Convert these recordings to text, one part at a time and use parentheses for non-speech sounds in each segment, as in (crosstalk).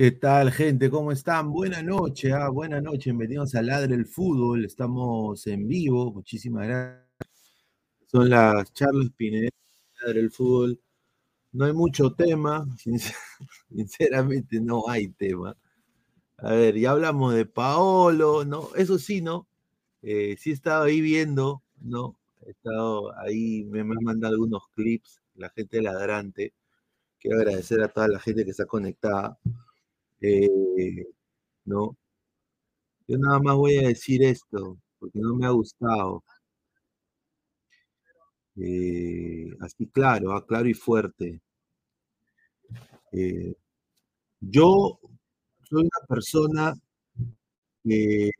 ¿Qué tal, gente? ¿Cómo están? Buenas noches, ah, buenas noches. Bienvenidos a Ladre el Fútbol. Estamos en vivo. Muchísimas gracias. Son las charlas Pineda, Ladre el Fútbol. No hay mucho tema. (laughs) Sinceramente, no hay tema. A ver, ya hablamos de Paolo, ¿no? Eso sí, ¿no? Eh, sí he estado ahí viendo, ¿no? He estado ahí, me, han mandado algunos clips, la gente ladrante. Quiero agradecer a toda la gente que está conectada. Eh, no, yo nada más voy a decir esto, porque no me ha gustado. Eh, así claro, ah, claro y fuerte. Eh, yo soy una persona que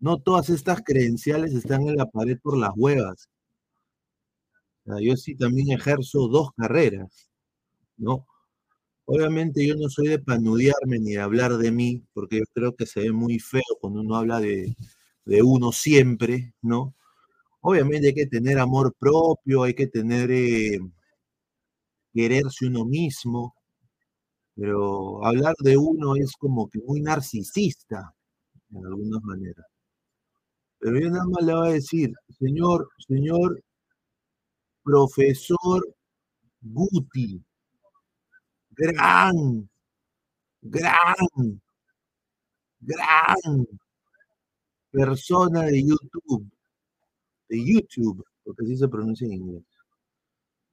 no todas estas credenciales están en la pared por las huevas. yo sí también ejerzo dos carreras, ¿no? Obviamente yo no soy de panudearme ni de hablar de mí, porque yo creo que se ve muy feo cuando uno habla de, uno siempre, ¿no? Obviamente hay que tener amor propio, hay que tener, eh, quererse uno mismo, pero hablar de uno es como que muy narcisista, en algunas maneras. Pero yo nada más le voy a decir, señor, señor profesor Guti, gran, gran, gran persona de YouTube, de YouTube, porque así se pronuncia en inglés,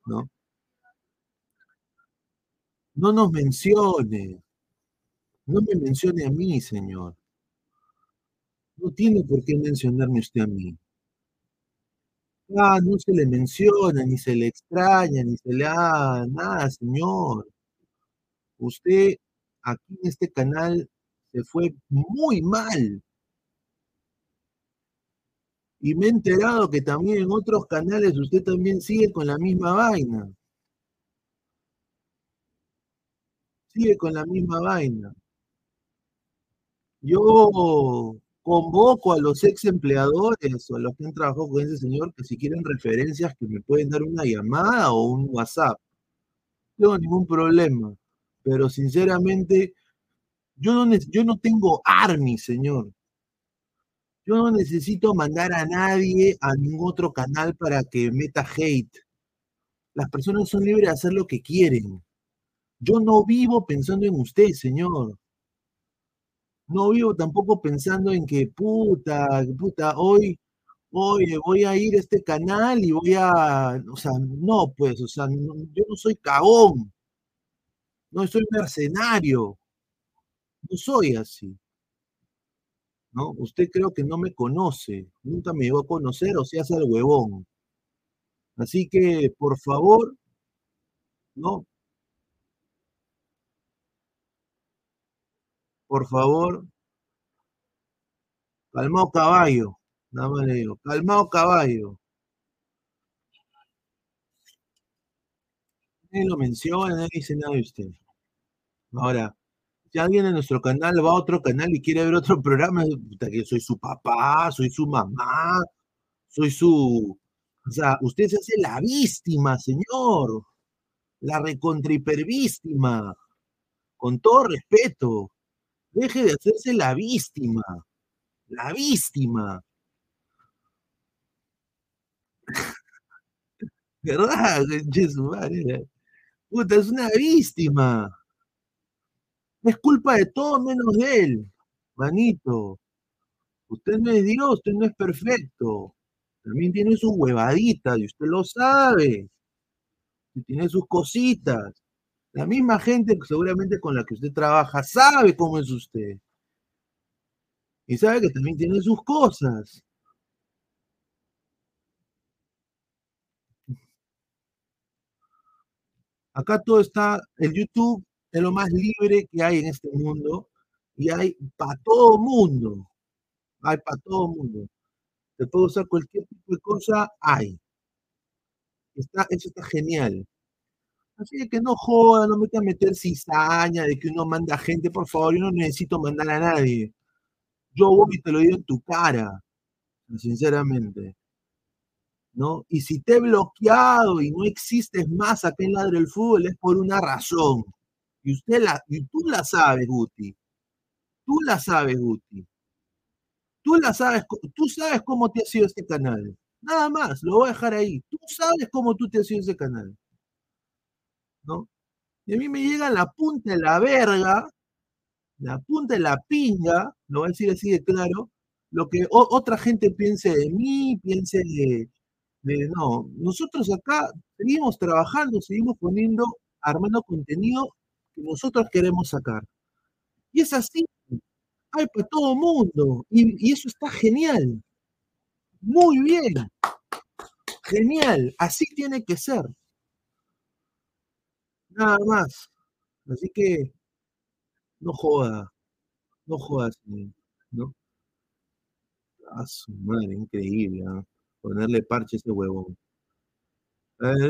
¿no? No nos mencione, no me mencione a mí, señor. No tiene por qué mencionarme usted a mí. Ah, no se le menciona, ni se le extraña, ni se le da nada, señor. Usted aquí en este canal se fue muy mal. Y me he enterado que también en otros canales usted también sigue con la misma vaina. Sigue con la misma vaina. Yo convoco a los ex empleadores o a los que han trabajado con ese señor que si quieren referencias que me pueden dar una llamada o un WhatsApp. No tengo ningún problema pero sinceramente, yo no, yo no tengo army, señor. Yo no necesito mandar a nadie a ningún otro canal para que meta hate. Las personas son libres de hacer lo que quieren. Yo no vivo pensando en usted, señor. No vivo tampoco pensando en que, puta, puta, hoy, hoy voy a ir a este canal y voy a, o sea, no, pues, o sea, yo no soy cagón. No soy mercenario. No soy así. ¿No? Usted creo que no me conoce. Nunca me llegó a conocer o se hace el huevón. Así que, por favor, ¿no? Por favor, calmado caballo. Nada más le digo, calmado caballo. Nadie lo menciona, nadie dice nada de usted. Ahora, si alguien en nuestro canal va a otro canal y quiere ver otro (laughs) programa, que soy su papá, soy su mamá, soy su. O sea, usted se hace la víctima, señor. La recontra hipervíctima. Con todo respeto. Deje de hacerse la víctima. La víctima. (laughs) ¿Verdad? Puta, es una víctima. Es culpa de todo menos de él, manito. Usted no es Dios, usted no es perfecto. También tiene sus huevaditas y usted lo sabe. Y tiene sus cositas. La misma gente seguramente con la que usted trabaja sabe cómo es usted. Y sabe que también tiene sus cosas. Acá todo está, el YouTube es lo más libre que hay en este mundo y hay para todo mundo. Hay para todo mundo. Se puede usar cualquier tipo de cosa, hay. Eso está genial. Así que no joda, no me a meter cizaña de que uno manda gente, por favor, yo no necesito mandar a nadie. Yo voy y te lo digo en tu cara, sinceramente. Y si te he bloqueado y no existes más acá en Ladre el Fútbol es por una razón. Y usted la, y tú la sabes, Guti. Tú la sabes, Guti. Tú la sabes, tú sabes cómo te ha sido este canal. Nada más, lo voy a dejar ahí. Tú sabes cómo tú te has sido ese canal. ¿No? Y a mí me llega la punta de la verga, la punta de la pinga, lo voy a decir así de claro, lo que otra gente piense de mí, piense de, no. Nosotros acá seguimos trabajando, seguimos poniendo, armando contenido que nosotros queremos sacar. Y es así, hay para todo mundo, y, eso está genial. Muy bien. Genial, así tiene que ser. Nada más. Así que no joda, no jodas, ¿no? A su madre, increíble, ¿ah? Ponerle parche a ese huevón.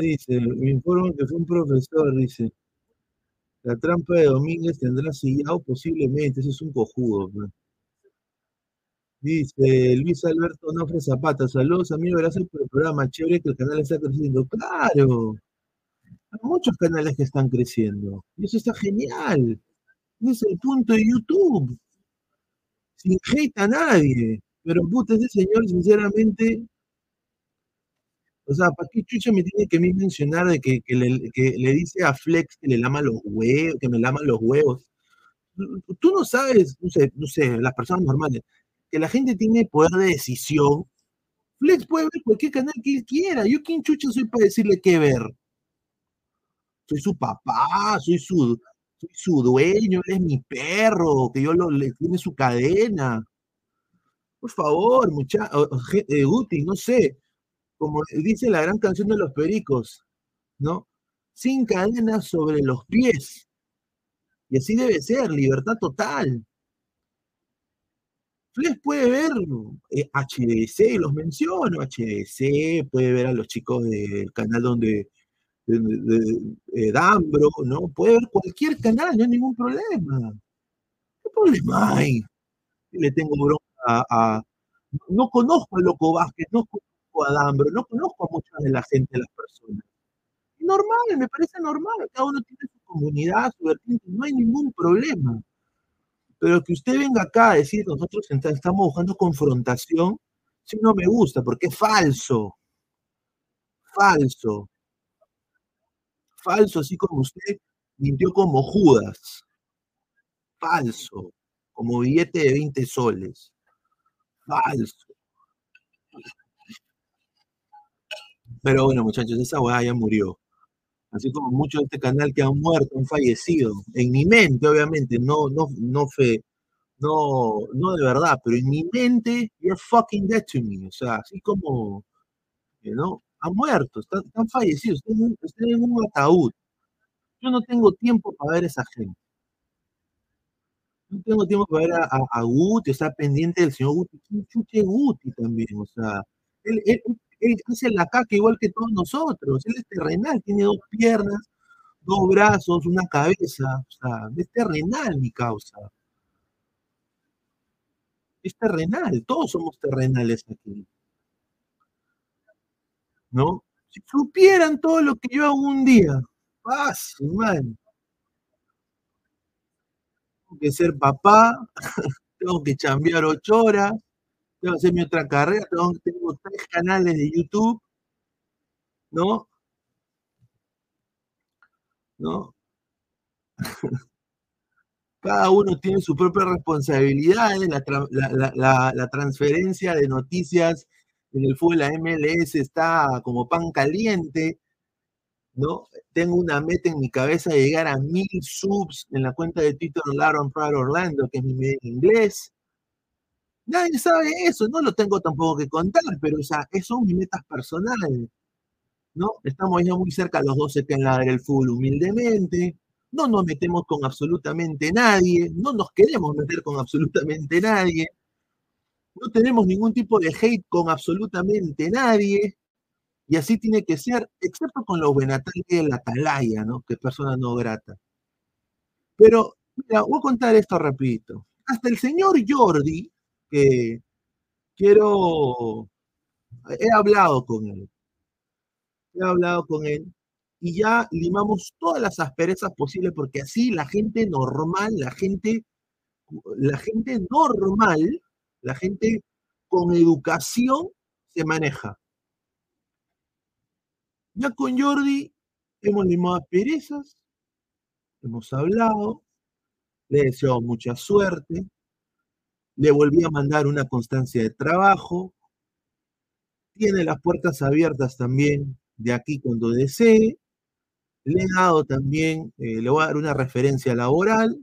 dice, me informan que fue un profesor, dice. La trampa de Domínguez tendrá sillado posiblemente, ese es un cojudo. Dice Luis Alberto Nofre Zapata, saludos amigos, gracias por el programa, chévere que el canal está creciendo. Claro, hay muchos canales que están creciendo, y eso está genial. Ese es el punto de YouTube. Sin hate a nadie. Pero puta, ese señor, sinceramente, o sea, ¿para qué chucha me tiene que mencionar de que, le, dice a Flex que le lama los huevos, que me lama los huevos? Tú no sabes, no sé, no sé, las personas normales, que la gente tiene poder de decisión. Flex puede ver cualquier canal que él quiera. Yo quién chucha soy para decirle qué ver. Soy su papá, soy su, soy su dueño, él es mi perro, que yo lo, le tiene su cadena. Por favor, muchachos, eh, Guti, no sé, como dice la gran canción de los pericos, ¿no? Sin cadenas sobre los pies. Y así debe ser, libertad total. Flex puede ver eh, HDC, los menciono, HDC, puede ver a los chicos del canal donde de, Dambro, ¿no? Puede ver cualquier canal, no hay ningún problema. ¿Qué problema hay? Le tengo bronca a, no conozco a Loco Vázquez, no conozco a Dambro, no conozco a mucha de la gente, de las personas. Normal, me parece normal, cada uno tiene su comunidad, su vertiente, no hay ningún problema. Pero que usted venga acá a decir, nosotros estamos buscando confrontación, si no me gusta, porque es falso. Falso. Falso, así como usted mintió como Judas. Falso. Como billete de 20 soles. Falso. Pero bueno, muchachos, esa weá ya murió. Así como muchos de este canal que han muerto, han fallecido. En mi mente, obviamente, no, no, no fe, no, no de verdad, pero en mi mente, you're fucking dead to me. O sea, así como, ¿no? han muerto, están, fallecidos, están, en un ataúd. Yo no tengo tiempo para ver esa gente. No tengo tiempo para ver a, Guti, estar pendiente del señor Guti. Chuche Guti también, o sea, él, él, hace la caca igual que todos nosotros. Él es terrenal, tiene dos piernas, dos brazos, una cabeza. O sea, es terrenal mi causa. Es terrenal, todos somos terrenales aquí. ¿no? Si supieran todo lo que yo hago un día, paz, man. Tengo que ser papá, (laughs) tengo que chambear ocho horas, tengo que hacer mi otra carrera, tengo, tres canales de YouTube, ¿no? ¿No? (laughs) Cada uno tiene su propia responsabilidad, la, la transferencia de noticias en el fútbol la MLS está como pan caliente, ¿no? Tengo una meta en mi cabeza de llegar a mil subs en la cuenta de Twitter Laron Pride Orlando, que es mi medio en inglés. Nadie sabe eso, no lo tengo tampoco que contar, pero o sea, son mis metas personales, ¿no? Estamos ya muy cerca a los 12 que en la del fútbol humildemente, no nos metemos con absolutamente nadie, no nos queremos meter con absolutamente nadie, no tenemos ningún tipo de hate con absolutamente nadie, y así tiene que ser, excepto con los Benatali de la Atalaya, ¿no? Que es persona no grata. Pero, mira, voy a contar esto rapidito. Hasta el señor Jordi, que quiero, he hablado con él, he hablado con él, y ya limamos todas las asperezas posibles, porque así la gente normal, la gente, la gente normal, la gente con educación se maneja. Ya con Jordi hemos limado asperezas, hemos hablado, le deseo mucha suerte, le volví a mandar una constancia de trabajo, tiene las puertas abiertas también de aquí cuando desee, le he dado también, eh, le voy a dar una referencia laboral,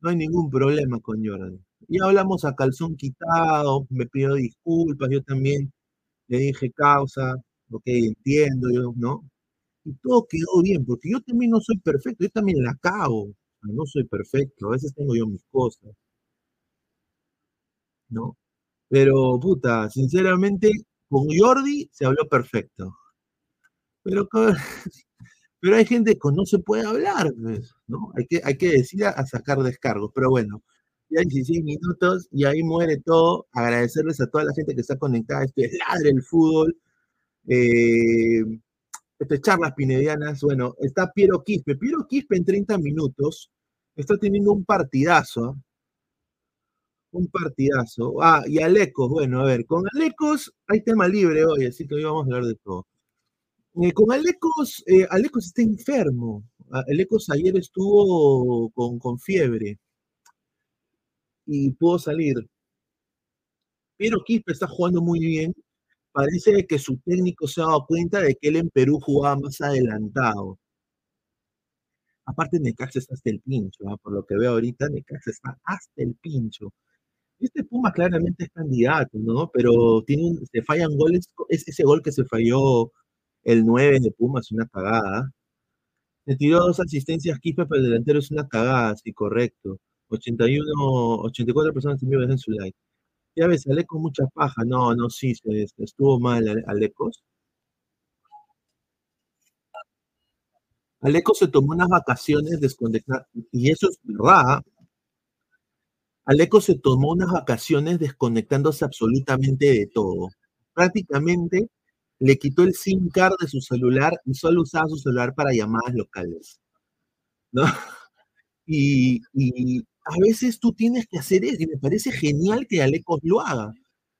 no hay ningún problema con Jordi. Y hablamos a calzón quitado, me pido disculpas, yo también le dije causa, ok, entiendo, yo, ¿no? Y todo quedó bien, porque yo también no soy perfecto, yo también la cago, no soy perfecto, a veces tengo yo mis cosas, ¿no? Pero, puta, sinceramente, con Jordi se habló perfecto. Pero, (laughs) pero hay gente que no se puede hablar, pues, ¿no? Hay que, hay que decir a, sacar descargos, pero bueno, ya 16 minutos y ahí muere todo. Agradecerles a toda la gente que está conectada. Esto es Ladre el Fútbol. Eh, esto es Charlas Pinedianas. Bueno, está Piero Quispe. Piero Quispe en 30 minutos está teniendo un partidazo. Un partidazo. Ah, y Alecos. Bueno, a ver, con Alecos hay tema libre hoy, así que hoy vamos a hablar de todo. Eh, con Alecos, eh, Alecos está enfermo. Alecos ayer estuvo con, con fiebre y pudo salir. Pero Quispe está jugando muy bien. Parece que su técnico se ha dado cuenta de que él en Perú jugaba más adelantado. Aparte, Necaxa está hasta el pincho, ¿ah? por lo que veo ahorita, Necaxa está hasta el pincho. Este Puma claramente es candidato, ¿no? Pero tiene se fallan goles, es ese gol que se falló el 9 de Puma es una cagada. Le tiró dos asistencias Quispe, pero el delantero es una cagada, sí, correcto. 81, 84 personas en vivo dejen su like. Ya ves, Aleco mucha paja. No, no, sí, estuvo mal Alecos. Aleco se tomó unas vacaciones desconectadas, y eso es verdad. Aleco se tomó unas vacaciones desconectándose absolutamente de todo. Prácticamente le quitó el SIM card de su celular y solo usaba su celular para llamadas locales. ¿No? (laughs) Y, a veces tú tienes que hacer eso y me parece genial que Alecos lo haga.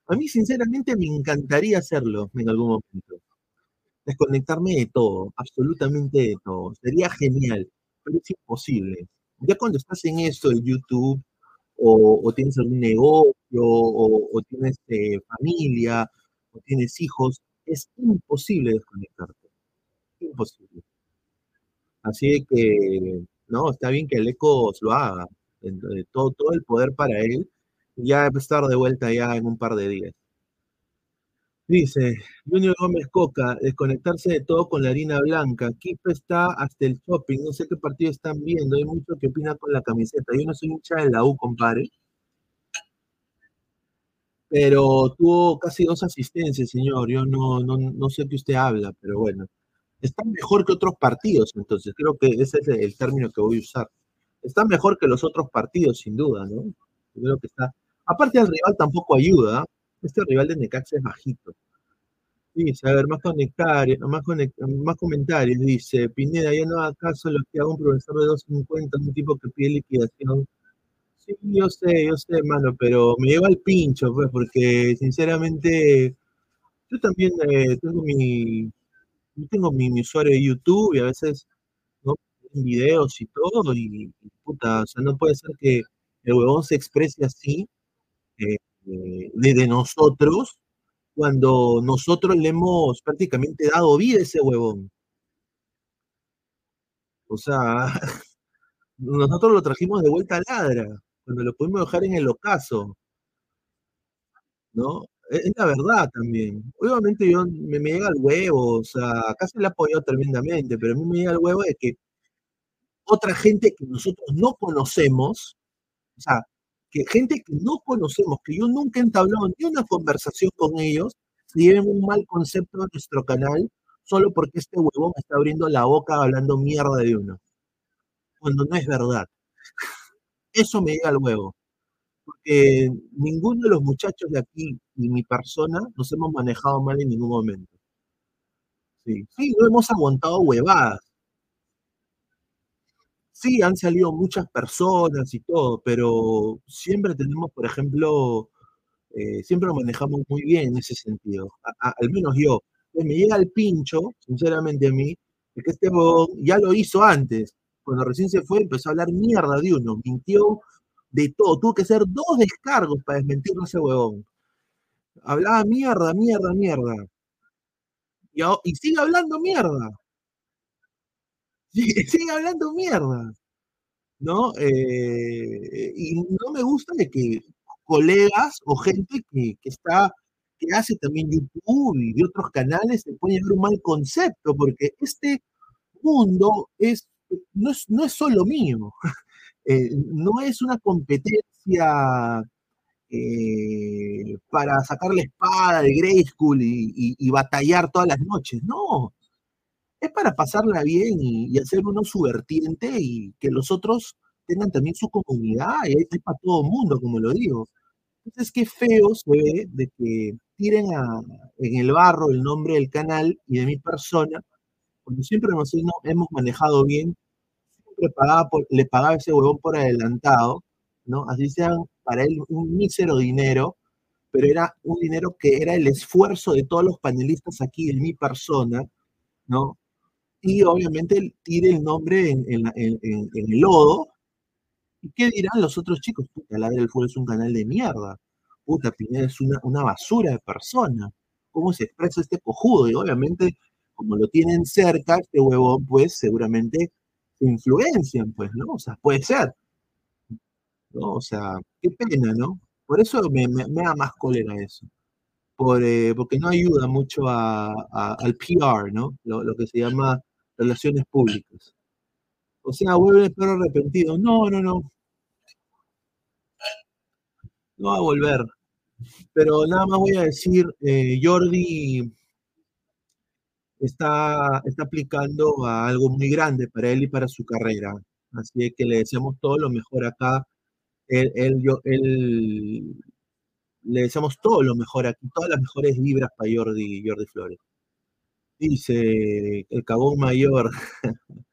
A mí, sinceramente, me encantaría hacerlo en algún momento. Desconectarme de todo, absolutamente de todo. Sería genial, pero es imposible. Ya cuando estás en esto, en YouTube, o, tienes algún negocio, o, tienes eh, familia, o tienes hijos, es imposible desconectarte. Imposible. Así que, no, está bien que el ECO lo haga. Todo, todo el poder para él. Ya estar de vuelta ya en un par de días. Dice Junior Gómez Coca, desconectarse de todo con la harina blanca. Kipe está hasta el shopping, no sé qué partido están viendo, hay mucho que opina con la camiseta. Yo no soy hincha de la U, compadre. Pero tuvo casi dos asistencias, señor. Yo no, no, no sé qué usted habla, pero bueno. Está mejor que otros partidos, entonces creo que ese es el término que voy a usar. Está mejor que los otros partidos, sin duda, ¿no? creo que está. Aparte, el rival tampoco ayuda. Este rival de Necaxa es bajito. Dice, a ver, más, más, más comentarios. Dice, Pineda, ya no haga caso lo que haga un profesor de 250, un tipo que pide liquidación. Sí, yo sé, yo sé, hermano, pero me lleva al pincho, pues, porque sinceramente yo también eh, tengo mi, yo tengo mi, usuario de YouTube y a veces no videos y todo, y, puta, o sea, no puede ser que el huevón se exprese así eh, eh, de, nosotros cuando nosotros le hemos prácticamente dado vida a ese huevón. O sea, (laughs) nosotros lo trajimos de vuelta a ladra, cuando lo pudimos dejar en el ocaso. ¿No? Es, la verdad también. Obviamente yo me, llega el huevo, o sea, acá se le apoyado tremendamente, pero a mí me llega el huevo de que otra gente que nosotros no conocemos, o sea, que gente que no conocemos, que yo nunca he entablado ni una conversación con ellos, lleven un mal concepto de nuestro canal solo porque este huevón está abriendo la boca hablando mierda de uno. Cuando no es verdad. Eso me llega al huevo. Porque ninguno de los muchachos de aquí, ni mi persona, nos hemos manejado mal en ningún momento. Sí, sí, no hemos aguantado huevadas. Sí, han salido muchas personas y todo, pero siempre tenemos, por ejemplo, eh, siempre lo manejamos muy bien en ese sentido. Al menos yo. Me llega el pincho, sinceramente a mí, de que este huevón ya lo hizo antes. Cuando recién se fue, empezó a hablar mierda de uno, mintió de todo. Tuvo que hacer dos descargos para desmentirlo a ese huevón. Hablaba mierda, mierda, mierda. Y sigue hablando mierda. Sigue, (laughs) sigue hablando mierda. ¿no? Eh, y no me gusta de que colegas o gente que, que está, que hace también YouTube y otros canales se puede llevar un mal concepto, porque este mundo es, no, es, no es solo mío, (laughs) eh, no es una competencia eh, para sacar la espada de Grayskull y, y, y batallar todas las noches, no, es para pasarla bien y, hacer uno su vertiente y que los otros tengan también su comunidad y hay, hay para todo el mundo, como lo digo. Entonces, qué feo se ve de que tiren en el barro el nombre del canal y de mi persona, cuando siempre nos no, hemos manejado bien, siempre pagaba le pagaba ese huevón por adelantado, ¿no? Así sean para él un mísero dinero, pero era un dinero que era el esfuerzo de todos los panelistas aquí de mi persona, ¿no? Y obviamente tire el nombre en, en, en, en, el lodo. ¿Y qué dirán los otros chicos? Puta, Ladre del Fuego es un canal de mierda. Puta, Pineda es una, una basura de persona. ¿Cómo se expresa este cojudo? Y obviamente, como lo tienen cerca, este huevón, pues seguramente se influencian, pues, ¿no? O sea, puede ser. O sea, qué pena, ¿no? Por eso me da más cólera eso. Por, eh, porque no ayuda mucho a, a, al PR, ¿no? Lo, lo, que se llama relaciones públicas. O sea, vuelve el perro arrepentido. No, no, no. No va a volver. Pero nada más voy a decir, eh, Jordi está, está aplicando a algo muy grande para él y para su carrera. Así que le deseamos todo lo mejor acá. Él, él, yo, él, le deseamos todo lo mejor aquí, todas las mejores vibras para Jordi, Jordi Flores. Dice el cabón mayor. (laughs)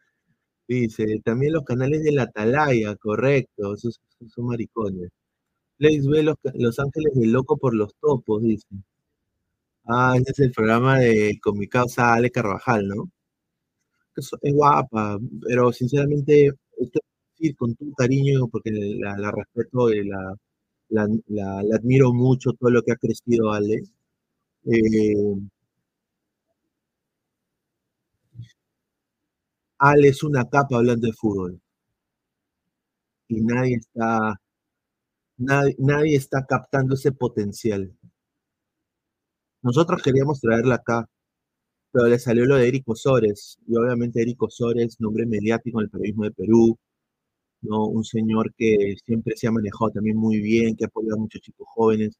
Dice, también los canales de la Atalaya, correcto, esos, son maricones. Lex ve los, los, Ángeles del Loco por los topos, dice. Ah, ese es el programa de con mi causa Ale Carvajal, ¿no? Es, es guapa, pero sinceramente, sí, con tu cariño, porque la, respeto y la, la, la, admiro mucho todo lo que ha crecido Ale. Eh, Ale es una capa hablando de fútbol. Y nadie está, nadie, nadie está captando ese potencial. Nosotros queríamos traerla acá, pero le salió lo de Eric Osores. Y obviamente Eric Osores, nombre mediático en el periodismo de Perú, ¿no? Un señor que siempre se ha manejado también muy bien, que ha apoyado a muchos chicos jóvenes.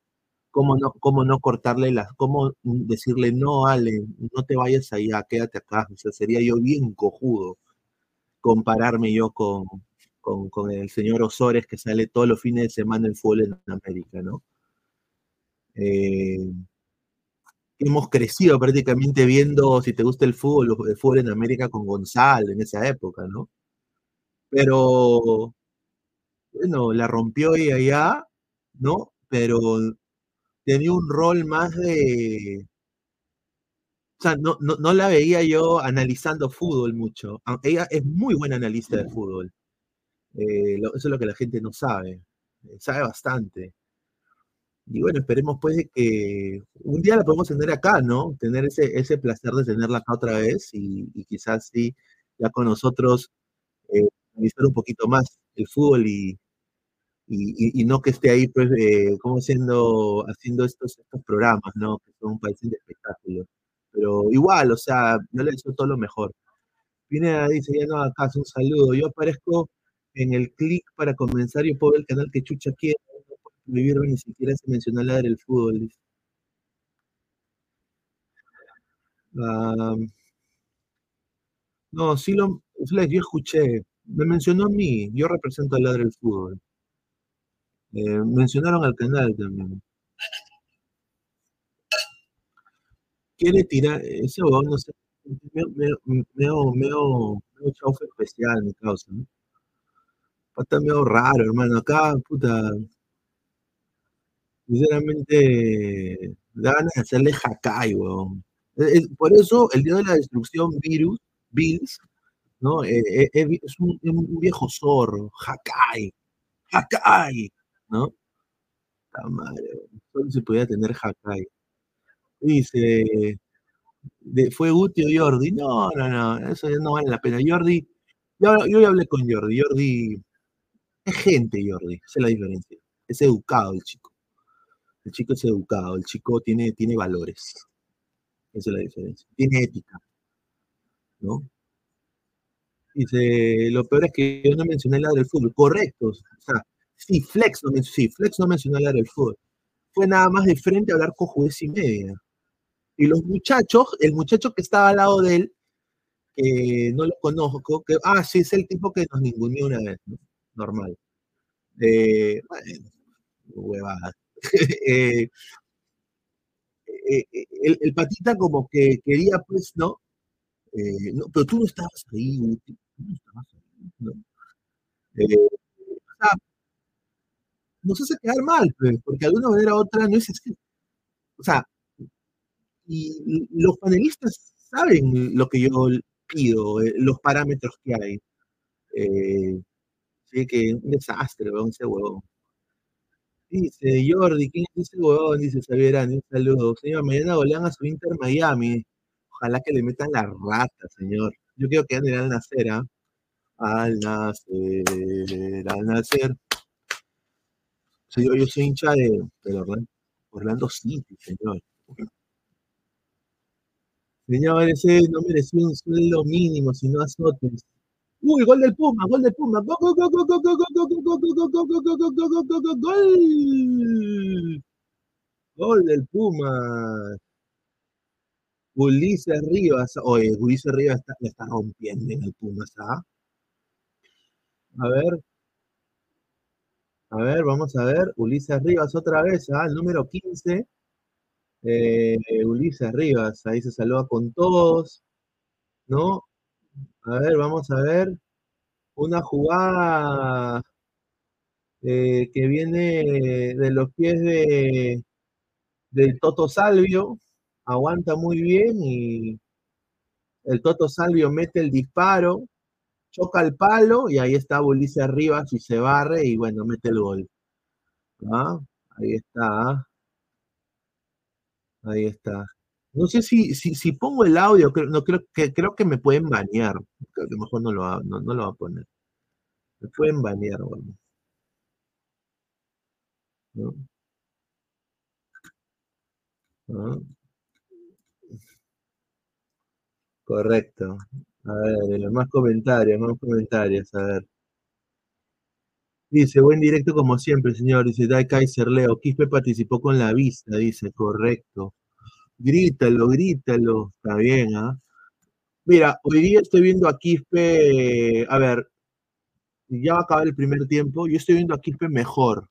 ¿Cómo no, cómo no cortarle las, cómo decirle, no, Ale, no te vayas allá, quédate acá? O sea, sería yo bien cojudo compararme yo con, con, el señor Osores que sale todos los fines de semana en fútbol en América, ¿no? Eh, hemos crecido prácticamente viendo, si te gusta el fútbol, el fútbol en América con Gonzalo en esa época, ¿no? Pero, bueno, la rompió y allá, ¿no? Pero tenía un rol más de... O sea, no, no, no la veía yo analizando fútbol mucho. Ella es muy buena analista de fútbol. Eh, eso es lo que la gente no sabe. Eh, sabe bastante. Y bueno, esperemos pues de que un día la podemos tener acá, ¿no? Tener ese, ese placer de tenerla acá otra vez y, y quizás sí, ya con nosotros, eh, analizar un poquito más el fútbol y, y, y, no que esté ahí, pues, eh, como haciendo, haciendo estos, estos programas, ¿no? Que son un país de espectáculo. Pero igual, o sea, yo le deseo todo lo mejor. Pineda dice, ya no acaso un saludo. Yo aparezco en el clic para comenzar, yo puedo ver el canal que Chucha quiere, no puedo vivir ni siquiera se menciona la del fútbol. No, sí lo, yo escuché, me mencionó a mí, yo represento al ladre del fútbol. Eh, mencionaron al canal también. Quiere tirar, ese huevón no sé, medio, medio, chaufa especial, mi causa, ¿no? Está medio raro, hermano. Acá, puta. Sinceramente, da ganas de hacerle Hakai, weón. Por eso, el día de la destrucción, Virus, Bills, ¿no? Eh, eh, es un, un, viejo zorro. Hakai. Hakai, ¿no? La madre, solo se podía tener Hakai. Dice, ¿fue Guti o Jordi? No, no, no, eso no vale la pena. Jordi, yo, yo hablé con Jordi. Jordi es gente, Jordi, esa es la diferencia. Es educado el chico. El chico es educado, el chico tiene, tiene valores. Esa es la diferencia. Tiene ética. ¿No? Dice, lo peor es que yo no mencioné la del fútbol. Correcto. O sea, sí, Flex no, sí, Flex no mencionó la del fútbol. Fue nada más de frente a hablar con juez y media. Y los muchachos, el muchacho que estaba al lado de él, que no lo conozco, que, ah, sí, es el tipo que nos ningunió una vez, ¿no? Normal. Eh, bueno, huevada. (laughs) Eh, eh, el, el, patita como que quería, pues, ¿no? pero tú no estabas ahí, tú no estabas ahí, ¿no? Nos hace quedar mal, pues, porque de alguna manera u otra no es, que, o sea, y los panelistas saben lo que yo pido, eh, los parámetros que hay. Eh, sí, que un desastre, weón, ese huevón. Dice Jordi, ¿quién es ese huevón? Dice Sabierani, un saludo. Señor, mañana golean a su Inter Miami. Ojalá que le metan la rata, señor. Yo quiero que ande al nacer, ¿ah? Al nacer, al nacer. Yo, yo soy hincha de, Orlando, Orlando City, señor. Señor, ese no mereció un sueldo mínimo, sino azotes. Uy, gol del Puma, gol del Puma. Gol, gol, gol, gol, gol, gol, gol, gol, gol. Gol del Puma. Ulises Rivas. Oye, Ulises Rivas está, está rompiendo en el Puma, ¿sabes? A ver. A ver, vamos a ver. Ulises Rivas otra vez, ¿ah? El número 15. Eh, Ulises Rivas, ahí se saluda con todos, ¿no? A ver, vamos a ver. Una jugada eh, que viene de los pies de, del Toto Salvio, aguanta muy bien y el Toto Salvio mete el disparo, choca el palo y ahí está Ulises Rivas y se barre y bueno, mete el gol. ¿Ah? Ahí está. ¿ah? Ahí está. No sé si, si, si pongo el audio, creo, no, creo, que, creo que me pueden banear. a lo mejor no lo, va, no, lo va a poner. Me pueden banear, bueno. ¿No? ¿No? Correcto. A ver, más comentarios, más comentarios, a ver. Dice, buen directo como siempre, señor. Dice, Dai Kaiser Leo. Quispe participó con la vista, dice, correcto. Grítalo, grítalo. Está bien, ¿ah? Mira, hoy día estoy viendo a Quispe, a ver, ya va a acabar el primer tiempo, yo estoy viendo a Quispe mejor.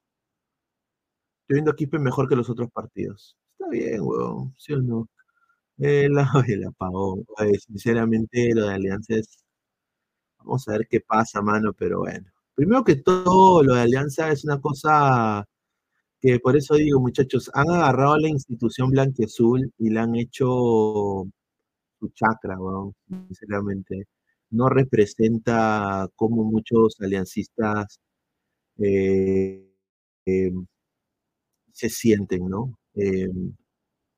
Estoy viendo a Quispe mejor que los otros partidos. Está bien, weón, ¿sí o no? (laughs) El, el apagón, sinceramente lo de Alianza es... Vamos a ver qué pasa, mano, pero bueno. Primero que todo, lo de Alianza es una cosa que por eso digo, muchachos, han agarrado a la institución blanqueazul y la han hecho su chakra, sinceramente. No representa como muchos aliancistas eh, em, se sienten, ¿no?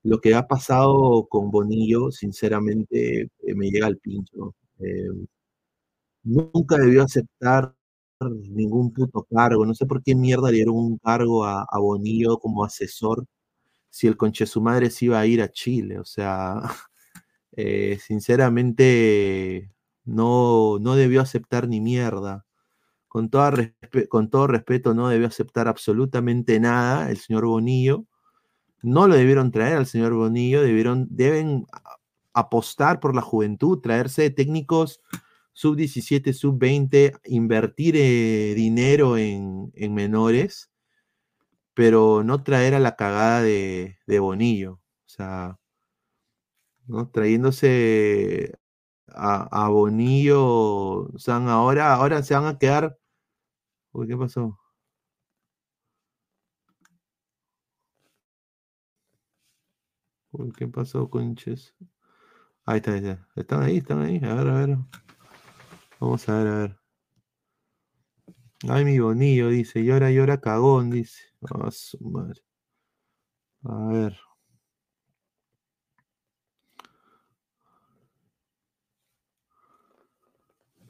Lo que ha pasado con Bonillo, sinceramente, eh, me llega al pincho. Em, nunca debió aceptar ningún puto cargo. No sé por qué mierda le dieron un cargo a, Bonillo como asesor si el conche su madre se iba a ir a Chile. O sea, (laughs) eh, sinceramente no, no debió aceptar ni mierda. Con, con todo respeto, no debió aceptar absolutamente nada el señor Bonillo. No lo debieron traer al señor Bonillo, debieron, deben apostar por la juventud, traerse técnicos sub-17, sub-20, invertir eh, dinero en, menores, pero no traer a la cagada de, Bonillo. O sea, ¿no? Trayéndose a, a Bonillo, o sea, ahora, ahora se van a quedar. Uy, ¿qué pasó? ¿Qué pasó, conches? Ahí está, ahí está. Están ahí, están ahí. A ver, a ver. Vamos a ver, a ver. Ay, mi bonillo, dice. Llora, llora, cagón, dice. Ah, su madre. A ver.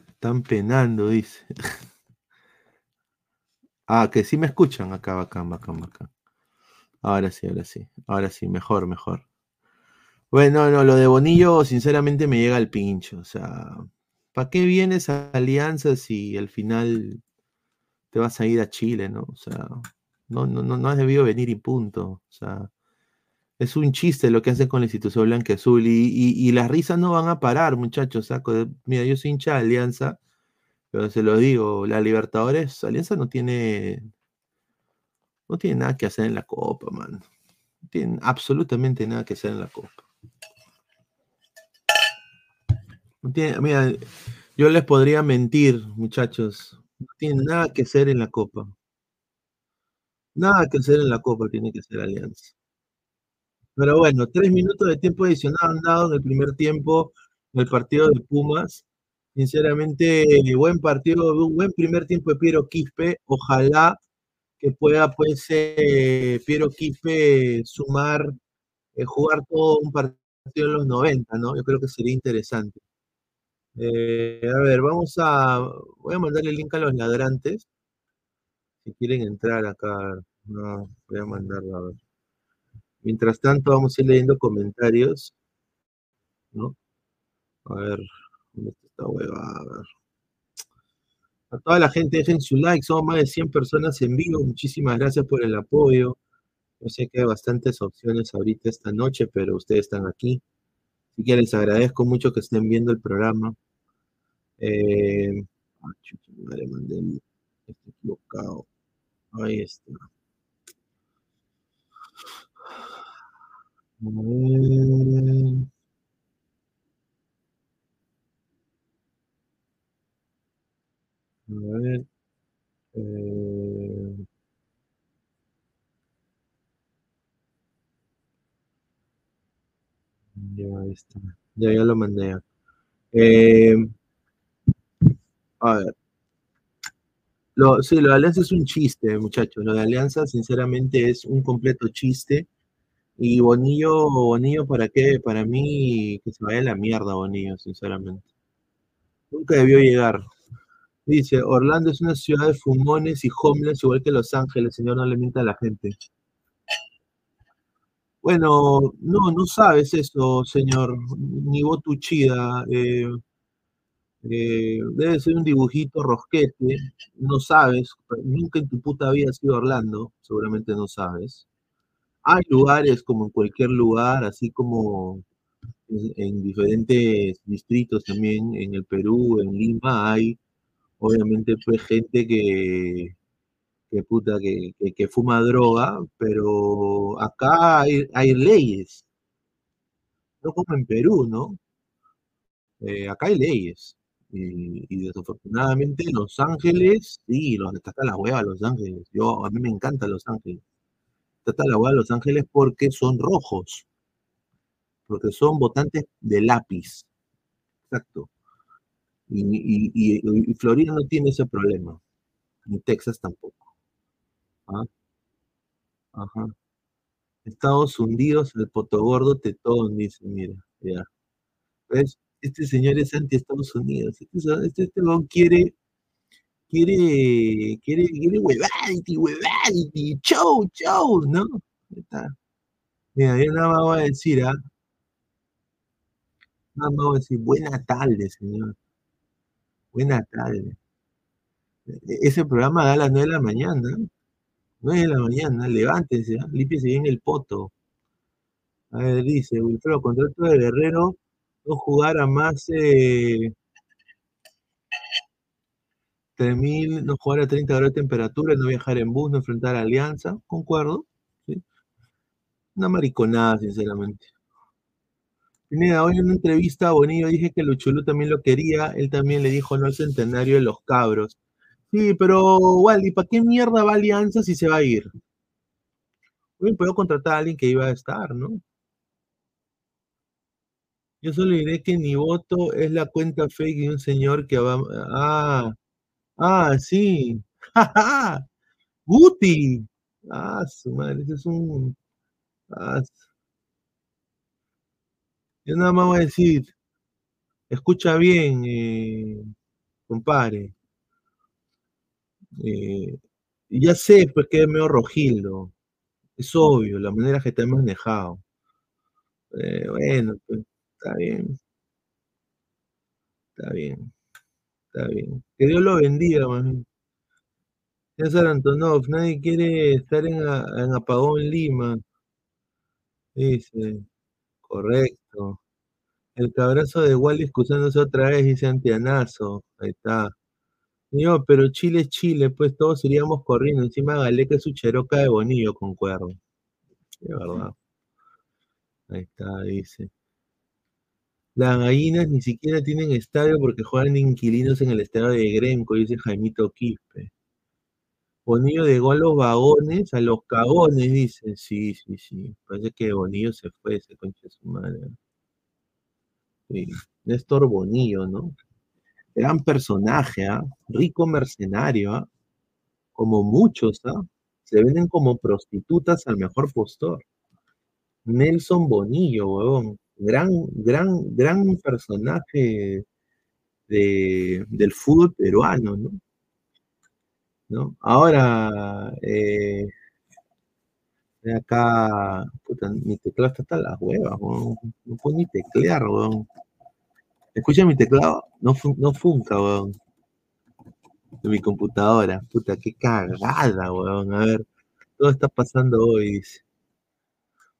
Están penando, dice. (laughs) ah, que sí me escuchan acá, bacán, bacán, bacán. Ahora sí, ahora sí. Ahora sí, mejor, mejor. Bueno, no, lo de Bonillo, sinceramente, me llega al pincho. O sea, ¿para qué viene esa alianza si al final te vas a ir a Chile, ¿no? O sea, no, no, no, no has debido venir y punto. O sea, es un chiste lo que hacen con la institución blanca azul y, las risas no van a parar, muchachos. Mira, yo soy hincha de Alianza, pero se lo digo, la Libertadores, Alianza no tiene, no tiene nada que hacer en la Copa, man. No tiene absolutamente nada que hacer en la Copa. No tiene, mira, yo les podría mentir, muchachos. No tiene nada que hacer en la Copa. Nada que hacer en la Copa tiene que ser Alianza. Pero bueno, tres minutos de tiempo adicional han dado en el primer tiempo el partido de Pumas. Sinceramente, buen partido, buen primer tiempo de Piero Quispe. Ojalá que pueda, pues, eh, Piero Quispe sumar, eh, jugar todo un partido en los 90, ¿no? Yo creo que sería interesante. Eh, a ver, vamos a. Voy a mandarle el link a los ladrantes. Si quieren entrar acá. No, voy a mandarlo a ver. Mientras tanto, vamos a ir leyendo comentarios. ¿No? A ver, ¿dónde está esta hueva? A ver. A toda la gente, dejen su like. Somos más de 100 personas en vivo. Muchísimas gracias por el apoyo. Yo sé que hay bastantes opciones ahorita esta noche, pero ustedes están aquí. Así que les agradezco mucho que estén viendo el programa. Eh, ah, madre, mandé estoy equivocado. Ahí está. A ver. A ver. Eh, ya. Ya, lo mandé. Eh, a ver. Lo, sí, lo de Alianza es un chiste, muchachos. Lo de Alianza, sinceramente, es un completo chiste. Y Bonillo, Bonillo, ¿para qué? Para mí, que se vaya la mierda, Bonillo, sinceramente. Nunca debió llegar. Dice, Orlando es una ciudad de fumones y homeless, igual que Los Ángeles, señor, no le mienta a la gente. Bueno, no, no sabes eso, señor, ni Botuchida. Eh, eh, debe ser un dibujito rosquete, no sabes, nunca en tu puta vida has sido Orlando, seguramente no sabes. Hay lugares como en cualquier lugar, así como en diferentes distritos también, en el Perú, en Lima, hay obviamente pues gente que, que puta, que, que, fuma droga, pero acá hay, leyes, no como en Perú, ¿no? Eh, acá hay leyes. Y, desafortunadamente Los Ángeles, sí, los está la hueva Los Ángeles. Yo, a mí me encanta Los Ángeles. Está la hueva Los Ángeles porque son rojos. Porque son votantes de lápiz. Exacto. Y, Florida no tiene ese problema. Ni Texas tampoco. Ajá. Estados Unidos, el potogordo tetón, dice, mira, ya. ¿Ves? este señor es anti-Estados Unidos. Este, este, este quiere, quiere, quiere, quiere huevadity, huevadity, show, show, ¿no? Mira, yo nada más voy a decir, ¿ah? Nada más voy a decir, buena tarde, señor. Buena tarde. E, ese programa da a las 9 de la mañana. 9 de la mañana, levántese, ¿ah? límpiese bien el poto. A ver, dice, Wilfredo, contrato de Guerrero no jugar a más eh, 3.000, no jugar a 30 grados de temperatura, no viajar en bus, no enfrentar a Alianza, concuerdo. ¿sí? Una mariconada, sinceramente. Pineda, hoy en una entrevista a Bonillo dije que Luchulú también lo quería, él también le dijo no al centenario de los cabros. Sí, pero Wally, ¿para qué mierda va Alianza si se va a ir? Bien, puedo contratar a alguien que iba a estar, ¿no? Yo solo diré que mi voto es la cuenta fake de un señor que va. Ah, ah, sí. (laughs) Guti. Ah, su madre, ese es un. Ah, yo nada más voy a decir, escucha bien, eh, compadre. Eh, ya sé, pues que es medio rojildo. Es obvio, la manera que te manejado. Eh, bueno, pues, está bien. Está bien. Está bien. Que Dios lo bendiga, man. César Antonov, nadie quiere estar en, en Apagón Lima. Dice, correcto. El cabrazo de Wally excusándose otra vez, dice Antianazo. Ahí está. No, pero Chile es Chile, pues todos iríamos corriendo. Encima Galeca es su cheroca de Bonillo, concuerdo. De verdad. Ahí está, dice. Las gallinas ni siquiera tienen estadio porque juegan inquilinos en el estadio de Gremco, dice Jaimito Quispe. Bonillo llegó a los vagones, a los cagones, dice. Sí, sí, sí. Parece que Bonillo se fue, ese concha su madre. Sí. Néstor Bonillo, ¿no? Gran personaje, ¿ah? rico mercenario, ¿ah? como muchos, ¿ah? se venden como prostitutas al mejor postor. Nelson Bonillo, huevón, gran, gran, gran personaje de, del fútbol peruano, ¿no? ¿No? Ahora, eh, acá, puta, mi teclado está hasta las huevas, no puedo ni teclear, weón. Escucha mi teclado, no, no funca, weón. De mi computadora. Puta, qué cagada, weón. A ver, todo está pasando hoy, dice.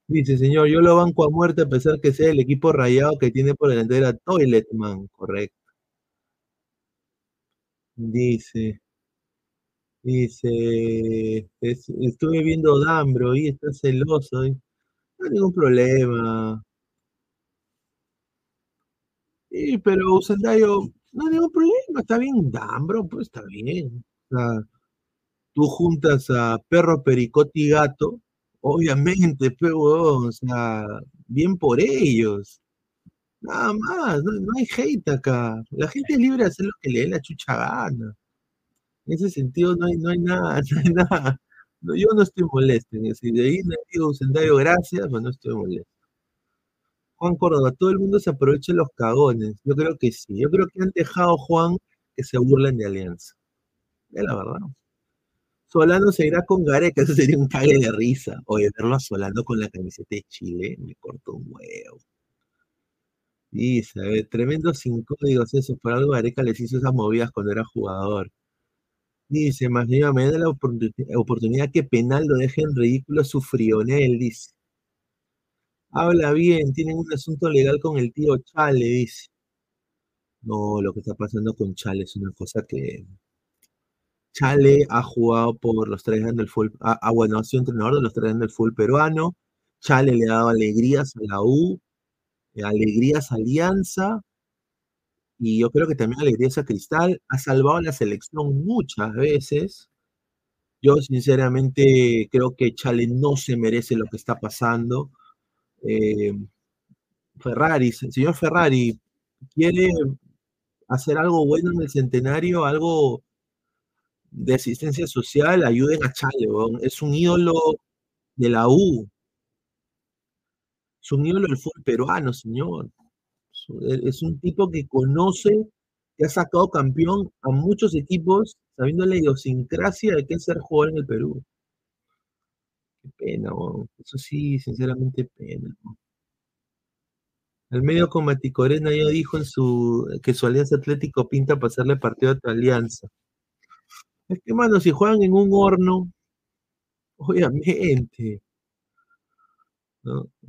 Dice, señor, yo lo banco a muerte a pesar que sea el equipo rayado que tiene por delantera Toiletman, correcto. Dice, dice, estuve viendo Dambro y está celoso. No hay ningún problema. Sí, pero Usendayo, no hay ningún problema, está bien, Dambro, pues está bien. O sea, tú juntas a perro, pericote y gato, obviamente, (laughs) pero, o sea, bien por ellos. Nada más, no, hay hate acá. La gente es libre de hacer lo que le dé la chucha gana. En ese sentido no hay, no hay nada, (laughs) no hay nada. yo no estoy molesto en ese. De ahí le digo, gracias, pero no estoy molesto. Juan Córdoba, todo el mundo se aprovecha de los cagones. Yo creo que sí. Yo creo que han dejado, Juan, que se burlen de Alianza. Es la verdad. Solano se irá con Gareca, eso sería un cague de risa. Oye, verlo a Solano con la camiseta de Chile, me cortó un huevo. Dice, tremendo sin códigos eso, por algo Gareca les hizo esas movidas cuando era jugador. Dice, más bien, me da la oportunidad que Penal lo deje en ridículo su frionel, dice. Habla bien, tienen un asunto legal con el tío Chale, dice. No, lo que está pasando con Chale es una cosa que Chale ha jugado por los tres del fútbol, ah, ah, bueno, ha sido entrenador de los tres del fútbol peruano. Chale le ha dado alegrías a la U, eh, alegrías a Alianza, y yo creo que también alegrías a Cristal. Ha salvado a la selección muchas veces. Yo sinceramente creo que Chale no se merece lo que está pasando. Eh, Ferrari, señor Ferrari, quiere hacer algo bueno en el centenario, algo de asistencia social, ayuden a Chale, es un ídolo de la U. Es un ídolo del fútbol peruano, señor. Es un tipo que conoce, que ha sacado campeón a muchos equipos, sabiendo la idiosincrasia de qué es ser jugador en el Perú. Qué pena, eso sí, sinceramente pena. El medio con Maticorena ya dijo en su que su alianza Atlético pinta pasarle partido a tu alianza. Es que, mano, si juegan en un horno, obviamente.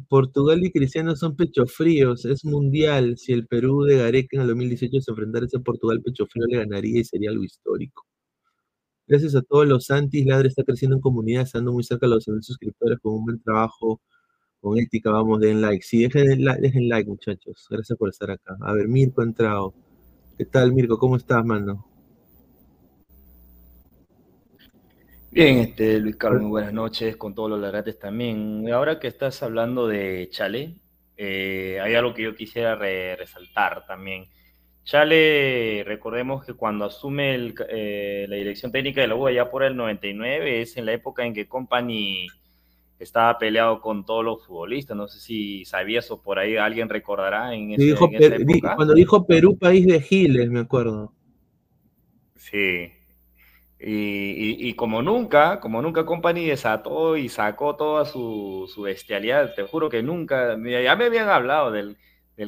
Portugal y Cristiano son pechos fríos, es mundial. Si el Perú de Gareca en el 2018 se enfrentara a ese Portugal pecho frío, le ganaría y sería algo histórico. Gracias a todos los Santis, Ladre está creciendo en comunidad, estando muy cerca de los suscriptores con un buen trabajo Con ética vamos, den like. Sí, dejen, dejen like, muchachos. Gracias por estar acá. A ver, Mirko ha entrado. ¿Qué tal, Mirko? ¿Cómo estás, mano? Bien, este, Luis Carlos, muy buenas noches con todos los larates también. Ahora que estás hablando de Chale, eh, hay algo que yo quisiera resaltar también. Chale, recordemos que cuando asume eh, la dirección técnica de la U ya por el 99, es en la época en que Company estaba peleado con todos los futbolistas. No sé si sabías o por ahí alguien recordará en, ese, época. Cuando dijo Perú, país de Giles, me acuerdo. Sí, y, como nunca, como nunca Company desató y sacó toda su, bestialidad, te juro que nunca, ya me habían hablado del,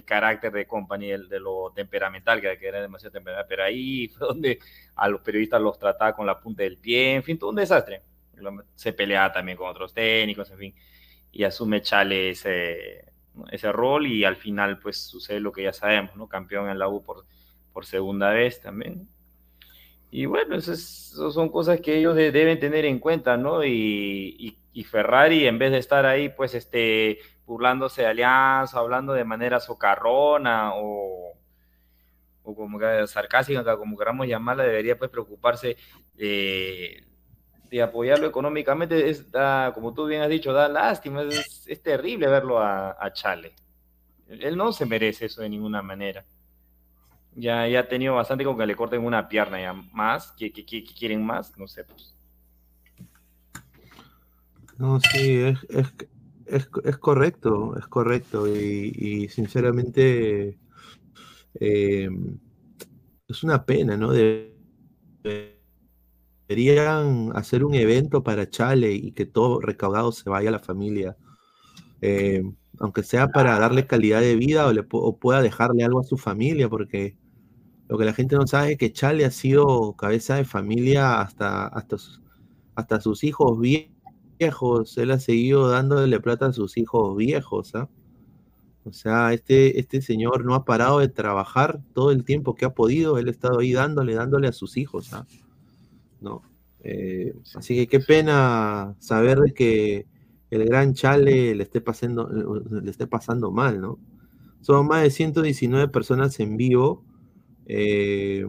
carácter de Company, de lo temperamental, que, era demasiado temperamental, pero ahí (laughs) fue donde a los periodistas los trataba con la punta del pie, en fin, todo un desastre. Se peleaba también con otros técnicos, en fin, y asume Chale ese, ese rol y al final pues sucede lo que ya sabemos, ¿no? Campeón en la U por, por segunda vez también y bueno, esas, son cosas que ellos deben tener en cuenta, ¿no? Y, Ferrari, en vez de estar ahí, pues, este, burlándose de Alianza, hablando de manera socarrona o, o como que sarcástica, como queramos llamarla, debería, pues, preocuparse de, apoyarlo económicamente. Es, como tú bien has dicho, da lástima, es, terrible verlo a, a Chale. Él no se merece eso de ninguna manera. Ya, ya ha tenido bastante con que le corten una pierna ya más. ¿Qué, quieren más? No sé, pues. No, sí, es, es, correcto, es correcto. Y, sinceramente eh, es una pena, ¿no? deberían hacer un evento para Chale y que todo recaudado se vaya a la familia. Eh, aunque sea para darle calidad de vida o, le, pueda dejarle algo a su familia, porque lo que la gente no sabe es que Chale ha sido cabeza de familia hasta, hasta, hasta sus hijos viejos. Él ha seguido dándole plata a sus hijos viejos. ¿ah? O sea, este, este señor no ha parado de trabajar todo el tiempo que ha podido. Él ha estado ahí dándole, dándole a sus hijos. ¿ah? ¿No? Eh, así que qué pena saber de que el gran Chale le esté pasando, le esté pasando mal, ¿no? Son más de 119 personas en vivo. Eh,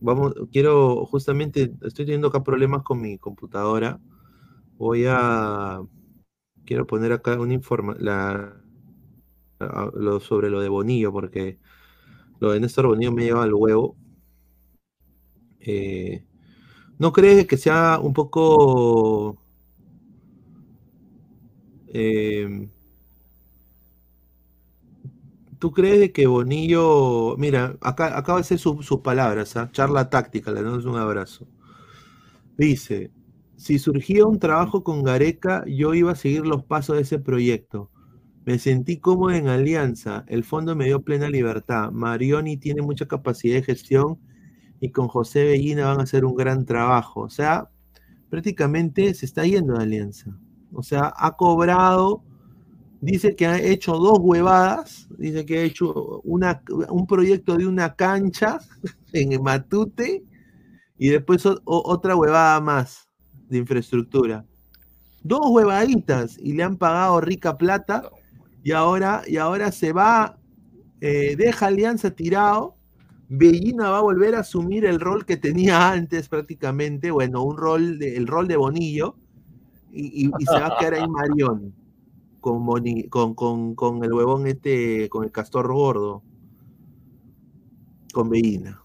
vamos, quiero, justamente, estoy teniendo acá problemas con mi computadora. Voy a, quiero poner acá una información lo, sobre lo de Bonillo, porque lo de Néstor Bonillo me lleva al huevo. Eh, ¿No crees que sea un poco... Eh, ¿Tú crees que Bonillo, mira, acá acaba de ser sus palabras, ¿ah? charla táctica, le damos un abrazo. Dice, si surgía un trabajo con Gareca, yo iba a seguir los pasos de ese proyecto. Me sentí cómodo en alianza, el fondo me dio plena libertad. Marioni tiene mucha capacidad de gestión y con José Bellina van a hacer un gran trabajo. O sea, prácticamente se está yendo de alianza. O sea, ha cobrado dice que ha hecho dos huevadas, dice que ha hecho un proyecto de una cancha (laughs) en Matute y después otra huevada más de infraestructura. Dos huevaditas y le han pagado rica plata y ahora, y ahora se va, eh, deja Alianza tirado. Bellina va a volver a asumir el rol que tenía antes prácticamente, bueno, un rol, de, el rol de Bonillo, y, se va a quedar ahí Marión con, con, con, el huevón este, con el castor gordo, con Veína.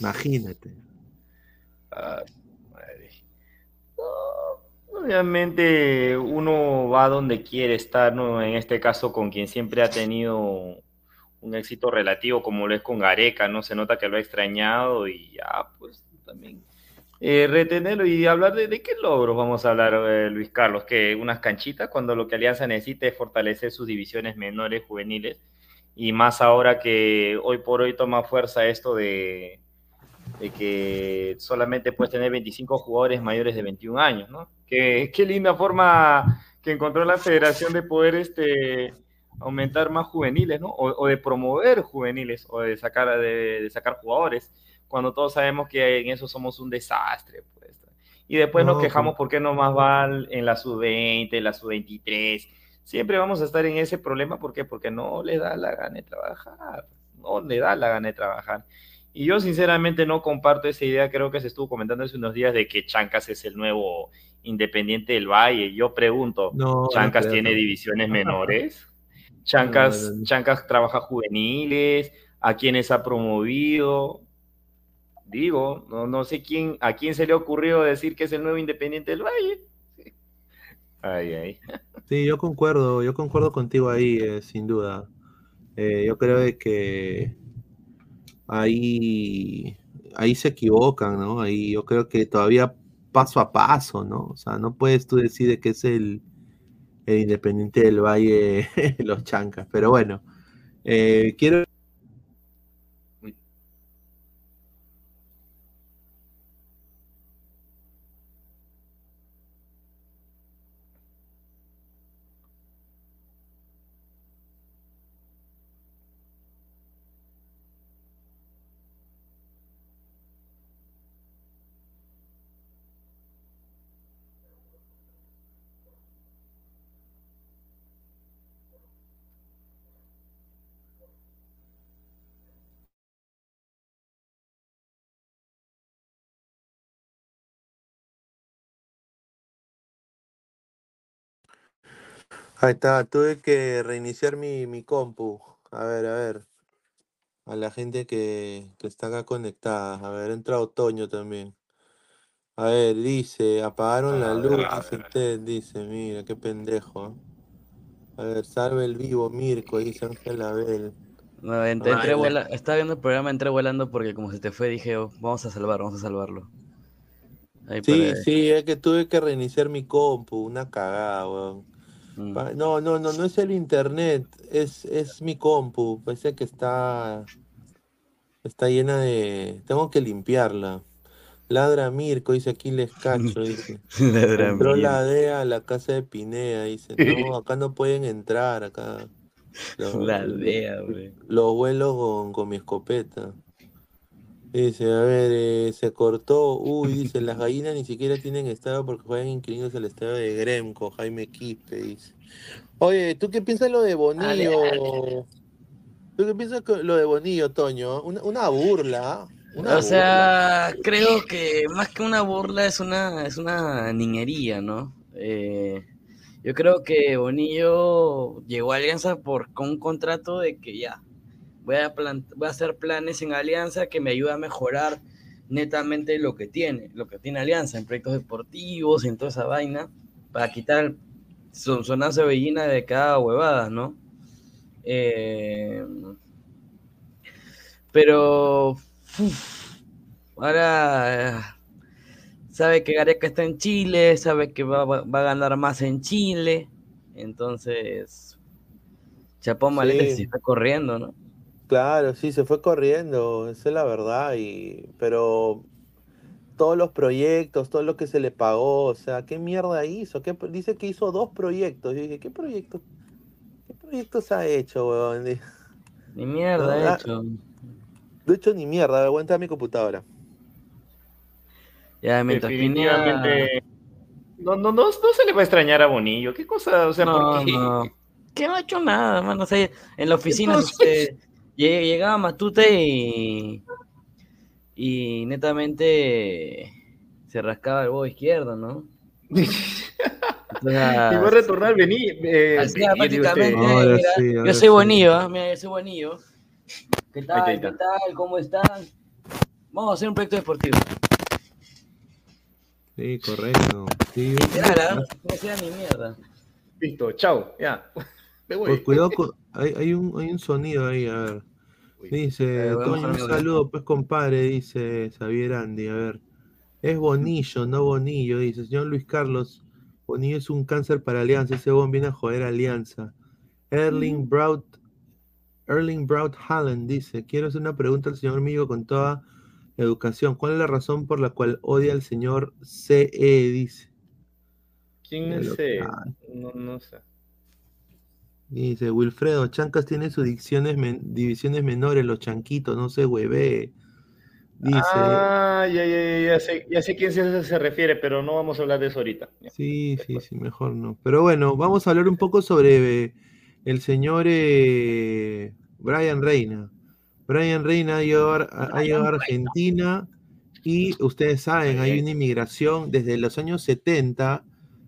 Imagínate. Obviamente uno va donde quiere estar, ¿no? En este caso con quien siempre ha tenido un éxito relativo como lo es con Gareca, ¿no? Se nota que lo ha extrañado y ya, pues también. Eh, retenerlo y hablar de, qué logros vamos a hablar, eh, Luis Carlos, que unas canchitas cuando lo que Alianza necesita es fortalecer sus divisiones menores, juveniles, y más ahora que hoy por hoy toma fuerza esto de, que solamente puedes tener 25 jugadores mayores de 21 años, ¿no? Qué, qué linda forma que encontró la federación de poder este, aumentar más juveniles, ¿no? O, de promover juveniles, o de sacar, de sacar jugadores cuando todos sabemos que en eso somos un desastre. Pues. Y después nos quejamos porque no más va en la sub-20, la sub-23. Siempre vamos a estar en ese problema, ¿por qué? Porque no le da la gana de trabajar, no le da la gana de trabajar. Y yo sinceramente no comparto esa idea, creo que se estuvo comentando hace unos días de que Chancas es el nuevo Independiente del Valle. Yo pregunto, ¿Chancas tiene divisiones (laughs) menores? ¿Chancas, Chancas trabaja juveniles? ¿A quiénes ha promovido? Digo, no, no sé quién, a quién se le ha ocurrido decir que es el nuevo Independiente del Valle. (laughs) Ay, ay. Sí, yo concuerdo, yo concuerdo contigo ahí, eh, sin duda. Eh, yo creo que ahí, ahí se equivocan, ¿no? Ahí yo creo que todavía paso a paso, ¿no? O sea, no puedes tú decir que es el, el Independiente del Valle (laughs) los chancas, pero bueno, eh, quiero Ahí está, tuve que reiniciar mi, mi compu. A ver, a ver. A la gente que, que está acá conectada. A ver, entra Otoño también. A ver, dice, apagaron la luz, dice usted, dice, mira, qué pendejo. A ver, salve el vivo, Mirko, dice Ángel Abel. No, entré, entré vuela- estaba viendo el programa, entré volando porque como se te fue, dije, oh, vamos a salvar, vamos a salvarlo. Ahí Sí, para- sí, es que tuve que reiniciar mi compu, una cagada, weón. No, no, no, no es el internet, es, es mi compu. Parece que está, está llena de... Tengo que limpiarla. Ladra Mirko, dice aquí les cacho, dice. (laughs) Ladra Entró la DEA a la casa de Pineda, dice. No, (laughs) acá no pueden entrar, acá. Los, La DEA, güey. los vuelo con, con mi escopeta. Dice, a ver, eh, se cortó. Uy, dice, las gallinas ni siquiera tienen estadio porque juegan inquilinos al estadio de Gremco, Jaime Quispe, dice. Oye, ¿tú qué piensas lo de Bonillo? ¿Tú qué piensas lo de Bonillo, Toño? Una, una burla. Una O sea, creo que más que una burla es una, es una niñería, ¿no? Eh, yo creo que Bonillo llegó a Alianza por, con un contrato de que ya, voy a, voy a hacer planes en Alianza que me ayuda a mejorar netamente lo que tiene, lo que tiene Alianza en proyectos deportivos, en toda esa vaina, para quitar su sonazo de bellina de cada huevada, ¿no? Eh, pero uf, ahora sabe que Gareca está en Chile, sabe que va, va- va a ganar más en Chile, entonces Chapón Malete Sí. se está corriendo, ¿no? Claro, sí, se fue corriendo, esa es la verdad, y pero todos los proyectos, todo lo que se le pagó, o sea, ¿qué mierda hizo? ¿Qué, dice que hizo dos proyectos. Yo dije, ¿qué proyectos? ¿Qué proyectos ha hecho, weón? De (laughs) Ni mierda No, ha ah, hecho. no he hecho ni mierda, aguanta mi computadora. Ya, mientras. Definitivamente. No, no, no, no se le va a extrañar a Bonillo. ¿Qué cosa? O sea, No, ¿por qué? no. (laughs) Que no ha hecho nada, mano. O sea, en la oficina Entonces- llegaba Matute y, y netamente se rascaba el huevo izquierdo, ¿no? (laughs) Y va a retornar venir. Eh, prácticamente, mira, sí, yo soy sí. Bonillo, ¿ah? mira, yo soy Bonillo. ¿Qué tal? Ahí está, ahí ¿Qué tal? ¿Cómo están? Vamos a hacer un proyecto deportivo. Sí, correcto. Sí, Literal, ¿ah? No sea ni mierda. Listo, chao, ya. (laughs) Me voy. Pues cuidado, con- hay, hay un, hay un sonido ahí, a ver. Dice, Eh, Toño, un saludo, pues compadre, dice Xavier Andy, a ver. Es Bonillo, no Bonillo, dice. Señor Luis Carlos, Bonillo es un cáncer para Alianza, ese bon viene a joder a Alianza. Erling Braut, Erling Braut Haaland dice, quiero hacer una pregunta al señor Migo con toda educación. ¿Cuál es la razón por la cual odia al señor CE? Dice. ¿Quién es ah. No, no sé. Dice Wilfredo, Chancas tiene sus dicciones men- divisiones menores, los chanquitos, no se hueve. Dice. Ah, ya, ya, ya, sé, ya sé quién se, se refiere, pero no vamos a hablar de eso ahorita. Sí, sí, sí, mejor no. Pero bueno, vamos a hablar un poco sobre eh, el señor eh, Brian Reina. Brian Reina ha llegado, ha llegado a Argentina y ustedes saben, hay una inmigración desde los años 70,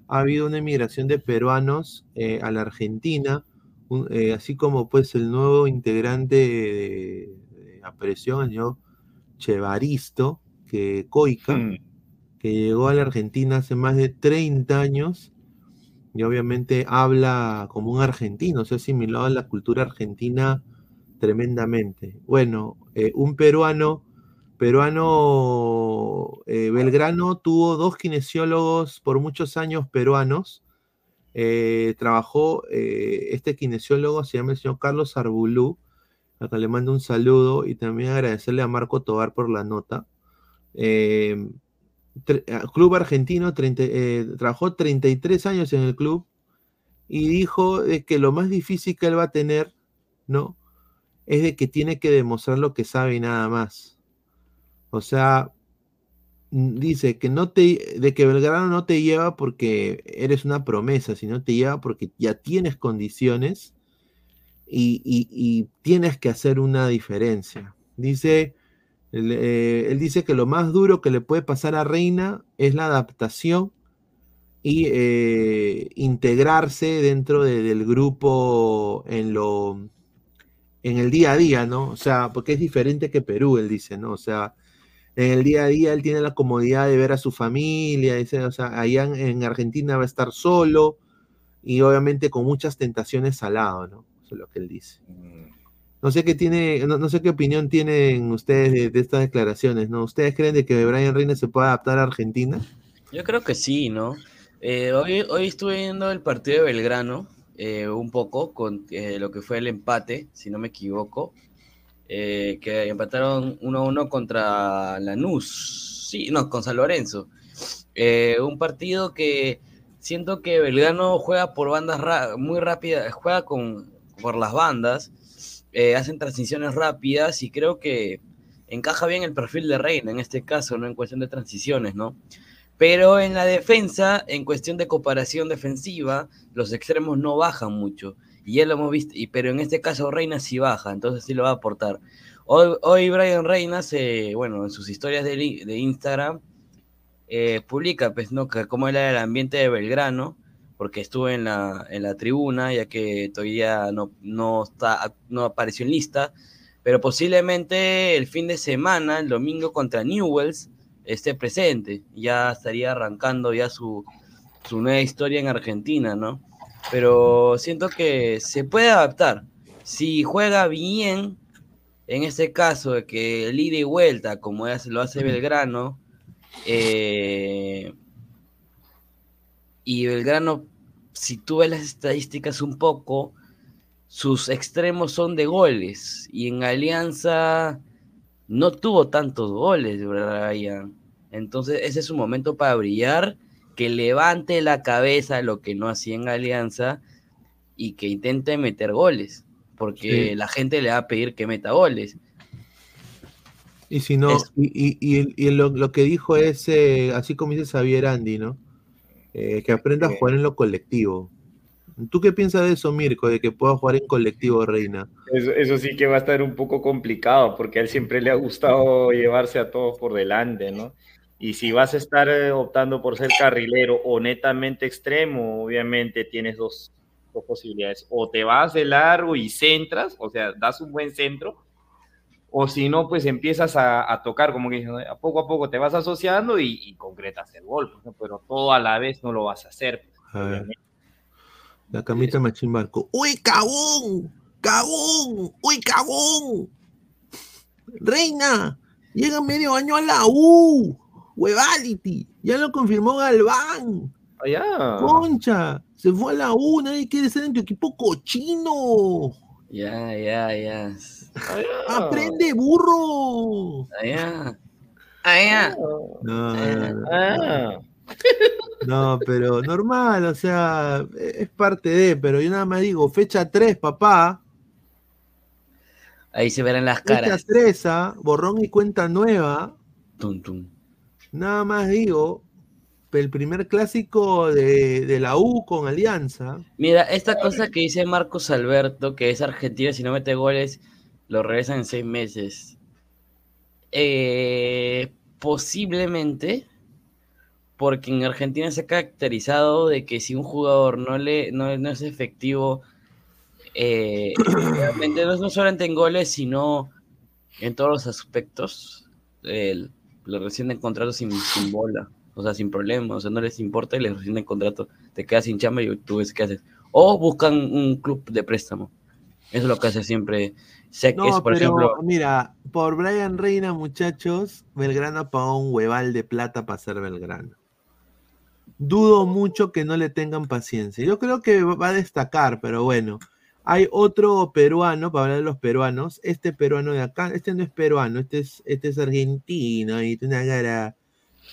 ha habido una inmigración de peruanos eh, a la Argentina, un- eh, así como pues el nuevo integrante de, de el señor Chevaristo, que Coica, Mm. que llegó a la Argentina hace más de 30 años y obviamente habla como un argentino, se ha asimilado a la cultura argentina tremendamente. Bueno, eh, un peruano, peruano, eh, Belgrano tuvo dos kinesiólogos por muchos años peruanos. Eh, trabajó, eh, este kinesiólogo se llama el señor Carlos Arbulú, acá le mando un saludo y también agradecerle a Marco Tobar por la nota. Eh, club argentino, 30, trabajó 33 años en el club y dijo que lo más difícil que él va a tener, ¿no? Es de que tiene que demostrar lo que sabe y nada más. O sea, dice que no te, de que Belgrano no te lleva porque eres una promesa, sino te lleva porque ya tienes condiciones y, y- tienes que hacer una diferencia. Dice, él, eh, él dice que lo más duro que le puede pasar a Reina es la adaptación y eh, integrarse dentro de- del grupo en lo en el día a día, ¿no? O sea, porque es diferente que Perú, él dice, ¿no? O sea, en el día a día él tiene la comodidad de ver a su familia, dice, o sea, allá en, en Argentina va a estar solo y obviamente con muchas tentaciones al lado, ¿no? Eso es lo que él dice. Mm. No sé qué tiene, no, no sé qué opinión tienen ustedes de, de estas declaraciones, ¿no? ¿Ustedes creen de que Brian Reina se pueda adaptar a Argentina? Yo creo que sí, ¿no? Eh, hoy, hoy estuve viendo el partido de Belgrano eh, un poco con eh, lo que fue el empate, si no me equivoco, eh, que empataron 1-1 contra Lanús, sí, no, con San Lorenzo. Eh, un partido que siento que Belgrano juega por bandas muy rápidas, juega con, por las bandas, eh, hacen transiciones rápidas y creo que encaja bien el perfil de Reina en este caso, ¿no? En cuestión de transiciones, ¿no? Pero en la defensa, en cuestión de cooperación defensiva, los extremos no bajan mucho. Y ya lo hemos visto, y, pero en este caso Reina sí baja, entonces sí lo va a aportar. Hoy, hoy Brian Reina, se, bueno, en sus historias de, de Instagram, eh, publica, pues, ¿no? Que cómo era el ambiente de Belgrano, porque estuvo en la, en la tribuna, ya que todavía no, no, está, no apareció en lista, pero posiblemente el fin de semana, el domingo contra Newells, esté presente, ya estaría arrancando ya su, su nueva historia en Argentina, ¿no? Pero siento que se puede adaptar. Si juega bien, en este caso, de que el ida y vuelta, como es- lo hace Belgrano, eh, y Belgrano, si tú ves las estadísticas un poco, sus extremos son de goles, y en Alianza no tuvo tantos goles, Brian. Entonces, ese es su momento para brillar, que levante la cabeza lo que no hacía en Alianza y que intente meter goles, porque Sí. la gente le va a pedir que meta goles. Y si no, Es- y, y- y- y lo, lo que dijo es, eh, así como dice Xavier Andy, ¿no? Eh, que aprenda a jugar en lo colectivo. ¿Tú qué piensas de eso, Mirko, de que pueda jugar en colectivo, Reina? Eso, eso sí que va a estar un poco complicado, porque a él siempre le ha gustado llevarse a todos por delante, ¿no? Y si vas a estar eh, optando por ser carrilero o netamente extremo, obviamente tienes dos, dos posibilidades. O te vas de largo y centras, o sea, das un buen centro, o si no, pues empiezas a, a tocar, como que a poco a poco te vas asociando y, y concretas el gol, pues, ¿no? pero todo a la vez no lo vas a hacer. pues, A. La camita Machín Marco. ¡Uy, cagón! ¡Cagón! ¡Uy, cagón! Reina, llega medio año a la U. Huevality. Ya lo confirmó Galván. Ya. Concha, se fue a la U. Nadie quiere ser en tu equipo cochino. Ya, ya, ya. ¡Aprende, burro! Allá. Allá. No, no, no, Ah, no, pero normal, o sea, es parte de, pero yo nada más digo, fecha 3, papá. Ahí se verán las Fecha caras. 3, ¿ah? borrón y cuenta nueva. Tum, tum. Nada más digo, el primer clásico de, de la U con Alianza. Mira, esta cosa que dice Marcos Alberto, que es argentino, si no mete goles, lo regresan en seis meses. Eh, posiblemente, porque en Argentina se ha caracterizado de que si un jugador no le no, no es efectivo, eh, (coughs) no, no solamente en goles, sino en todos los aspectos, el- le rescinden contrato sin, sin bola, o sea, sin problema, o sea, no les importa y les rescinden contrato, te quedas sin chamba y tú ves qué haces. O buscan un club de préstamo. Eso es lo que hace siempre. Sé que No, es, por pero ejemplo, mira, por Brian Reina, muchachos, Belgrano pagó un hueval de plata para ser Belgrano. Dudo mucho que no le tengan paciencia. Yo creo que va a destacar, pero bueno. Hay otro peruano, para hablar de los peruanos, este peruano de acá, este no es peruano, este es, este es argentino y tiene una cara.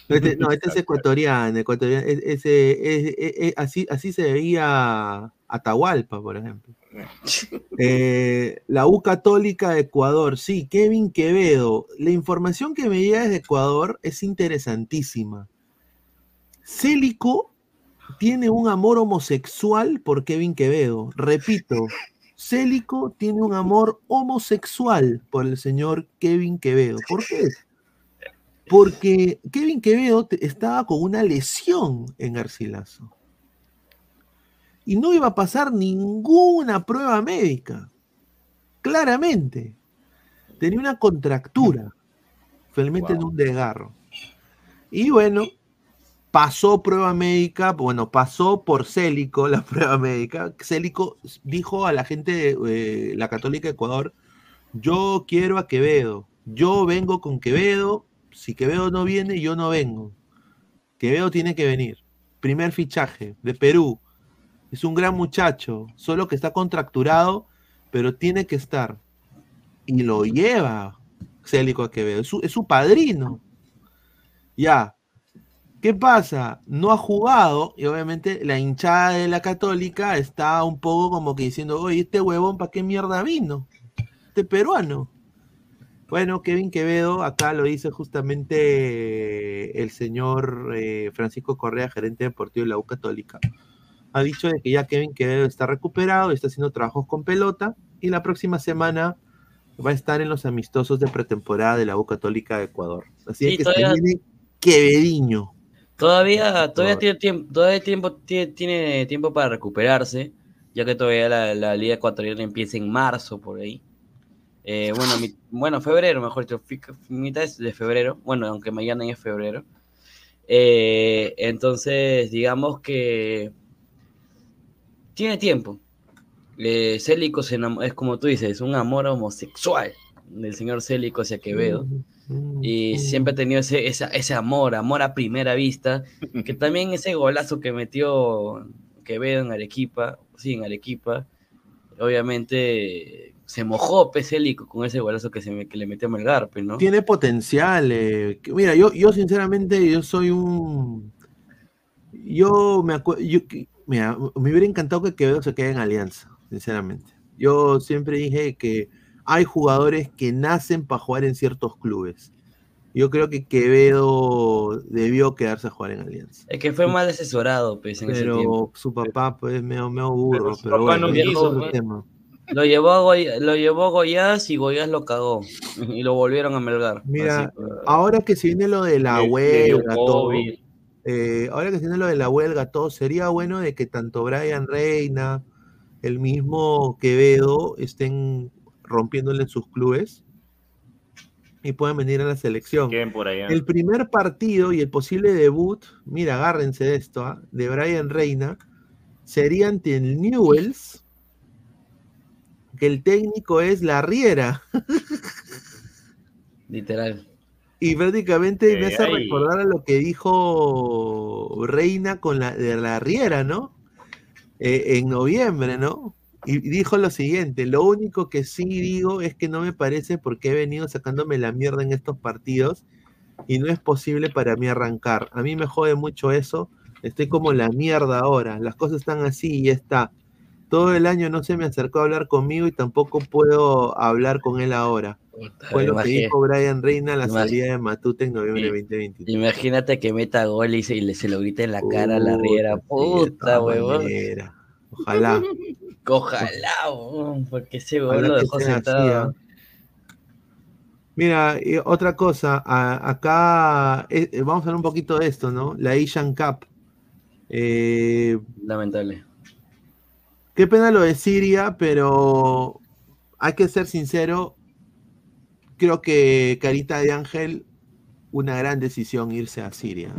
No, (laughs) este, no, este es ecuatoriano, ecuatoriano. es- ese- es- es- es- así, así se veía Atahualpa, por ejemplo. (laughs) Eh, la U Católica de Ecuador, sí, Kevin Quevedo. La información que me llega desde Ecuador es interesantísima. Célico tiene un amor homosexual por Kevin Quevedo. Repito, Célico tiene un amor homosexual por el señor Kevin Quevedo. ¿Por qué? Porque Kevin Quevedo estaba con una lesión en Garcilaso y no iba a pasar ninguna prueba médica. Claramente. Tenía una contractura, felizmente en un desgarro. Y bueno, pasó prueba médica, bueno, pasó por Célico (laughs) la prueba médica. Célico dijo a la gente de eh, la Católica de Ecuador, yo quiero a Quevedo, yo vengo con Quevedo, si Quevedo no viene, yo no vengo. Quevedo tiene que venir. Primer fichaje de Perú, es un gran muchacho, solo que está contracturado, pero tiene que estar. Y lo lleva Célico a Quevedo, es su, es su padrino. Ya. ¿Qué pasa? No ha jugado y obviamente la hinchada de la católica está un poco como que diciendo, oye, este huevón, ¿para qué mierda vino? Este peruano. Bueno, Kevin Quevedo, acá lo dice justamente el señor eh, Francisco Correa, gerente deportivo de la U Católica ha dicho de que ya Kevin Quevedo está recuperado, está haciendo trabajos con pelota y la próxima semana va a estar en los amistosos de pretemporada de la U Católica de Ecuador. Así Sí, que se viene Quevediño. Todavía, todavía Por- tiene tiempo, todavía tiempo, tiene, tiene tiempo para recuperarse, ya que todavía la, la liga ecuatoriana empieza en marzo por ahí. Eh, bueno, mi- bueno, febrero, mejor dicho, mitad de febrero, bueno, aunque mañana ya es febrero. Eh, entonces, digamos que tiene tiempo. Eh, Célico se es como tú dices, un amor homosexual del señor Célico hacia Quevedo. Mm, Y mm. siempre ha tenido ese, esa- ese amor, amor a primera vista, que (laughs) también ese golazo que metió Quevedo en Arequipa, sí, en Arequipa, obviamente se mojó Peselico con ese golazo que, se me- que le metió a Melgar, ¿no? Tiene potencial. eh, Mira, yo, yo sinceramente, yo soy un. Yo me acuerdo. Mira, me hubiera encantado que Quevedo se quede en Alianza, sinceramente. Yo siempre dije que hay jugadores que nacen para jugar en ciertos clubes. Yo creo que Quevedo debió quedarse a jugar en Alianza. Es que fue mal asesorado, pues, en ese tiempo. Pero su papá, pues, medio, medio burro. su Pero, papá bueno, no quiso, pues. tema. Lo llevó a Goy- lo llevó a Goiás y Goiás lo cagó. Y lo volvieron a Melgar. Mira, Así que- Ahora que se viene lo de la huelga, todo, eh, ahora que se viene lo de la huelga, todo, sería bueno de que tanto Brian Reina, el mismo Quevedo, estén rompiéndole en sus clubes y puedan venir a la selección. Queden por allá. El primer partido y el posible debut, mira, agárrense de esto, ¿ah? de Brian Reina, sería ante el Newells, que el técnico es la Riera. (laughs) Literal. Y prácticamente me hace ahí. recordar a lo que dijo Reina con la de la Riera, ¿no? Eh, en noviembre, ¿no? Y dijo lo siguiente, lo único que sí digo es que no me parece porque he venido sacándome la mierda en estos partidos y no es posible para mí arrancar. A mí me jode mucho eso, estoy como la mierda ahora, las cosas están así y ya está. todo el año no se me acercó a hablar conmigo y tampoco puedo hablar con él ahora. Fue lo que dijo Brian Reina a la salida de Matute en noviembre de 2023. Imagínate que meta gol y se, y se lo grite en la cara a la Riera. Puta, huevón. Ojalá. (laughs) Ojalá, porque ese gol lo dejó sentado. Mira, otra cosa, acá eh, eh, vamos a hablar un poquito de esto, ¿no? La Asian Cup. Eh, Lamentable. Qué pena lo de Siria, pero hay que ser sincero. Creo que Carita de Ángel, una gran decisión irse a Siria.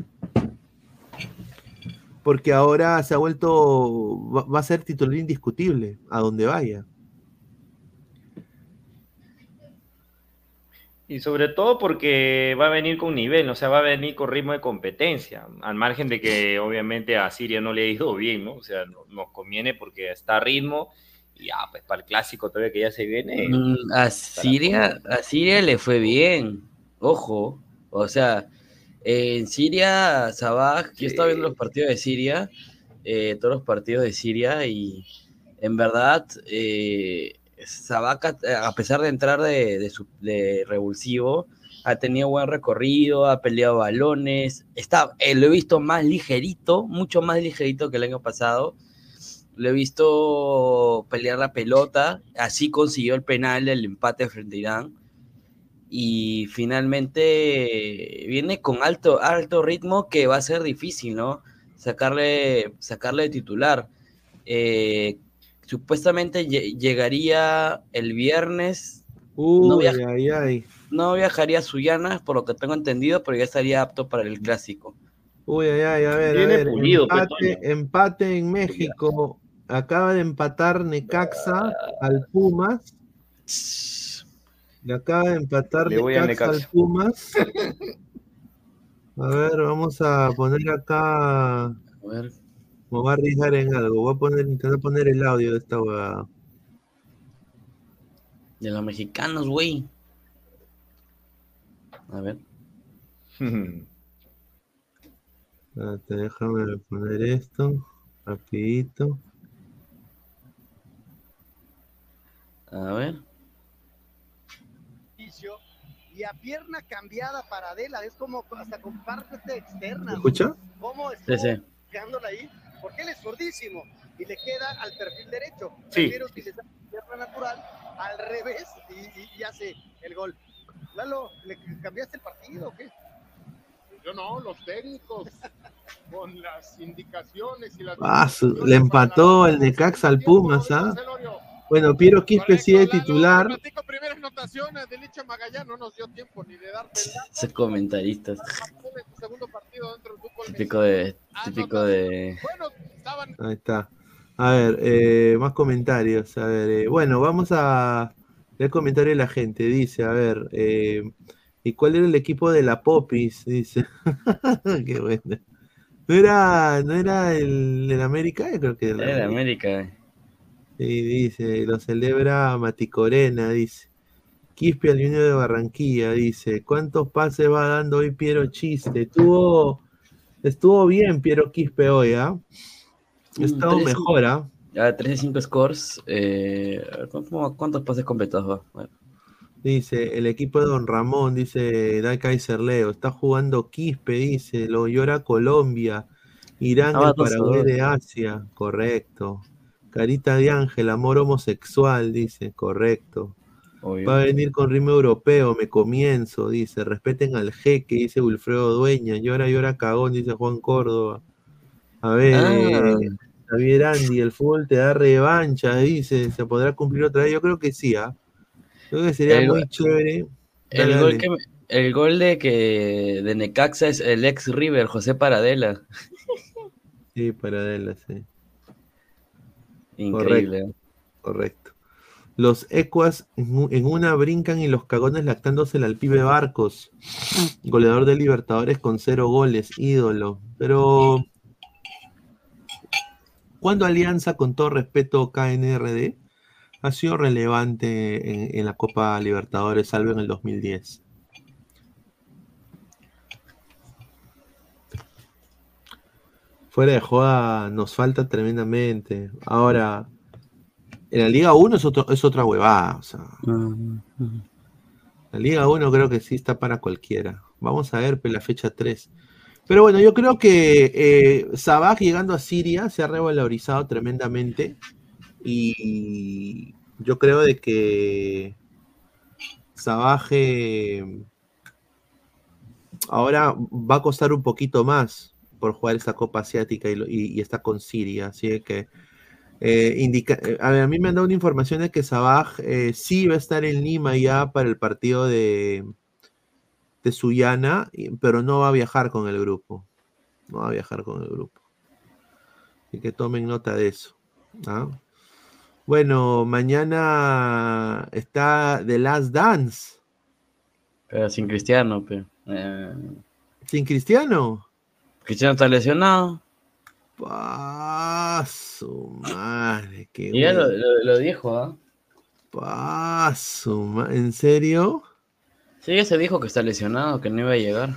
Porque ahora se ha vuelto, va a ser titular indiscutible a donde vaya. Y sobre todo porque va a venir con nivel, o sea, va a venir con ritmo de competencia, al margen de que obviamente a Siria no le ha ido bien, ¿no? O sea, nos conviene porque está a ritmo y ya, pues para el clásico todavía que ya se viene. Mm, a Siria, a Siria le fue bien, ojo, o sea, en Siria, Sabah, yo estaba viendo los partidos de Siria, eh, todos los partidos de Siria y en verdad... Eh, Sabaca, eh, a pesar de entrar de, revulsivo, ha tenido buen recorrido, ha peleado balones, está, eh, lo he visto más ligerito, mucho más ligerito que el año pasado. Lo he visto pelear la pelota, así consiguió el penal del empate frente a Irán. Y finalmente viene con alto, alto ritmo que va a ser difícil, ¿no? Sacarle, sacarle de titular. Eh, supuestamente llegaría el viernes. no, viajaría a Sullana, por lo que tengo entendido, pero ya estaría apto para el clásico. Uy, ay, ay, a ver, a ver. Pues, empate, en México. Acaba de empatar Necaxa al Pumas. Le acaba de empatar Necaxa, al Pumas. (laughs) A ver, vamos a poner acá. A ver. Me voy a arriesgar en algo. Voy a poner, intentar poner el audio de esta huevada. De los mexicanos, güey. A ver. (laughs) déjame poner esto. Rapidito. A ver. Y a pierna cambiada para Adela, es como hasta con parte externa. ¿Escucha? ¿Cómo está sí, ahí? porque él es sordísimo y le queda al perfil derecho. Sí. Prefiere utilizar pierna natural al revés y, hace el gol. Lalo, ¿le cambiaste el partido o qué? Yo no, los técnicos, (laughs) con las indicaciones y las... Ah, le empató el Necaxa al Pumas, ¿ah? Bueno, Piero Quispe sigue titular. primeras notaciones de Licha Magallán, no nos dio tiempo ni de dar Ese (laughs) comentarista. Típico de. Típico de. Ahí está. A ver, eh, más comentarios. A ver, eh, bueno, vamos a leer comentarios de la gente. Dice, a ver, eh, ¿y cuál era el equipo de la Popis? Dice. (laughs) Qué bueno. ¿No era, no era el, el América? creo que era el América. Sí, dice, lo celebra Maticorena, dice. Quispe al Junior de Barranquilla, dice. ¿Cuántos pases va dando hoy Piero Chiste? Estuvo, estuvo bien Piero Quispe hoy, ¿ah? ¿eh? Estuvo mejor, ¿ah? ¿eh? 3 de 5 scores. Eh, ¿Cuántos pases completados va? Dice, el equipo de Don Ramón, dice Dai Kaiser Leo, está jugando Quispe, dice, lo llora Colombia, Irán, ah, el Paraguay de Asia, correcto. Carita de Ángel, amor homosexual, dice, correcto. Va a venir con ritmo europeo, me comienzo, dice. Respeten al jeque, dice Wilfredo Dueña. Llora, llora cagón, dice Juan Córdoba. A ver, ah. Javier Andy, el fútbol te da revancha, dice. ¿Se podrá cumplir otra vez? Yo creo que sí, ¿ah? Creo que sería muy chévere. el, gol el gol de que de Necaxa es el ex River, José Paradela. Sí, Paradela, sí. Increíble. Correcto. Los Ecuas en una brincan y los cagones lactándose al pibe Barcos. Goleador de Libertadores con cero goles, ídolo. Pero. cuando Alianza, con todo respeto, KNRD, ha sido relevante en, la Copa Libertadores, salvo en el 2010? Fuera de joda nos falta tremendamente. Ahora, En la Liga 1 es, otro, es otra huevada. O sea, Mm, mm. la Liga 1 creo que sí está para cualquiera. Vamos a ver pues, la fecha 3. Pero bueno, yo creo que eh, llegando a Siria se ha revalorizado tremendamente. Y yo creo de que Sabah eh, ahora va a costar un poquito más por jugar esta Copa Asiática y, lo- y- y está con Siria. Así que eh, indica, eh, a, ver, a mí me han dado una información de que Sabah eh, sí va a estar en Lima ya para el partido de, de Sullana, y- pero no va a viajar con el grupo. No va a viajar con el grupo. Así que tomen nota de eso. ¿ah? Bueno, mañana está The Last Dance. Pero sin Cristiano, pe. Eh, ¿Sin Cristiano? Cristiano está lesionado. Pa' su madre, qué Y ya lo, bueno. lo- lo dijo, ¿ah? Pa' su ma- ¿En serio? Sí, ya se dijo que está lesionado, que no iba a llegar.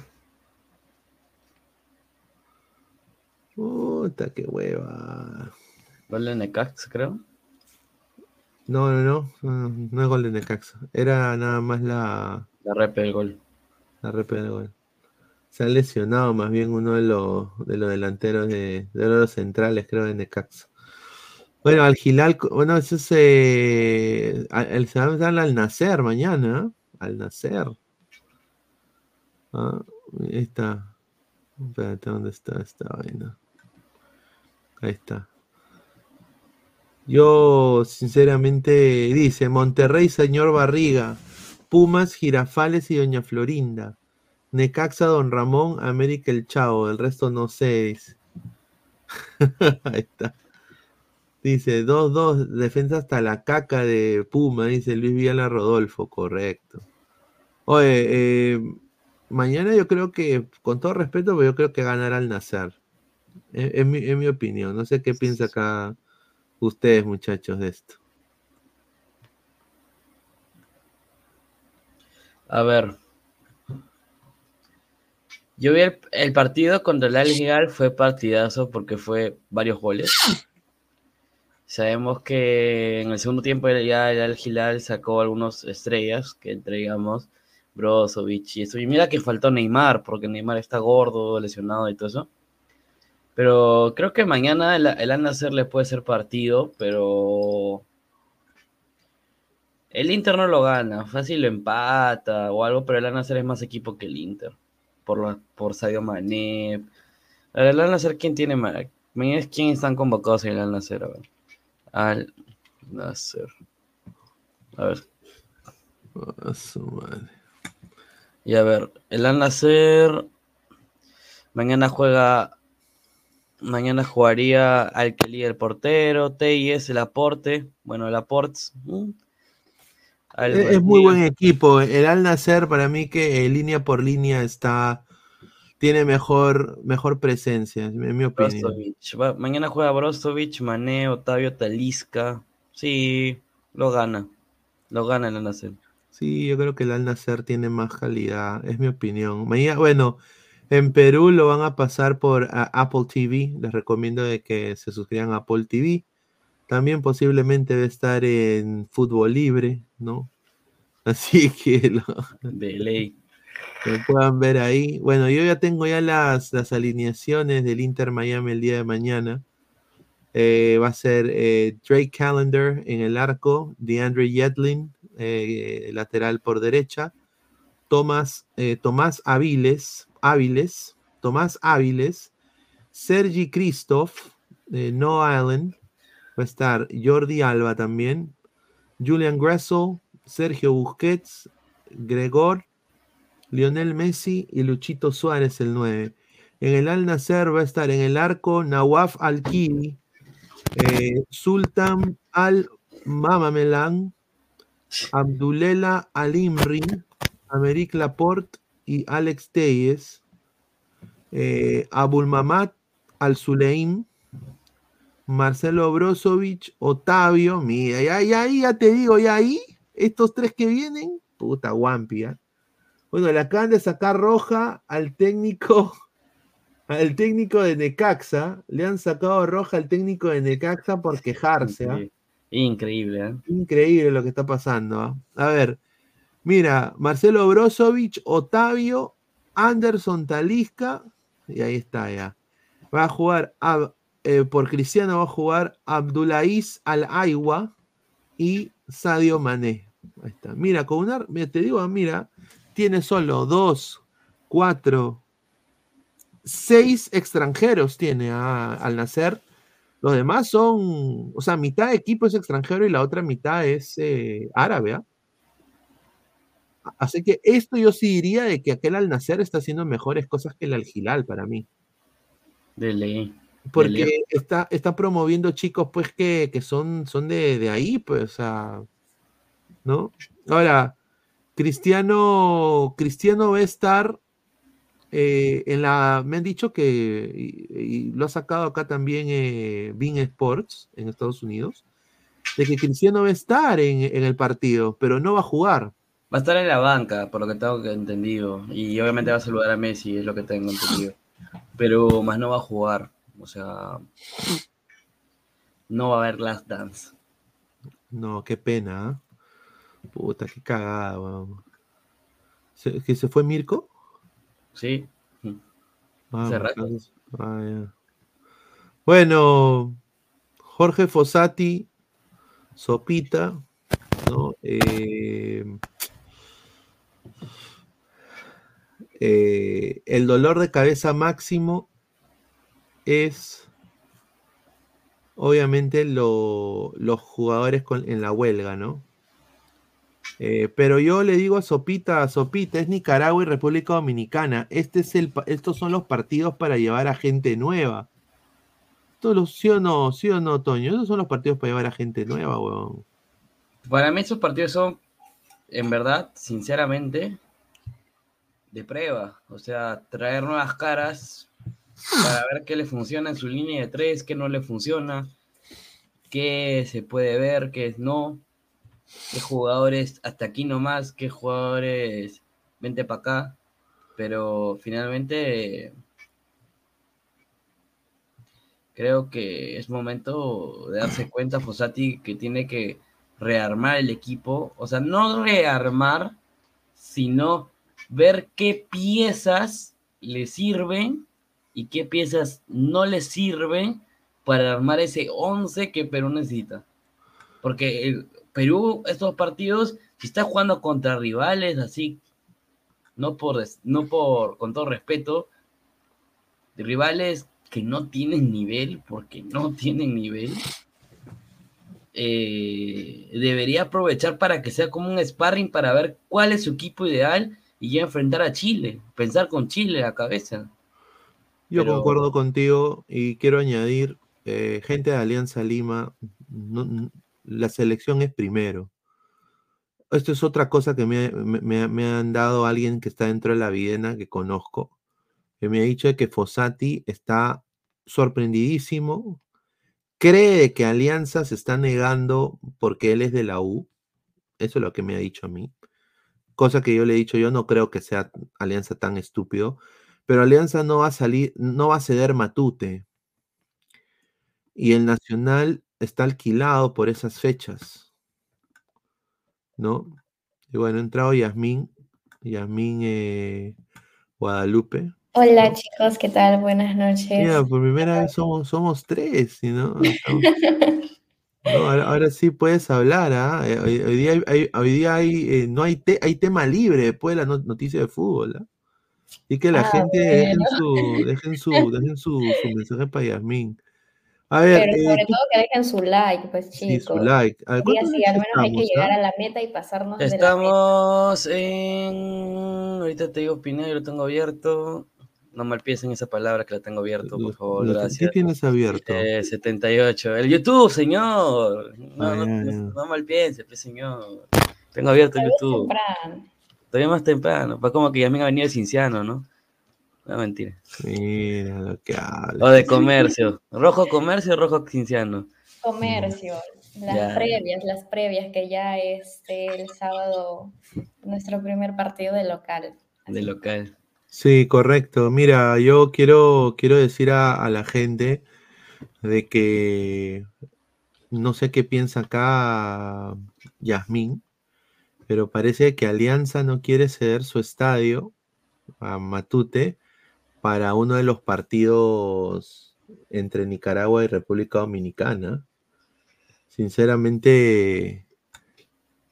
Puta, qué hueva. Gol de Necax, creo. No, no, no, no, no es gol de Necaxa. Era nada más la, La repe del gol. la repe del gol. Se ha lesionado más bien uno de los, de los delanteros de, de los centrales, creo, de Necaxa. Bueno, al Gilal, bueno, eso es eh, al- se va a empezar al nacer mañana, ¿eh? al nacer. Ah, ahí está. Espérate, ¿dónde está esta vaina? Ahí está. Yo, sinceramente, dice Monterrey, señor Barriga, Pumas, Girafales y Doña Florinda. Necaxa, Don Ramón, América el Chavo, el resto no sé. (laughs) Ahí está. Dice 2-2, defensa hasta la caca de Puma, dice Luis Villalba Rodolfo, correcto. Oye, eh, mañana yo creo que, con todo respeto, pero yo creo que ganará al nacer. Es, es mi, es mi opinión. No sé qué piensa acá ustedes, muchachos, de esto. A ver. Yo vi el, partido contra el Al fue partidazo porque fue varios goles. Sabemos que en el segundo tiempo ya el Al sacó algunas estrellas, que entre digamos Brozovic y eso. Y mira que faltó Neymar, porque Neymar está gordo, lesionado y todo eso. Pero creo que mañana el, el Al le puede ser partido, pero el Inter no lo gana, fácil lo empata o algo, pero el Al es más equipo que el Inter. Por, la, por Sadio Mané. El Al Nassr, ¿quién tiene más? ¿Quién están convocados en el Al Nassr? A ver. Al Nassr. A ver. Su madre. Y a ver, el Al Nassr mañana juega mañana jugaría al que el portero, Teyes, el aporte, bueno, el aportes. mm, al Es, es muy buen equipo. El Al Nacer, para mí, que eh, línea por línea está. Tiene mejor, mejor presencia, en mi opinión. Brozovic. Va- mañana juega Brozovic, Mané, Otavio, Talisca. Sí, lo gana. Lo gana el Al Nassr. Sí, yo creo que el Al Nacer tiene más calidad, es mi opinión. Mañana, bueno, en Perú lo van a pasar por a, Apple TV. Les recomiendo de que se suscriban a Apple TV. También posiblemente debe estar en Fútbol Libre, ¿no? (laughs) Así que lo, De ley. que puedan ver ahí. Bueno, yo ya tengo ya las, las alineaciones del Inter Miami el día de mañana. Eh, va a ser eh, Drake Callender en el arco, DeAndre Yedlin, eh, lateral por derecha, Tomás, Tomás Áviles, Áviles, Tomás Áviles, Sergi Christoph, No Allen, va a estar Jordi Alba también, Julian Gressel, Sergio Busquets, Gregor, Lionel Messi y Luchito Suárez el 9. En el Al Nasser va a estar en el arco Nawaf Al-Kili, eh, Sultan Al-Mamamelan, Abdulela Al-Imri, Americ Laporte y Alex Teyes, eh, Abul Mamad Al-Suleim, Marcelo Brozovic, Otavio, mira, ya, ya, ya te digo, ya ahí, estos tres que vienen, puta guampi, ¿ah? Bueno, le acaban de sacar roja al técnico, (laughs) al técnico de Necaxa, le han sacado roja al técnico de Necaxa por quejarse, ¿ah? Increíble, ¿eh? Increíble lo que está pasando. ¿ah? A ver, mira, Marcelo Brozovic, Otavio, Anderson Talisca, y ahí está ya. Va a jugar a- eh, por Cristiano, va a jugar Abdulaziz Al Aiwa y Sadio Mané. Ahí está. Mira, con una, te digo, mira, tiene solo dos, cuatro, seis extranjeros tiene al nacer. Los demás son, o sea, mitad de equipo es extranjero y la otra mitad es eh, árabe. ¿ah? Así que esto yo sí diría de que aquel al nacer está haciendo mejores cosas que el al para mí. De ley. Porque está, está promoviendo chicos, pues, que, que son, son de, de ahí, pues, o sea, ¿no? Ahora, Cristiano, Cristiano va a estar eh, en la, me han dicho que, y, y lo ha sacado acá también eh, Bean Sports en Estados Unidos, de que Cristiano va a estar en, en el partido, pero no va a jugar. Va a estar en la banca, por lo que tengo que- entendido. Y obviamente va a saludar a Messi, es lo que tengo entendido. Pero más no va a jugar. O sea, no va a haber Last Dance. No, qué pena, ¿ah? Puta, qué cagada, weón. ¿Se, ¿Que se fue Mirko? ¿Sí? Ah, entonces- ah. Bueno, Jorge Fossati, Sopita, ¿no? Eh, eh, el dolor de cabeza máximo es obviamente lo- los jugadores en la huelga, ¿no? Eh, pero yo le digo a Sopita, Sopita, es Nicaragua y República Dominicana. Este es el, estos son los partidos para llevar a gente nueva. ¿Sí o no? ¿Sí o no, Toño? Esos son los partidos para llevar a gente nueva, weón. Para mí esos partidos son, en verdad, sinceramente, de prueba. O sea, traer nuevas caras para ver qué le funciona en su línea de tres, qué no le funciona, qué se puede ver, qué no, qué jugadores hasta aquí nomás, qué jugadores vente para acá. Pero finalmente creo que es momento de darse cuenta, Fossati, que tiene que rearmar el equipo. O sea, no rearmar, sino ver qué piezas le sirven y qué piezas no le sirven para armar ese 11 que Perú necesita. Porque Perú, estos partidos, si está jugando contra rivales así, no por, no por, con todo respeto, rivales que no tienen nivel, porque no tienen nivel, eh, debería aprovechar para que sea como un sparring para ver cuál es su equipo ideal y ya enfrentar a Chile, pensar con Chile a la cabeza. Yo Pero- concuerdo contigo y quiero añadir, eh, gente de Alianza Lima, no- la selección es primero. Esto es otra cosa que me, me- me- han dado alguien que está dentro de la Videna, que conozco, que me ha dicho que Fossati está sorprendidísimo, cree que Alianza se está negando porque él es de la U, eso es lo que me ha dicho a mí, cosa que yo le he dicho, yo no creo que sea Alianza tan estúpido, pero Alianza no va a salir, no va a ceder Matute. Y el Nacional está alquilado por esas fechas. ¿No? Y bueno, ha entrado Yasmín, Yasmín eh, Guadalupe. Hola chicos, ¿qué tal? Buenas noches. Mira, por primera vez somos, somos tres, ¿sí, ¿no? Ahora, ahora sí puedes hablar, ¿ah? Eh, Hoy, hoy día, hay, hay- hoy día hay, eh, no hay, te- hay tema libre después de la no- noticia de fútbol, ¿ah? Y que la Ah, gente dejen bueno. su, dejen su, dejen su, su mensaje para Yasmín. A ver, Pero eh, sobre tú- todo que dejen su like, pues sí, su chicos. like. A ver, Hoy día ¿cuántos sí, likes al menos hay que estamos, llegar ah? a la meta y pasarnos de la meta. Estamos en. Ahorita te digo Pineda, yo lo tengo abierto. No malpiecen esa palabra que la tengo abierto, por favor, ¿Qué gracias. tienes abierto? Eh, 78. El YouTube, señor. No, Ah, no, no, no malpiense, pues, señor. Tengo abierto el YouTube. temprano. Todavía más temprano. Va como que Yasmin ha venido de Cinciano, ¿no? No, mentira. Mira lo que habla. O de comercio. Rojo comercio, rojo cinciano. Comercio, las Ya. previas, las previas, que ya es el sábado nuestro primer partido de local. De local. Sí, correcto. Mira, yo quiero, quiero decir a, a la gente de que no sé qué piensa acá Yasmín, pero parece que Alianza no quiere ceder su estadio a Matute para uno de los partidos entre Nicaragua y República Dominicana. Sinceramente,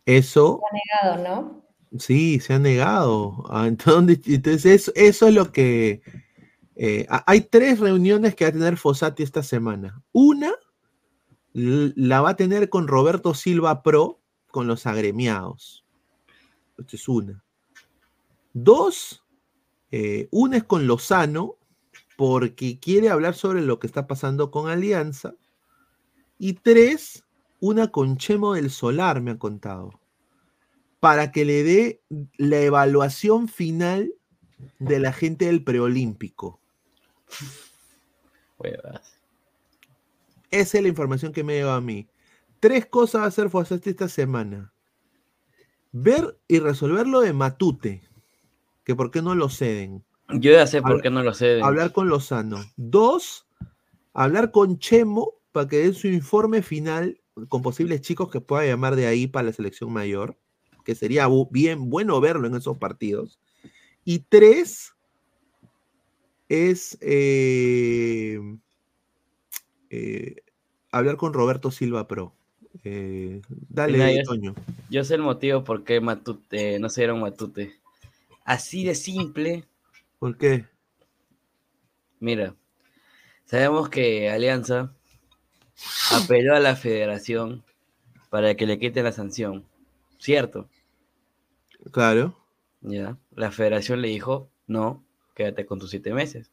eso... Se ha negado, ¿no? Sí, se ha negado. Ah, Entonces, (laughs) entonces eso, eso es lo que... eh, ha- hay tres reuniones que va a tener Fossati esta semana. Una la va a tener con Roberto Silva Pro, con los agremiados. Esta es una. Dos, eh, una es con Lozano, porque quiere hablar sobre lo que está pasando con Alianza. Y tres, una con Chemo del Solar, me ha contado, para que le dé la evaluación final de la gente del preolímpico. Huevas. Esa es la información que me lleva a mí. Tres cosas va a hacer Fossati esta semana. Ver y resolver lo de Matute, que por qué no lo ceden. Yo ya sé por Habla- qué no lo sé. Hablar con Lozano. Dos, hablar con Chemo para que den su informe final con posibles chicos que pueda llamar de ahí para la selección mayor, que sería bien bueno verlo en esos partidos. Y tres, es eh, eh, hablar con Roberto Silva Pro. Eh, dale, yo- Toño. Yo sé el motivo por qué Matute, no se dieron Matute. Así de simple. ¿Por qué? Mira, sabemos que Alianza apeló a la federación para que le quite la sanción, ¿cierto? Claro. Ya, la federación le dijo, no, quédate con tus siete meses.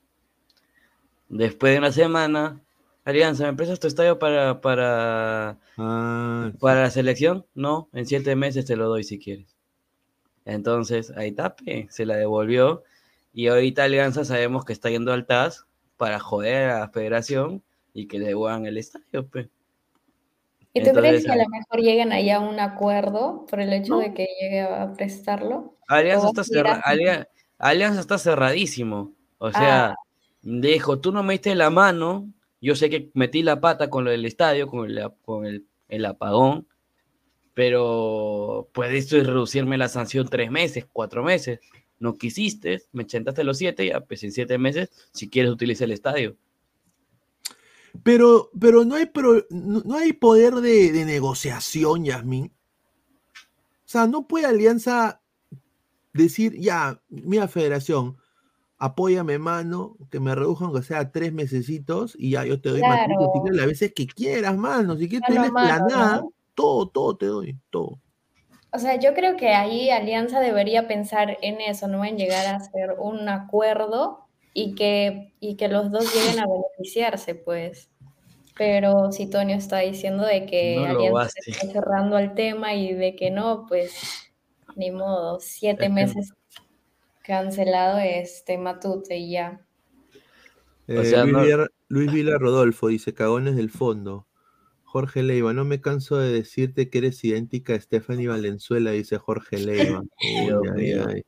Después de una semana, Alianza, ¿me prestas tu estadio para, para, Ah, para la selección? No, en siete meses te lo doy si quieres. Entonces, ahí tape, se la devolvió. Y ahorita Alianza sabemos que está yendo al TAS para joder a la federación y que le devuelvan el estadio, pues. ¿Y tú crees que a lo mejor lleguen ahí a un acuerdo por el hecho No. de que llegue a prestarlo? Alianza ¿O está, cerra- Alianza está cerradísimo. O sea, Ah. dijo, tú no me diste la mano, yo sé que metí la pata con lo del estadio, con el, apagón, pero puedes reducirme la sanción tres meses, cuatro meses. No quisiste, me chentaste los siete, ya pues en siete meses, si quieres utiliza el estadio. Pero, pero no hay poder de, de negociación, Yasmin. O sea, no puede Alianza decir, ya, mira, Federación, apóyame, mano, que me redujan aunque sea tres mesecitos y ya yo te doy Claro. Quieres, las veces que quieras, mano. Si quieres tener planada, ¿no? todo, todo te doy, todo. O sea, yo creo que ahí Alianza debería pensar en eso, no en llegar a hacer un acuerdo y que, y que los dos lleguen a beneficiarse, pues. Pero si Tonio está diciendo de que No Alianza se está cerrando al tema y de que no, pues ni modo, siete Es que- meses cancelado este Matute y ya. O Eh, sea, Luis, no- Villar- Luis Vila Rodolfo dice, cagones del fondo. Jorge Leiva, no me canso de decirte que eres idéntica a Stephanie Valenzuela, dice Jorge Leiva. (laughs) Uy, Dios ay, mío. ay.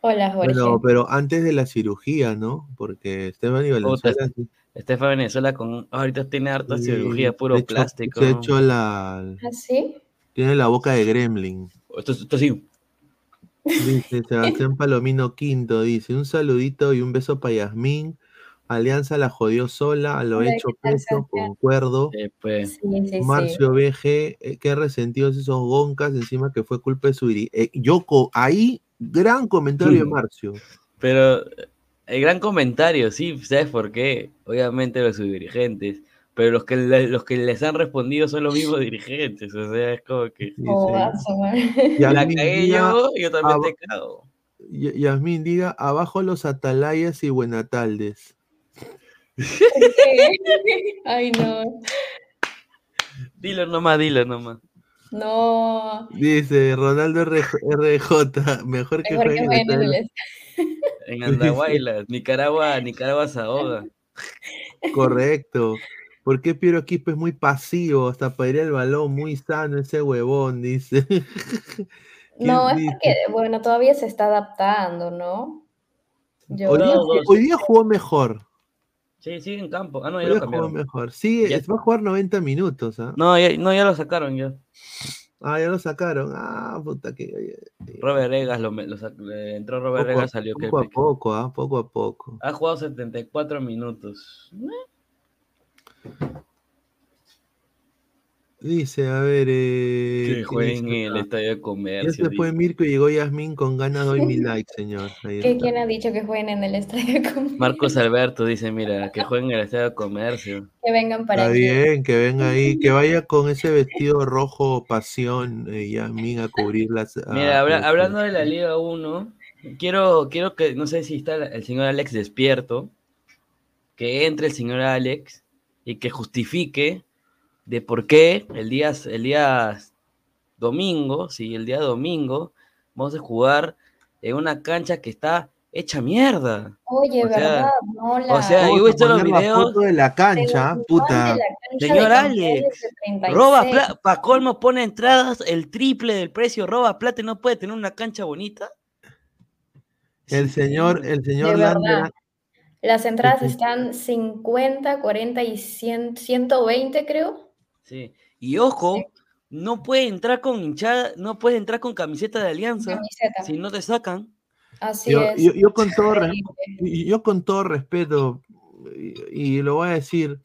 Hola, Jorge. Bueno, pero antes de la cirugía, ¿no? Porque Stephanie Valenzuela Venezuela con ahorita tiene harta sí, cirugía, puro hecho- plástico. Se ha hecho la... ¿Ah, sí? Tiene la boca de gremlin. Esto, esto sí. Dice (laughs) Sebastián Palomino Quinto, dice, un saludito y un beso para Yasmín. Alianza la jodió sola, a lo Hola, hecho ¿qué tal, peso, concuerdo. eh, pues, Sí, sí, sí. Marcio BG, eh, qué resentidos esos goncas, encima que fue culpa de su eh, yo co- ahí, gran comentario de. Marcio. Pero el gran comentario, sí, ¿sabes por qué? Obviamente los dirigentes, pero los que, le- los que les han respondido son los mismos (laughs) dirigentes, o sea, es como que Dice, Oh, a su madre. la cagué yo, yo también te cago. Y- Yasmín, diga, abajo los atalayas y buenataldes. (laughs) Ay, no. Dilo nomás, dilo nomás. No. Dice Ronaldo RJ, mejor que Mejor que en En Andahuaylas, (laughs) Nicaragua, Nicaragua se ahoga. Correcto. ¿Por qué Piero Quispe es muy pasivo? Hasta para ir al balón, muy sano ese huevón, dice. (laughs) ¿Quién No, es dice? porque, bueno, todavía se está adaptando, ¿no? Yo Hoy día, Todos. hoy día jugó mejor. Sí, sigue en campo. Ah, no, ya Hoy lo jugó cambiaron. mejor. Sí, Ya. va a jugar 90 minutos. ¿ah? No, ya, no, ya lo sacaron ya. Ah, ya lo sacaron. Ah, puta que. eh, Robert Regas, lo, entró Robert Poco a, Regas, salió que poco a poco, ¿ah? Poco a poco. Ha jugado 74 minutos. Dice, a ver. Eh, Que ¿qué jueguen en el acá? estadio de Ya comercio. se fue dice. Mirko y llegó Yasmin con ganas, doy mi (laughs) like, señor. ¿Qué. ¿Quién ha dicho que jueguen en el estadio de comercio? Marcos Alberto dice, mira, que jueguen en el estadio de comercio. Que vengan para Está aquí. bien, que venga ahí, que vaya con ese vestido rojo pasión, eh, Yasmin, a cubrir las. a- Mira, habla- las- hablando de la Liga 1, quiero, quiero que, no sé si está el señor Alex despierto, que entre el señor Alex y que justifique de por qué el día, el día domingo, sí, el día domingo, vamos a jugar en una cancha que está hecha mierda. Oye, O sea, ¿verdad? No, la... o sea, yo he visto los videos. foto de la cancha, puta. Señor Alex, de 36. Roba plata, pa' colmo pone entradas el triple del precio, roba plata y no puede tener una cancha bonita. El señor, el señor. Lander, Las entradas Sí, están 50, 40 y 100, 120, creo. Sí. Y ojo, Sí. no puede entrar con hinchada, no puedes entrar con camiseta de alianza Camiseta. si no te sacan. Así yo, es. yo- yo con todo yo con todo respeto, y, y lo voy a decir,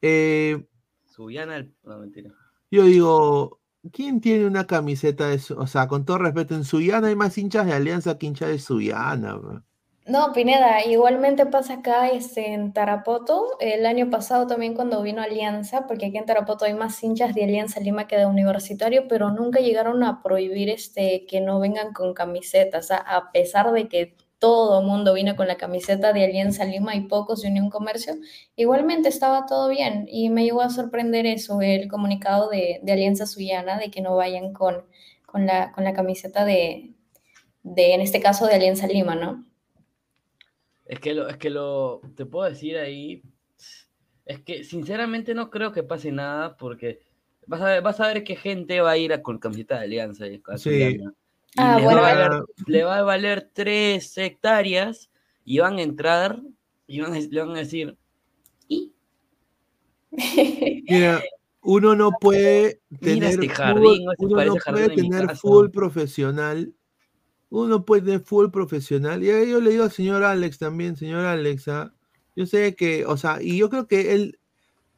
eh, Subiana, el- no mentira. yo digo, ¿quién tiene una camiseta de su, o sea, con todo respeto, en Suyana hay más hinchas de Alianza que hinchas de Suyana, bro. No, Pineda, igualmente pasa acá este, en Tarapoto, el año pasado también cuando vino Alianza, porque aquí en Tarapoto hay más hinchas de Alianza Lima que de Universitario, pero nunca llegaron a prohibir este, que no vengan con camisetas, a, pesar de que todo el mundo vino con la camiseta de Alianza Lima y pocos de Unión Comercio, igualmente estaba todo bien. Y me llegó a sorprender eso, el comunicado de, Alianza Suyana, de que no vayan con, con la, con la camiseta de, de, en este caso, de Alianza Lima, ¿no? Es que lo, es que lo, te puedo decir ahí, es que sinceramente no creo que pase nada porque vas a ver, vas a ver qué gente va a ir a, con camiseta de alianza. y a Sí. Y Ah, les, bueno, va a Mira, valer, le va a valer tres hectáreas y van a entrar y van a- le van a decir, ¿y? (laughs) Mira, uno no puede tener este fútbol- jardín, este uno no puede tener fútbol profesional. Uno puede tener fútbol profesional. Y ahí yo le digo al señor Alex también, señor Alex, ¿ah? yo sé que, o sea, y yo creo que él,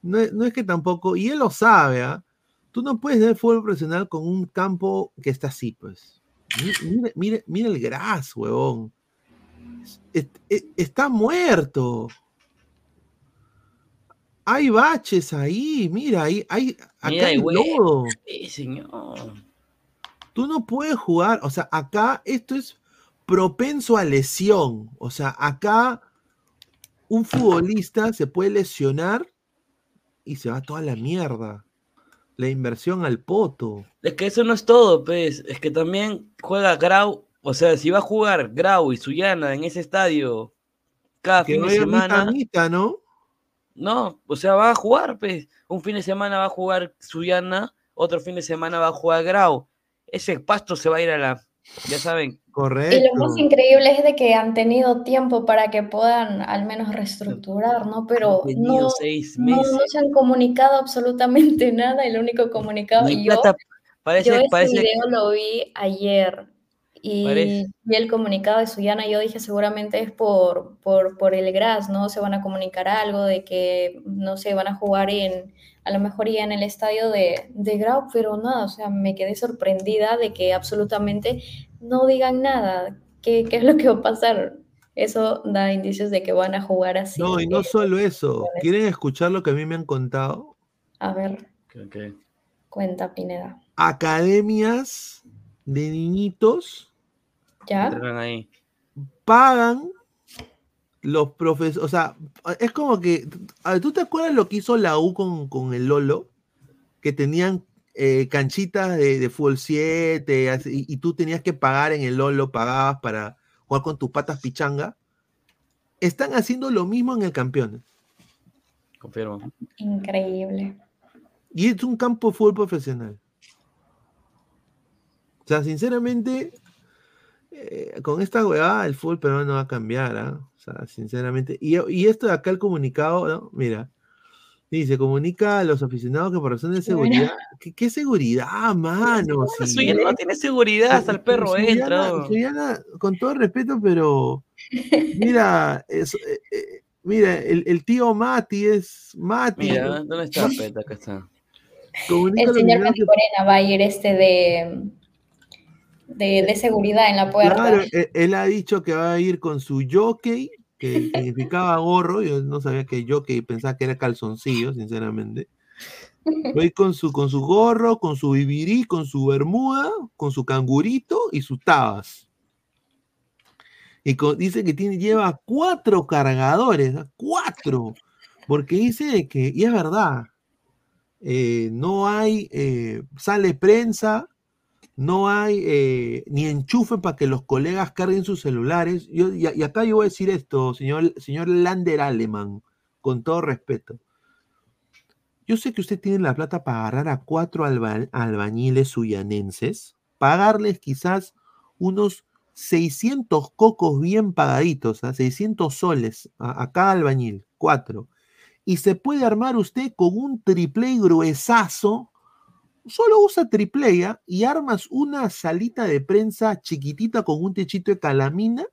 no es, no es que tampoco, y él lo sabe, ¿ah? Tú no puedes tener fútbol profesional con un campo que está así, pues. Mi- Mira, mira, mira el gras, huevón. Es- es- está muerto. Hay baches ahí, mira, ahí, hay, acá Mira, hay lodo. Sí, señor. Tú no puedes jugar, o sea, acá esto es propenso a lesión. O sea, acá un futbolista se puede lesionar y se va toda la mierda. La inversión al poto. Es que eso no es todo, pues. Es que también juega Grau. O sea, si va a jugar Grau y Suyana en ese estadio cada Que fin no de semana, mitad, ¿no? no, o sea, va a jugar, pues. Un fin de semana va a jugar Suyana, otro fin de semana va a jugar Grau. Ese pasto se va a ir a la. Ya saben, Y Correcto. lo más increíble es de que han tenido tiempo para que puedan al menos reestructurar, ¿no? Pero no, seis no, meses. no se han comunicado absolutamente (laughs) nada. El único comunicado, Ni y yo. Parece, yo ese parece, video lo vi ayer y Parece- vi el comunicado de Suyana. Yo dije, seguramente es por, por, por el GRAS, ¿no? Se van a comunicar algo de que, no sé, van a jugar en, a lo mejor ya en el estadio de, de Grau, pero nada, o sea, me quedé sorprendida de que absolutamente no digan nada. ¿Qué, qué es lo que va a pasar? Eso da indicios de que van a jugar así. No, y no eh, solo eso. ¿Quieren escuchar lo que a mí me han contado? A ver, Ok, ok. cuenta, Pineda. Academias de niñitos ¿Ya? Ahí. pagan los profesores, o sea, es como que, a ver, ¿tú te acuerdas lo que hizo la U con, con el Lolo? Que tenían eh, canchitas de, de fútbol 7 así, y, y tú tenías que pagar en el Lolo, pagabas para jugar con tus patas pichanga. Están haciendo lo mismo en el Campeones. Confirmo. Increíble. Y es un campo de fútbol profesional. O sea, sinceramente, eh, con esta weá el fútbol peruano no va a cambiar, ¿ah? Sea, sinceramente. Y, y esto de acá el comunicado, ¿no? Mira. Dice, comunica a los aficionados que por razones de seguridad. ¿Qué, qué seguridad, mano? No, Si- Suyana no tiene seguridad, hasta el perro Suyana- entra. Suyana, con todo respeto, pero mira, es- eh, eh, mira, el, el tío Mati es Mati. Mira, ¿dónde está Peta? Acá está. comunica El señor que- Morena va a ir este de, de, de seguridad en la puerta. Claro, él, él ha dicho que va a ir con su jockey, que (laughs) significaba gorro. Yo no sabía que jockey, pensaba que era calzoncillo, sinceramente. Va a ir con su, con su gorro, con su bibirí, con su bermuda, con su cangurito y sus tabas. Y dice que tiene, lleva cuatro cargadores, cuatro. Porque dice que, y es verdad, eh, no hay, eh, sale prensa, no hay eh, ni enchufe para que los colegas carguen sus celulares. Y, acá yo voy a decir esto, señor, señor Lander Aleman, con todo respeto. Yo sé que usted tiene la plata para agarrar a cuatro alba- albañiles suyanenses, pagarles quizás unos 600 cocos bien pagaditos, ¿ah? 600 soles a, a cada albañil, cuatro. Y se puede armar usted con un triple gruesazo solo usa triple A y armas una salita de prensa chiquitita con un techito de calamina,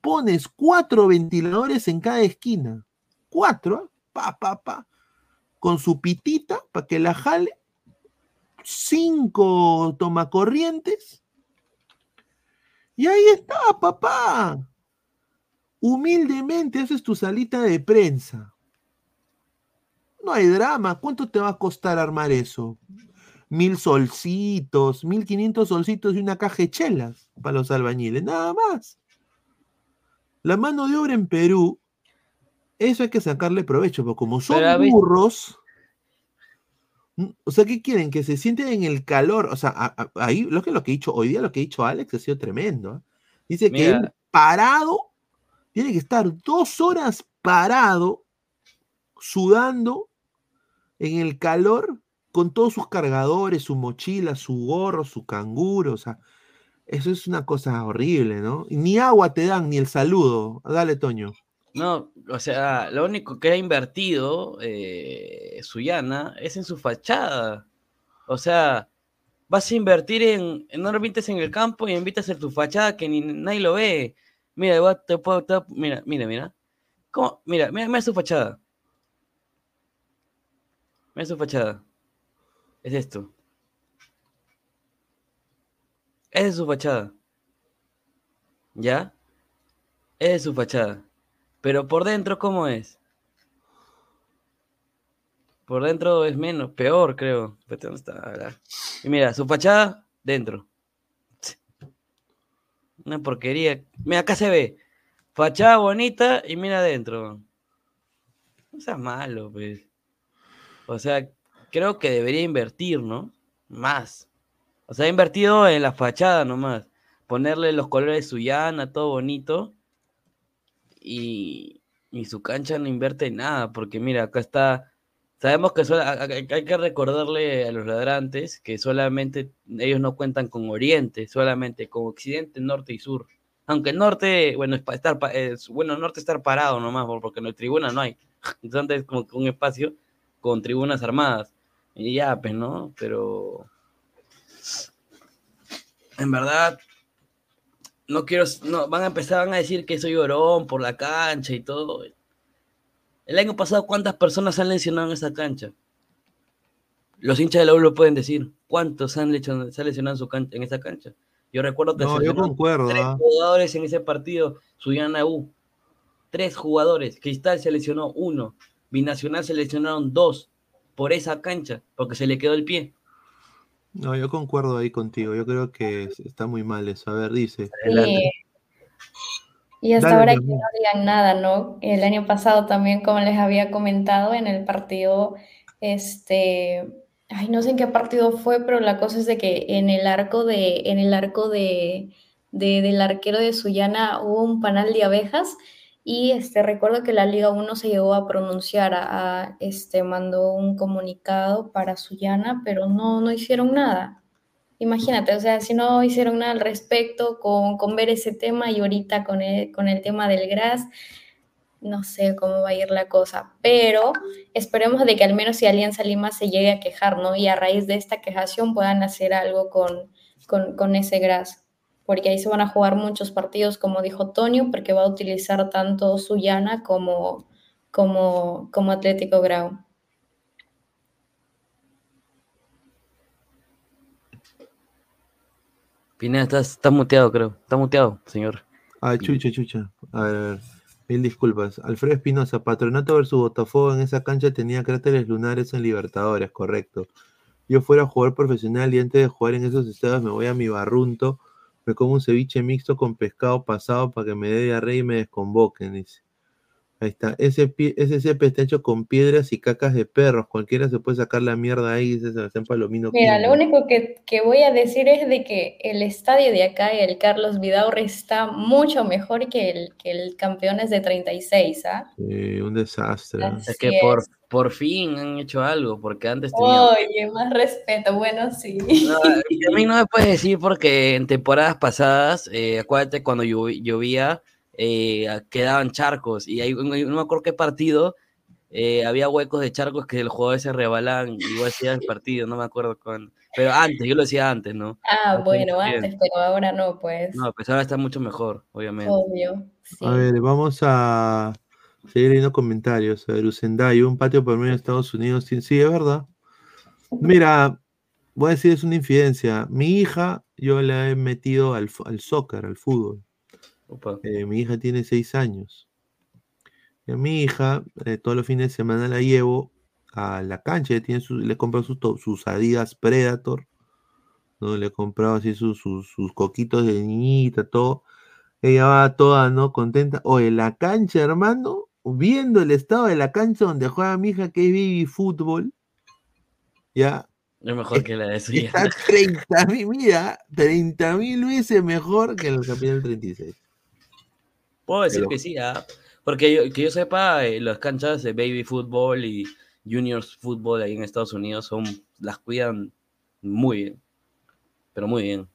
pones cuatro ventiladores en cada esquina, cuatro, pa, pa, pa, con su pitita para que la jale, cinco tomacorrientes, y ahí está, papá. Humildemente haces tu salita de prensa. No hay drama. ¿Cuánto te va a costar armar eso? Mil solcitos, mil quinientos solcitos y una caja de chelas para los albañiles, nada más. La mano de obra en Perú, eso hay que sacarle provecho, porque como son Pero, burros, mm, o sea, ¿qué quieren? Que se sienten en el calor, o sea, a- a- ahí lo que, lo que he dicho, hoy día lo que ha dicho Alex ha sido tremendo. ¿eh? Dice que él parado, tiene que estar dos horas parado, sudando en el calor con todos sus cargadores, su mochila, su gorro, su canguro, o sea, eso es una cosa horrible, ¿no? Ni agua te dan, ni el saludo. Dale, Toño. No, o sea, lo único que ha invertido eh, Suyana es en su fachada. O sea, vas a invertir en, no lo invites en el campo y invitas en tu fachada que ni nadie lo ve. Mira, igual te puedo, mira, mira, mira. ¿Cómo? Mira, mira, mira su fachada. Mira su fachada. Es esto. Esa es su fachada. ¿Ya? Esa es su fachada. Pero por dentro, ¿cómo es? Por dentro es menos, peor, creo. Espérate, ¿dónde está? Y mira, su fachada, dentro. Una porquería. Mira, acá se ve. Fachada bonita y mira adentro. No seas malo, pues. O sea, creo que debería invertir, ¿no? Más. O sea, ha invertido en la fachada nomás. Ponerle los colores Suyana, todo bonito. Y, y su cancha no invierte en nada, porque mira, acá está. Sabemos que hay que recordarle a los ladrantes que solamente ellos no cuentan con Oriente, solamente con Occidente, Norte y Sur. Aunque el norte, bueno, es para estar, es- bueno, norte estar parado nomás, por- porque no hay tribuna, no hay. (laughs) Entonces, como un espacio con tribunas armadas. Y ya, pues, ¿no? Pero. En verdad, no quiero, no, van a empezar van a decir que soy llorón por la cancha y todo. El año pasado, ¿cuántas personas han lesionado en esa cancha? Los hinchas de la U lo pueden decir. ¿Cuántos han lesionado, se han lesionado en, su can- en esa cancha? Yo recuerdo que No, se yo lesionaron concuerdo. tres ¿ah? jugadores en ese partido, Suyana U. Tres jugadores. Cristal se lesionó uno. Binacional se lesionaron dos por esa cancha, porque se le quedó el pie. No, yo concuerdo ahí contigo. Yo creo que es- está muy mal eso. A ver, dice. Sí. Y hasta Dale, ahora que no digan nada, ¿no? El año pasado también, como les había comentado, en el partido, este, ay, no sé en qué partido fue, pero la cosa es de que en el arco de, en el arco de, de- del arquero de Sullana hubo un panal de abejas y este, recuerdo que la Liga 1 se llegó a pronunciar, a, este, mandó un comunicado para Sullana, pero no, no hicieron nada. Imagínate, o sea, si no hicieron nada al respecto con, con ver ese tema y ahorita con el, con el tema del GRAS, no sé cómo va a ir la cosa, pero esperemos de que al menos si Alianza Lima se llegue a quejar, ¿no? Y a raíz de esta quejación puedan hacer algo con, con, con ese GRAS, porque ahí se van a jugar muchos partidos, como dijo Tonio, porque va a utilizar tanto Sullana como, como, como Atlético Grau. Pineda, estás, está muteado, creo. Está muteado, señor. Ah, chucha, chucha. A ver, a ver. Mil disculpas. Alfredo Espinosa, Patronato versus Botafogo en esa cancha tenía cráteres lunares en Libertadores, correcto. Yo fuera jugador profesional y antes de jugar en esos estados me voy a mi barrunto, me como un ceviche mixto con pescado pasado para que me dé diarrea y me desconvoquen, dice. Ahí está. Ese, ese césped está hecho con piedras y cacas de perros. Cualquiera se puede sacar la mierda ahí, dice Sebastián Palomino. Mira, lo único que, que voy a decir es de que el estadio de acá, el Carlos Vidaurre, está mucho mejor que el, que el Campeones de 36, ¿ah? Sí, un desastre. ¿no? Así Es que por, por fin han hecho algo, porque antes tenían... Oye, más respeto, bueno, sí. No, y a mí no me puedes decir porque en temporadas pasadas, eh, acuérdate cuando llo- llovía, eh, quedaban charcos y no me acuerdo qué partido, eh, había huecos de charcos que los jugadores se rebalaban igual hacía el partido, no me acuerdo cuándo. Pero antes, yo lo decía antes, ¿no? Ah, Así bueno, bien. antes, pero ahora no, pues. No, pues ahora está mucho mejor, obviamente. Obvio. sí. A ver, vamos a seguir leyendo comentarios. A ver, Usendai, un patio por medio de Estados Unidos. Sí, sí, es verdad. Mira, voy a decir, es una infidencia. Mi hija, yo la he metido al, al soccer, al fútbol. Eh, mi hija tiene seis años. Y a mi hija, eh, todos los fines de semana la llevo a la cancha. tiene le he comprado sus, Adidas Predator. ¿no? Le he comprado así sus, sus, sus coquitos de niñita, todo. Ella va toda, ¿no? Contenta. Oye, la cancha, hermano, viendo el estado de la cancha donde juega mi hija, que es baby fútbol, ya, Es mejor que la de suya. está 30 mil, mira, 30 mil veces mejor que el campeón del 36. Puedo decir Pero- que sí, ¿ah? porque yo, que yo sepa, eh, las canchas de baby fútbol y juniors fútbol ahí en Estados Unidos son, las cuidan muy bien, pero muy bien.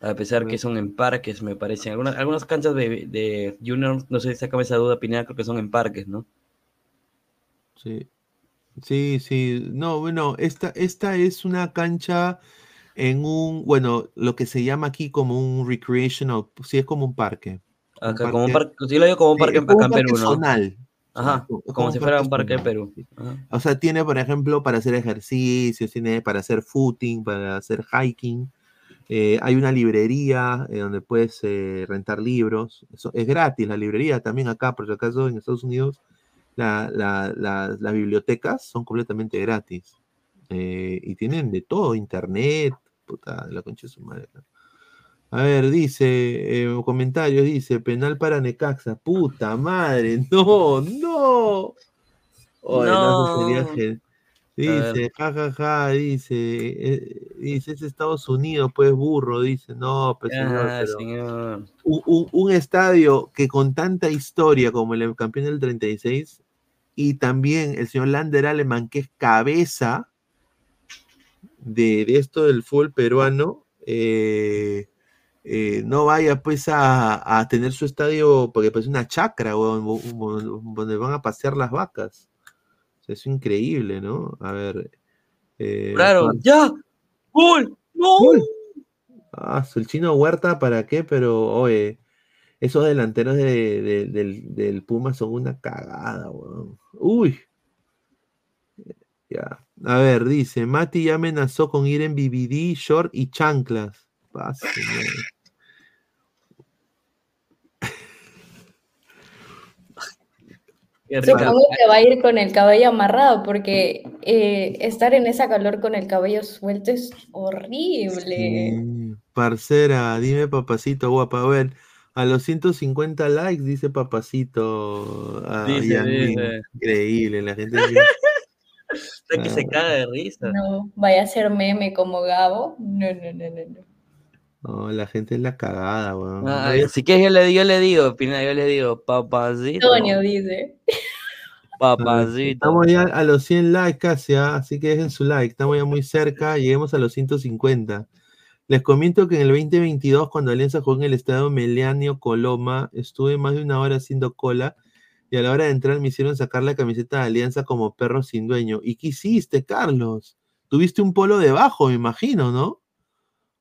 A pesar que son en parques, me parecen. Algunas, algunas canchas de, de juniors, no sé si sacame esa duda, Pineda, creo que son en parques, ¿no? Sí. Sí, sí. No, bueno, esta, esta es una cancha en un, bueno, lo que se llama aquí como un recreational, sí, es como un parque. Acá, como un parque- yo lo digo como un Sí, parque acá un en Perú, ¿no? zonal. Ajá, como si fuera un parque zonal, Perú. Ajá. O sea, tiene, por ejemplo, para hacer ejercicios, tiene para hacer footing, para hacer hiking. Eh, hay una librería eh, donde puedes eh, rentar libros. Eso, es gratis la librería también acá, por si acaso en Estados Unidos la- la- la- las bibliotecas son completamente gratis. Eh, y tienen de todo, internet, puta, la concha de su madre. ¿no? A ver, dice, eh, comentarios, dice, penal para Necaxa, puta madre, (laughs) no, no. No, sería No. gen- ver. Dice, jajaja, dice, eh, dice, es Estados Unidos, pues burro, dice, no, pues señor, Ah, pero señor. un, un- un estadio que con tanta historia como el campeón del 36 y también el señor Lander Aleman, que es cabeza de, de esto del fútbol peruano, eh, eh, no vaya pues a, a tener su estadio, porque parece una chacra, wo- donde van a pasear las vacas. O sea, es increíble, ¿no? A ver. eh, Claro, Juan- ya. ¡Gol! ¡No! Gol. Ah, el chino Huerta, ¿para qué? Pero, oye, esos delanteros de- de- del, del Puma son una cagada, weón. Uy. Ya. A ver, dice, Mati ya amenazó con ir en BBD, short y chanclas. Pase, madre. Qué rica. Supongo que va a ir con el cabello amarrado, porque eh, estar en esa calor con el cabello suelto es horrible. Sí. Parcera, dime papacito guapa. A ver, a los 150 likes, dice papacito. a Dice, Yasmín. dice. Increíble, la gente. dice, (laughs) que se caga de risa. No, vaya a ser meme como Gabo. No, no, no, no, no. No, la gente es la cagada, weón. Ah, así que yo le, yo le digo, Pina, yo le digo, papacito. Antonio dice. Papacito. Estamos ya a los 100 likes casi, ¿ah? así que dejen su like. Estamos ya muy cerca, lleguemos a los 150. Les comento que en el 2022, cuando Alianza jugó en el estadio Melianio Coloma, estuve más de una hora haciendo cola y a la hora de entrar me hicieron sacar la camiseta de Alianza como perro sin dueño. ¿Y qué hiciste, Carlos? Tuviste un polo debajo, me imagino, ¿no?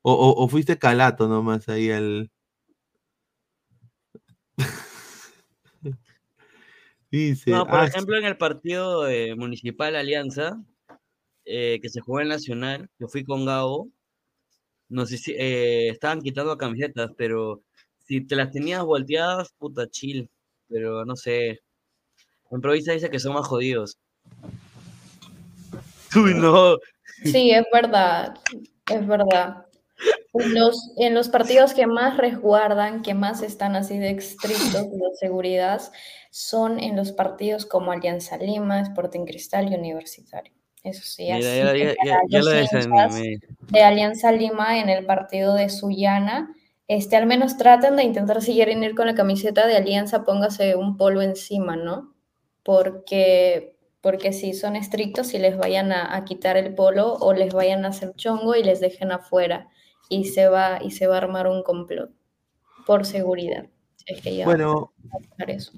O, o- o fuiste calato nomás ahí al. (laughs) Dice. No, por ah, ejemplo, en el partido eh, Municipal Alianza, eh, que se jugó en Nacional, yo fui con Gabo, no sé si eh, estaban quitando camisetas, pero si te las tenías volteadas, puta chill. Pero no sé. Improvisa dice que son más jodidos. (laughs) Uy, no. Sí, es verdad, es verdad. En los, en los partidos que más resguardan, que más están así de estrictos de seguridad, son en los partidos como Alianza Lima, Sporting Cristal y Universitario. Eso sí, así ya, ya, ya, los hinchas de Alianza Lima en el partido de Sullana, este, al menos traten de intentar si quieren ir con la camiseta de Alianza, póngase un polo encima, ¿no? Porque, porque si son estrictos y les vayan a, a quitar el polo o les vayan a hacer chongo y les dejen afuera y se va, y se va a armar un complot por seguridad. Si Es que ya Bueno, a eso.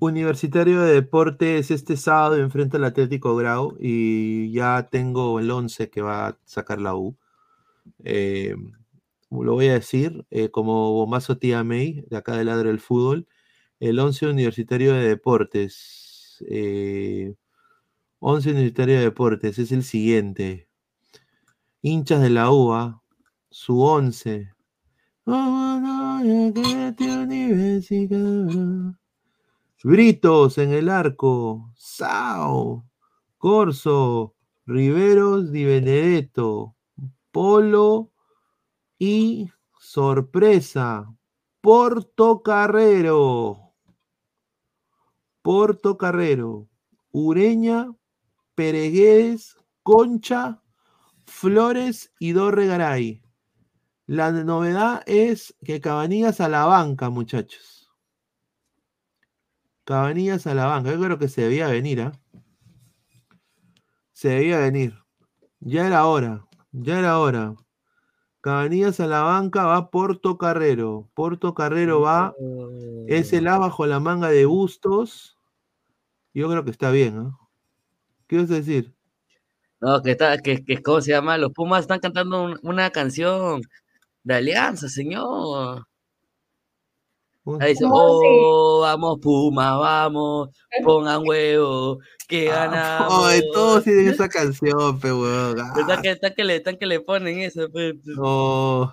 Universitario de Deportes este sábado enfrenta al Atlético Grau y ya tengo el 11 que va a sacar la U. Eh, lo voy a decir eh, como Bomazo Tía May, de acá del Ladro del Fútbol. El 11 Universitario de Deportes. eh, 11 Universitario de Deportes es el siguiente. Hinchas de la UA, su 11. Britos en el arco. Sao. Corso. Riveros Di Benedetto. Polo. Y sorpresa. Porto Carrero. Porto Carrero. Ureña. Pereguedes. Concha. Flores y Dorregaray. La novedad es que Cabanillas a la banca, muchachos. Cabanillas a la banca. Yo creo que se debía venir, ¿ah? Se debía venir. Ya era hora. Ya era hora. Cabanillas a la banca va Porto Carrero. Porto Carrero va. Es el A bajo la manga de Bustos. Yo creo que está bien, ¿ah? ¿Qué vas a decir? No, que está, que, que ¿cómo se llama? Los Pumas están cantando un- una canción de Alianza, señor. Ahí dice, oh, vamos Pumas, vamos, (laughs) pongan huevo, que ganamos. Ah, (laughs) Ay, todos tienen esa canción, pe weón. (laughs) Ah, Está que, está que le, está que le ponen eso, pe. No.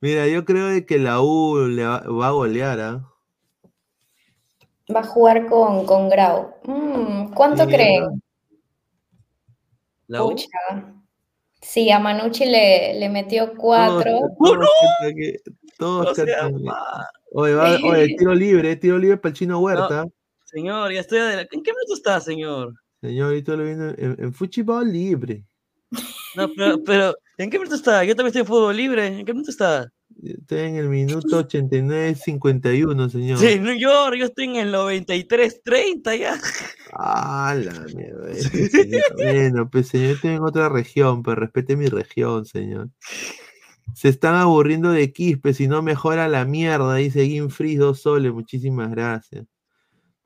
Mira, yo creo de que la U le va, va a golear, ¿ah? Va a jugar con, con Grau. Mm, ¿Cuánto Sí, creen? La U. Pucha. Sí, a Manucci le, le metió cuatro. Todos, todos que- todos O sea, ma- Oye, va- oye, tiro libre, tiro libre para el chino Huerta. señor, ya estoy adelante. ¿En qué minuto está, señor? Señor, ahorita lo viendo en, en fútbol libre. No, pero, pero, ¿en qué minuto está? Yo también estoy en fútbol libre. ¿En qué minuto está? Estoy en el minuto 89-51, señor. Señor, yo estoy en el 93-30 ya. Ah, la mierda. (laughs) este señor. Bueno, pues señor, estoy en otra región, pero respete mi región, señor. Se están aburriendo de Quispe, si no mejora la mierda, dice Ginfries dos soles, muchísimas gracias.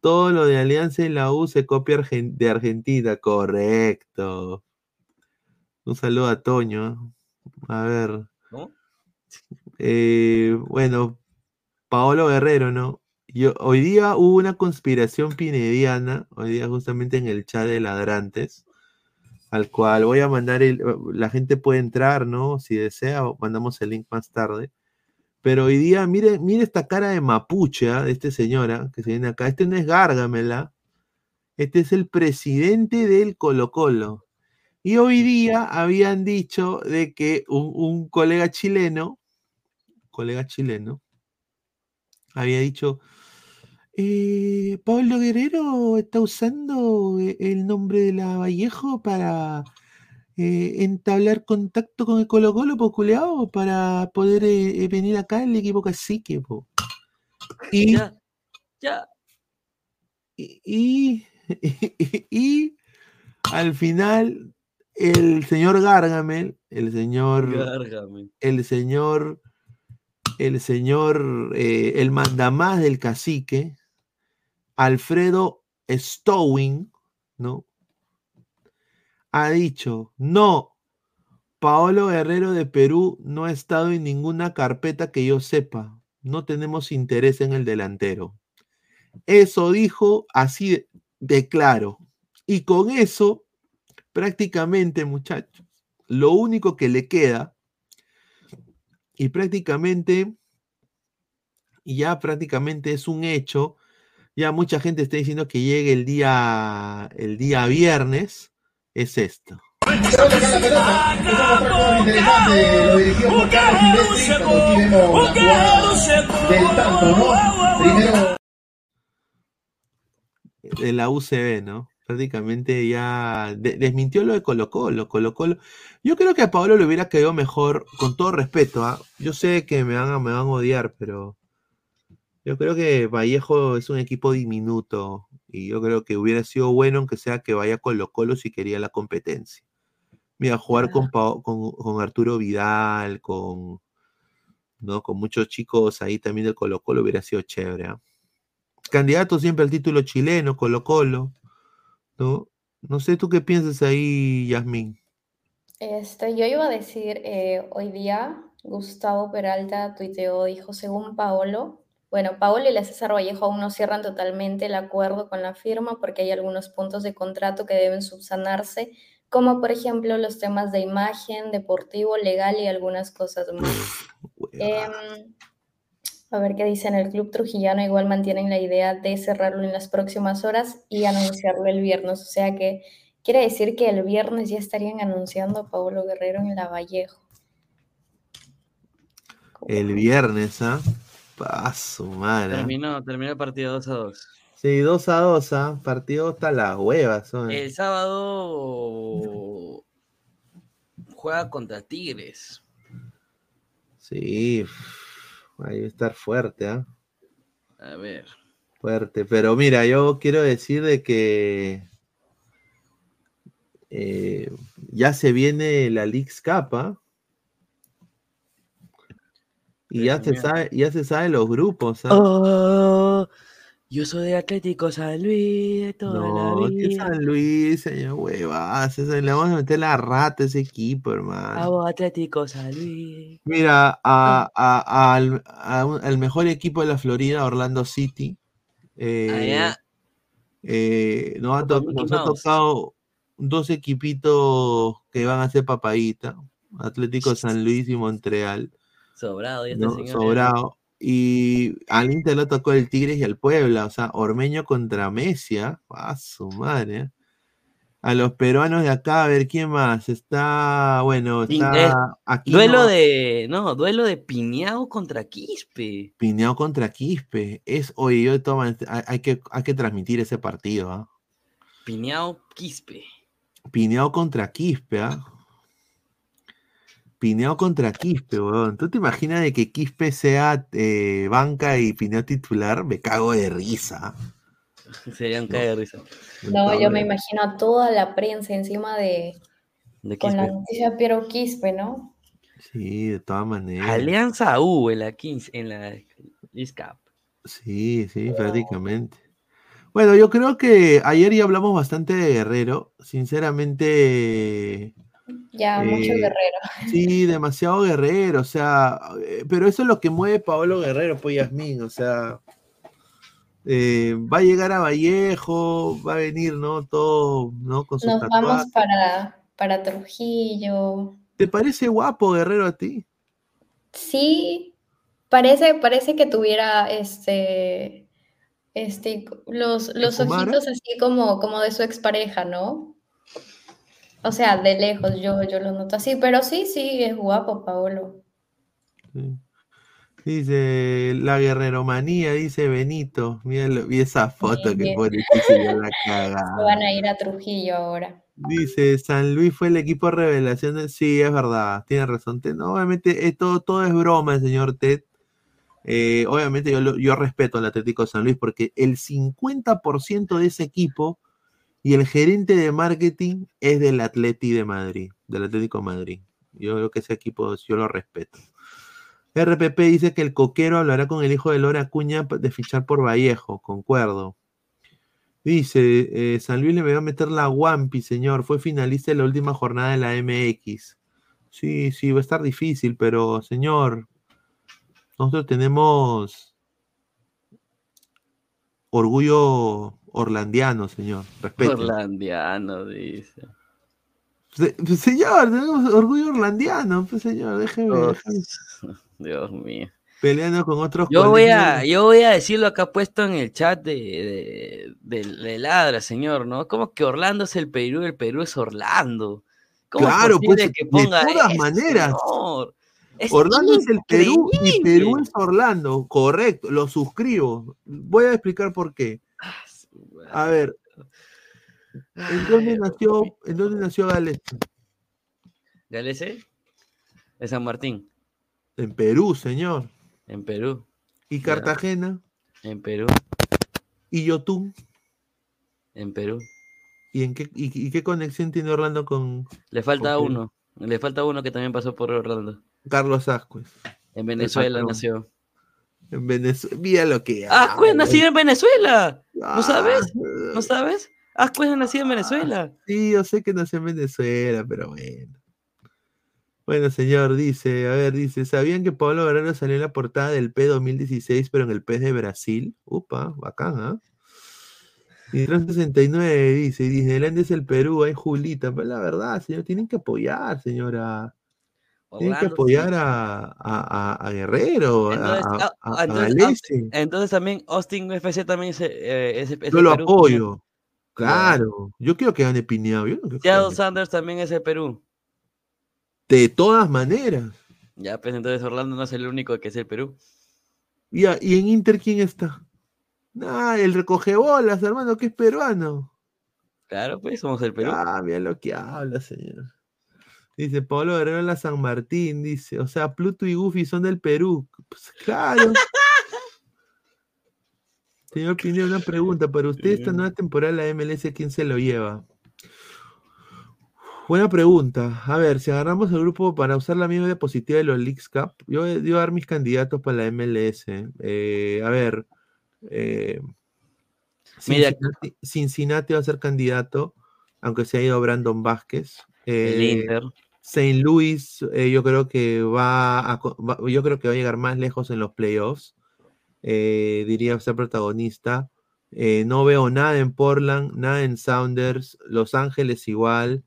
Todo lo de Alianza y la U se copia Argen- de Argentina, correcto. Un saludo a Toño. ¿eh? A ver. Eh, bueno, Paolo Guerrero, ¿no? Yo, hoy día hubo una conspiración pinediana, hoy día justamente en el chat de ladrantes, al cual voy a mandar el, la gente puede entrar, ¿no? Si desea, mandamos el link más tarde. Pero hoy día, mire, mire esta cara de mapuche ¿ah? de este señora que se viene acá. Este no es Gárgamela, este es el presidente del Colo Colo. Y hoy día habían dicho de que un colega chileno, colega chileno, había dicho, eh, Pablo Guerrero está usando eh, el nombre de la Vallejo para eh, entablar contacto con el Colo Colo, po, culiao, para poder eh, venir acá el equipo cacique, po. Y, Ya, ya. y, y, (laughs) y al final el señor Gargamel, el señor, Gárgame. el señor, el señor, eh, el mandamás del cacique, Alfredo Stowing, ¿no? Ha dicho, no, Paolo Guerrero de Perú no ha estado en ninguna carpeta que yo sepa. No tenemos interés en el delantero. Eso dijo así de, claro. Y con eso, prácticamente, muchachos, lo único que le queda, y prácticamente, ya prácticamente es un hecho, ya mucha gente está diciendo que llegue el día, el día viernes, es esto. De la UCB, ¿no? Prácticamente ya de- desmintió lo de Colo Colo, Colo Colo. Yo creo que a Pablo le hubiera quedado mejor, con todo respeto, ¿ah? Yo sé que me van, a, me van a odiar, pero yo creo que Vallejo es un equipo diminuto y yo creo que hubiera sido bueno aunque sea que vaya Colo Colo si quería la competencia. Mira, jugar con, con Arturo Vidal, con, ¿no? con muchos chicos ahí también del Colo Colo hubiera sido chévere, ¿ah? candidato siempre al título chileno, Colo Colo, ¿no? No sé tú qué piensas ahí, Yasmín. Este, yo iba a decir, eh, hoy día Gustavo Peralta tuiteó, dijo, según Paolo, bueno, Paolo y la César Vallejo aún no cierran totalmente el acuerdo con la firma porque hay algunos puntos de contrato que deben subsanarse, como por ejemplo los temas de imagen, deportivo, legal y algunas cosas más. Em, a ver qué dicen. El club trujillano igual mantienen la idea de cerrarlo en las próximas horas y anunciarlo el viernes. O sea que quiere decir que el viernes ya estarían anunciando a Paulo Guerrero en la Vallejo. El viernes, ¿ah? Paso, madre. Terminó, terminó el partido 2 a 2. Sí, 2 a 2, ¿ah? Partido hasta las huevas. son. El sábado juega contra Tigres. Sí, ahí va a estar fuerte, ¿ah? A ver. Fuerte. Pero mira, yo quiero decir de que eh, ya se viene la League's Cup, ¿ah? Y ya se sabe, ya se sabe los grupos, ¿ah? Oh, yo soy de Atlético San Luis de toda No, la que vida. San Luis, señor huevas, le vamos a meter la rata a ese equipo, hermano. Vamos, Atlético San Luis. Mira, a, a- al, un- al mejor equipo de la Florida, Orlando City, eh, eh, nos, ha to- nos tocado dos equipitos que van a ser papadita, Atlético San (laughs) Luis y Montreal, sobrado, ya está ¿no? señor. sobrado. Y al Inter le tocó el Tigres y al Puebla, o sea, Ormeño contra Messi, ¿ah? a su madre. ¿eh? A los peruanos de acá, a ver quién más. Está, bueno, está eh, aquí. Duelo de. No, duelo de Piñao contra Quispe. Pineado contra Quispe. Es, oye, yo maneras, hay, hay que, hay que transmitir ese partido, ¿ah? Piñao Quispe. Pineado contra Quispe, ¿ah? Pineado contra Quispe, weón. ¿Tú te imaginas de que Quispe sea eh, banca y Pineado titular? Me cago de risa. (laughs) Sería un cague de risa. No, yo me imagino a toda la prensa encima de De con la noticia de Piero Quispe, ¿no? Sí, de todas maneras. Alianza U en la 15, en la Cup. Sí, sí, prácticamente. Bueno, yo creo que ayer ya hablamos bastante de Guerrero. Sinceramente, Ya, mucho Eh, guerrero. sí, demasiado Guerrero. O sea, eh, pero eso es lo que mueve Paolo Guerrero, pues Yasmín. O sea, eh, va a llegar a Vallejo, va a venir, ¿no? Todo, ¿no? Con sus Nos vamos para, para Trujillo. ¿Te parece guapo Guerrero a ti? Sí, parece, parece que tuviera este, este, los, los ojitos así como, como de su expareja, ¿no? O sea, de lejos yo, yo lo noto así, pero sí, sí, es guapo, Paolo. Sí. Dice la guerreromanía, dice Benito. Mira, vi esa foto que bien. pone que se dio la (laughs) Se van cagada. a ir a Trujillo ahora. Dice San Luis fue el equipo de- Sí, es verdad, tiene razón. Ted. No, obviamente eh, todo, todo es broma, señor Ted. Eh, obviamente yo, yo respeto al Atlético de San Luis porque el 50% de ese equipo y el gerente de marketing es del Atleti de Madrid, del Atlético de Madrid. Yo creo que ese equipo yo lo respeto. RPP dice que el coquero hablará con el hijo de Lora Acuña de fichar por Vallejo, concuerdo. Dice, eh, San Luis le va a meter la Wampi, señor. Fue finalista en la última jornada de la MX. Sí, sí, va a estar difícil, pero señor, nosotros tenemos orgullo orlandiano, señor. Orlandiano, dice. Se- pues, señor, tenemos orgullo orlandiano, pues señor, déjeme, Oh, déjeme (laughs) Dios mío. peleando con otros Yo voy a, yo voy a decirlo acá puesto en el chat de, de, de- de Ladra, señor, ¿no? Como que Orlando es el Perú, el Perú es Orlando. ¿Cómo es Claro, posible pues, que de ponga todas eso, maneras. señor? Es Orlando es el Perú y. Perú es Orlando, correcto, lo suscribo. Voy a explicar por qué. A ver, ¿en dónde Ay, nació, en dónde nació. De San Martín, En Perú, señor. en Perú, Y. Cartagena, en Perú, y Yotún. en Perú. ¿Y, en qué, y, y qué conexión tiene Orlando con Le falta uno, le falta uno que también pasó por Orlando. Carlos Ascuez? En Venezuela nació. En Venezuela. Mira lo que ¡Ah, pues nacido en Venezuela! ¿No sabes? Ah, ¿No sabes? ¡Ah, pues nacido en Venezuela! Sí, yo sé que nació en Venezuela, pero bueno. Bueno, señor, dice, a ver, dice, ¿sabían que Pablo Guerrero salió en la portada del P 2016, pero en el P de Brasil? Upa, bacán, ¿ah? Y 369 dice, Disneyland es el Perú, hay Julita. Pues la verdad, señor, tienen que apoyar, señora. Tienen que apoyar a, a- a- Guerrero, a- Entonces, a, ah, a- a entonces, también Austin UFC también es, eh, es, es Yo lo Perú. apoyo. Claro. Claro. Yo quiero que gane Pineado. Yo no quiero Seattle. Sanders también es el Perú. De todas maneras. Ya, pues entonces Orlando no es el único que es el Perú. ¿Y, a- y en Inter quién está? Ah, el recoge bolas, hermano, que es peruano. Claro, pues somos el Perú. Ah, mira lo que habla, señor. Dice Pablo Guerrero en la San Martín, dice, o sea, Pluto y Goofy son del Perú. Pues claro. (laughs) Señor Pineda, una pregunta. Para usted, esta nueva temporada de la MLS, ¿quién se lo lleva? Buena pregunta. A ver, si agarramos el grupo para usar la misma diapositiva de los Leagues Cup, yo voy a dar mis candidatos para la MLS. Eh, a ver, eh, Cincinnati, Cincinnati va a ser candidato, aunque se ha ido Brandon Vázquez. el Eh, Inter. St. Louis, eh, yo creo que va a, va- yo creo que va a llegar más lejos en los playoffs. Eh, diría ser protagonista. Eh, no veo nada en Portland, nada en Sounders, Los Ángeles igual.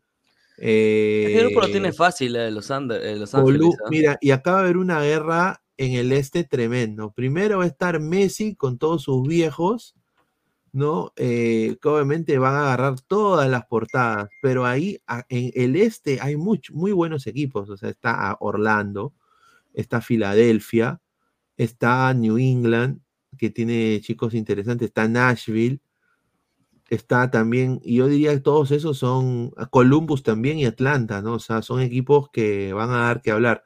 Ese grupo lo eh, tiene fácil, eh, los, Ander- eh, Los Ángeles. ¿ah? Mira, y acaba de haber una guerra en el este tremendo. Primero va a estar Messi con todos sus viejos, ¿no? Eh, que obviamente van a agarrar todas las portadas, pero ahí en el este hay much- muy buenos equipos. O sea, está a Orlando, está Filadelfia, está New England, que tiene chicos interesantes, está Nashville. Está también, y yo diría que todos esos son Columbus también y Atlanta, ¿no? O sea, son equipos que van a dar que hablar.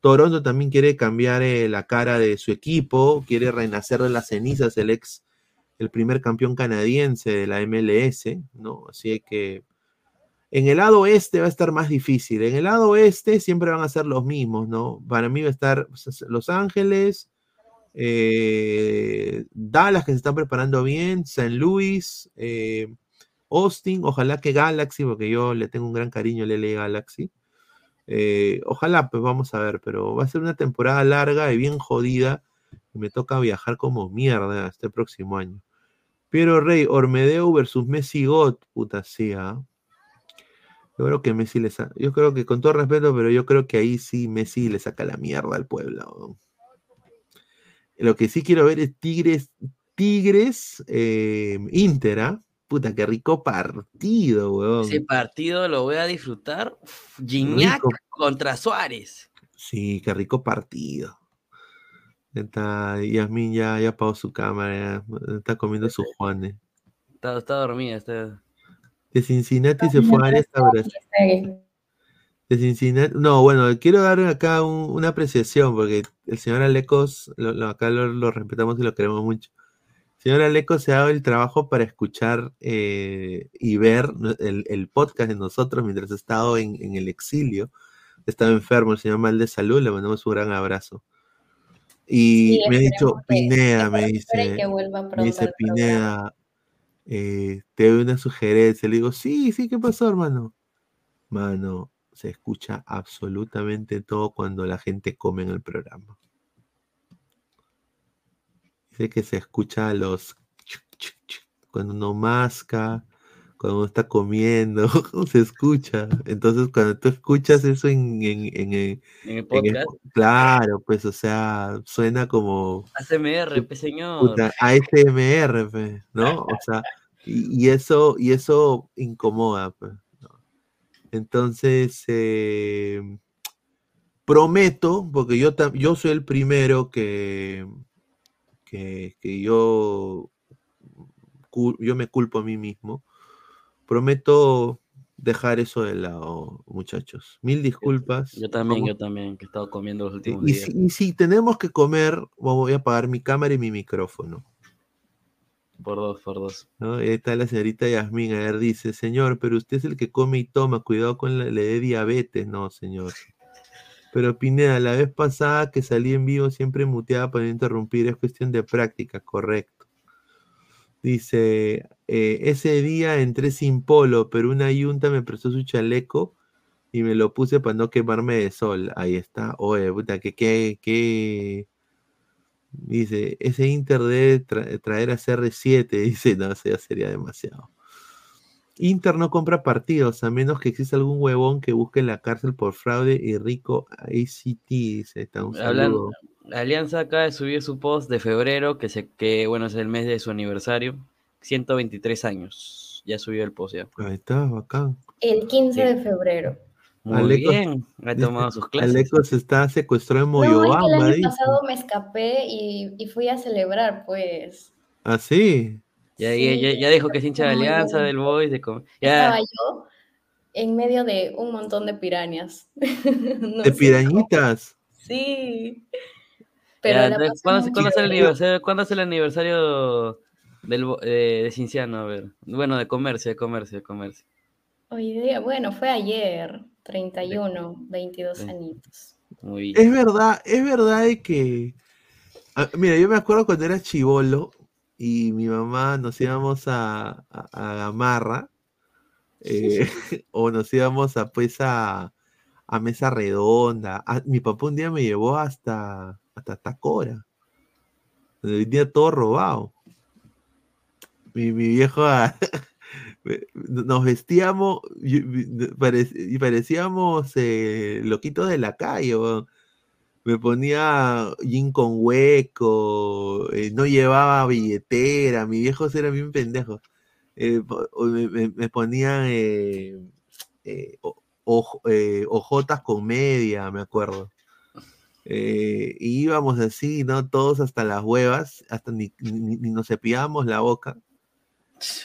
Toronto también quiere cambiar eh, la cara de su equipo, quiere renacer de las cenizas, el ex, el primer campeón canadiense de la MLS, ¿no? Así que en el lado oeste va a estar más difícil. En el lado oeste siempre van a ser los mismos, ¿no? Para mí va a estar Los Ángeles, eh, Dallas que se están preparando bien, San Luis, eh, Austin, ojalá que Galaxy, porque yo le tengo un gran cariño al LA Galaxy. Eh, ojalá, pues vamos a ver, pero va a ser una temporada larga y bien jodida. Y me toca viajar como mierda este próximo año. Piero Rey, Ormedeo versus Messi God, puta sí, ¿ah? Yo creo que Messi le saca, yo creo que con todo respeto, pero yo creo que ahí sí Messi le saca la mierda al pueblo. Lo que sí quiero ver es Tigres, Tigres, eh, Inter, ¿ah? Puta, qué rico partido, weón. Ese partido lo voy a disfrutar. Gignac Rico. contra Suárez. Sí, qué rico partido. Está, Yasmin ya, ya apagó su cámara, ya está comiendo sus juanes. Está, está dormida. Está... De Cincinnati se fue a Arias a Brasil. Serie. De Cincinnati. No, bueno, quiero dar acá un- una apreciación, porque el señor Alecos, lo, lo- acá lo, lo respetamos y lo queremos mucho. El señor Alecos se ha dado el trabajo para escuchar eh, y ver el, el podcast de nosotros mientras ha estado en, en el exilio. Estaba enfermo, el señor mal de salud, le mandamos un gran abrazo. Y Sí, me ha dicho, que- Pineda, que me dice, que me dice. Pineda, eh, te doy una sugerencia. Le digo, sí, sí, ¿qué pasó, hermano? Mano, se escucha absolutamente todo cuando la gente come en el programa. Dice que se escucha los chuc, chuc, cuando uno masca, cuando uno está comiendo, (laughs) se escucha. Entonces, cuando tú escuchas eso en, en, en, En el podcast. claro, pues, o sea, suena como ACMR, pe señor. puta, ASMR, ¿no? O sea, y, y eso, y eso incomoda, pues, ¿no? Entonces, eh, prometo, porque yo, yo soy el primero que, que, que yo, yo me culpo a mí mismo. Prometo dejar eso de lado, muchachos. Mil disculpas. Yo también, yo también, que he estado comiendo los últimos y días. si, y si tenemos que comer, voy a apagar mi cámara y mi micrófono. Por dos, por dos. ¿no? Ahí está la señorita Yasmín, a ver, dice, señor, pero usted es el que come y toma, cuidado con la, le dé diabetes, no, señor. Pero Pineda, la vez pasada que salí en vivo siempre muteaba para no interrumpir, es cuestión de práctica, correcto. Dice, eh, ese día entré sin polo, pero una yunta me prestó su chaleco y me lo puse para no quemarme de sol. Ahí está. Oye, puta, que qué, qué. Dice, ese Inter debe tra- traer a CR7. (laughs) Dice, no, eso ya sería demasiado. Inter no compra partidos, a menos que exista algún huevón que busque la cárcel por fraude y rico ACT. Dice, está un Hablando, saludo. Alianza acaba de subir su post de febrero, que, se, que bueno, es el mes de su aniversario. 123 años. Ya subió el post ya. Ahí está, bacán. El 15 Sí. de febrero. Muy Alecos- bien. Ha tomado (laughs) sus clases. Alecos está secuestrado en No, es que el Moyobamba, año pasado me escapé y, y fui a celebrar, pues. ¿Ah, sí? Ya, Sí, ya, ya, ya dijo que es hincha de Alianza, bien. del Boys, de com- Estaba yo en medio de un montón de pirañas. (laughs) No ¿De pirañitas? cómo. Sí. Pero ya, ¿cuándo, cuándo es el aniversario, ¿cuándo es el aniversario del, eh, de Cinciano? A ver. Bueno, de comercio, de comercio, de comercio. Hoy día, bueno, fue ayer, 31, 22 Sí. añitos. Muy bien. Es verdad, es verdad de que. Ah, mira, yo me acuerdo cuando era chivolo y mi mamá nos íbamos a, a, a Gamarra eh, (laughs) o nos íbamos a pues a, a Mesa Redonda. Ah, mi papá un día me llevó hasta, hasta Tacora. donde venía todo robado. Mi, mi viejo ah, (laughs) nos vestíamos y, y- parec- y parecíamos eh, loquitos de la calle. Me ponía jean con hueco, eh, no llevaba billetera, mis viejos eran bien pendejos. Eh, me, me- me ponían eh, o- oj- ojotas con media, me acuerdo. Y íbamos así, ¿no? Todos hasta las huevas, hasta ni, ni- ni nos cepillábamos la boca.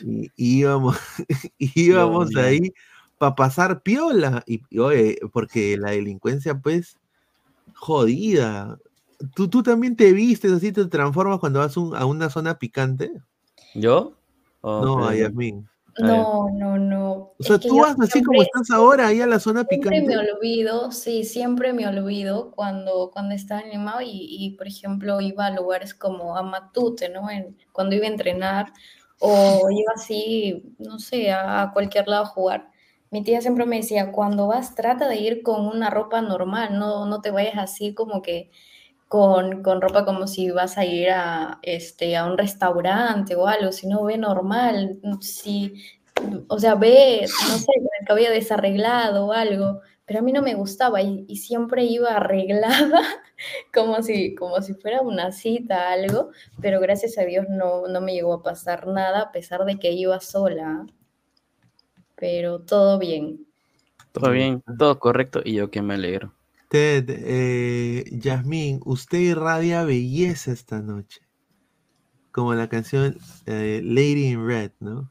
Y, íbamos, (laughs) íbamos mío. ahí para pasar piola. Y, y, oye, porque la delincuencia, pues, jodida. ¿Tú, tú también te vistes así, te transformas cuando vas un- a una zona picante? ¿Yo? Oh, no. A ver. No, no, no. O sea, Es que tú vas así como siempre- estás ahora, ahí a la zona Siempre picante. me olvido, sí, siempre me olvido cuando, cuando estaba en Lima y, y, por ejemplo, iba a lugares como a Matute, ¿no? En- cuando iba a entrenar o iba así, no sé, a, cualquier lado a jugar. Mi tía siempre me decía, cuando vas, trata de ir con una ropa normal, no, no te vayas así como que con, con ropa como si vas a ir a, este, a un restaurante o algo, si no ve normal, si, o sea, ve, no sé, con el cabello desarreglado o algo, pero a mí no me gustaba y, y siempre iba arreglada (laughs) como si, como si fuera una cita, algo, pero gracias a Dios no, no me llegó a pasar nada a pesar de que iba sola, pero todo bien. Todo bien, todo correcto y yo que me alegro. Ted, eh, Yasmín, usted irradia belleza esta noche. Como la canción eh, Lady in Red, ¿no?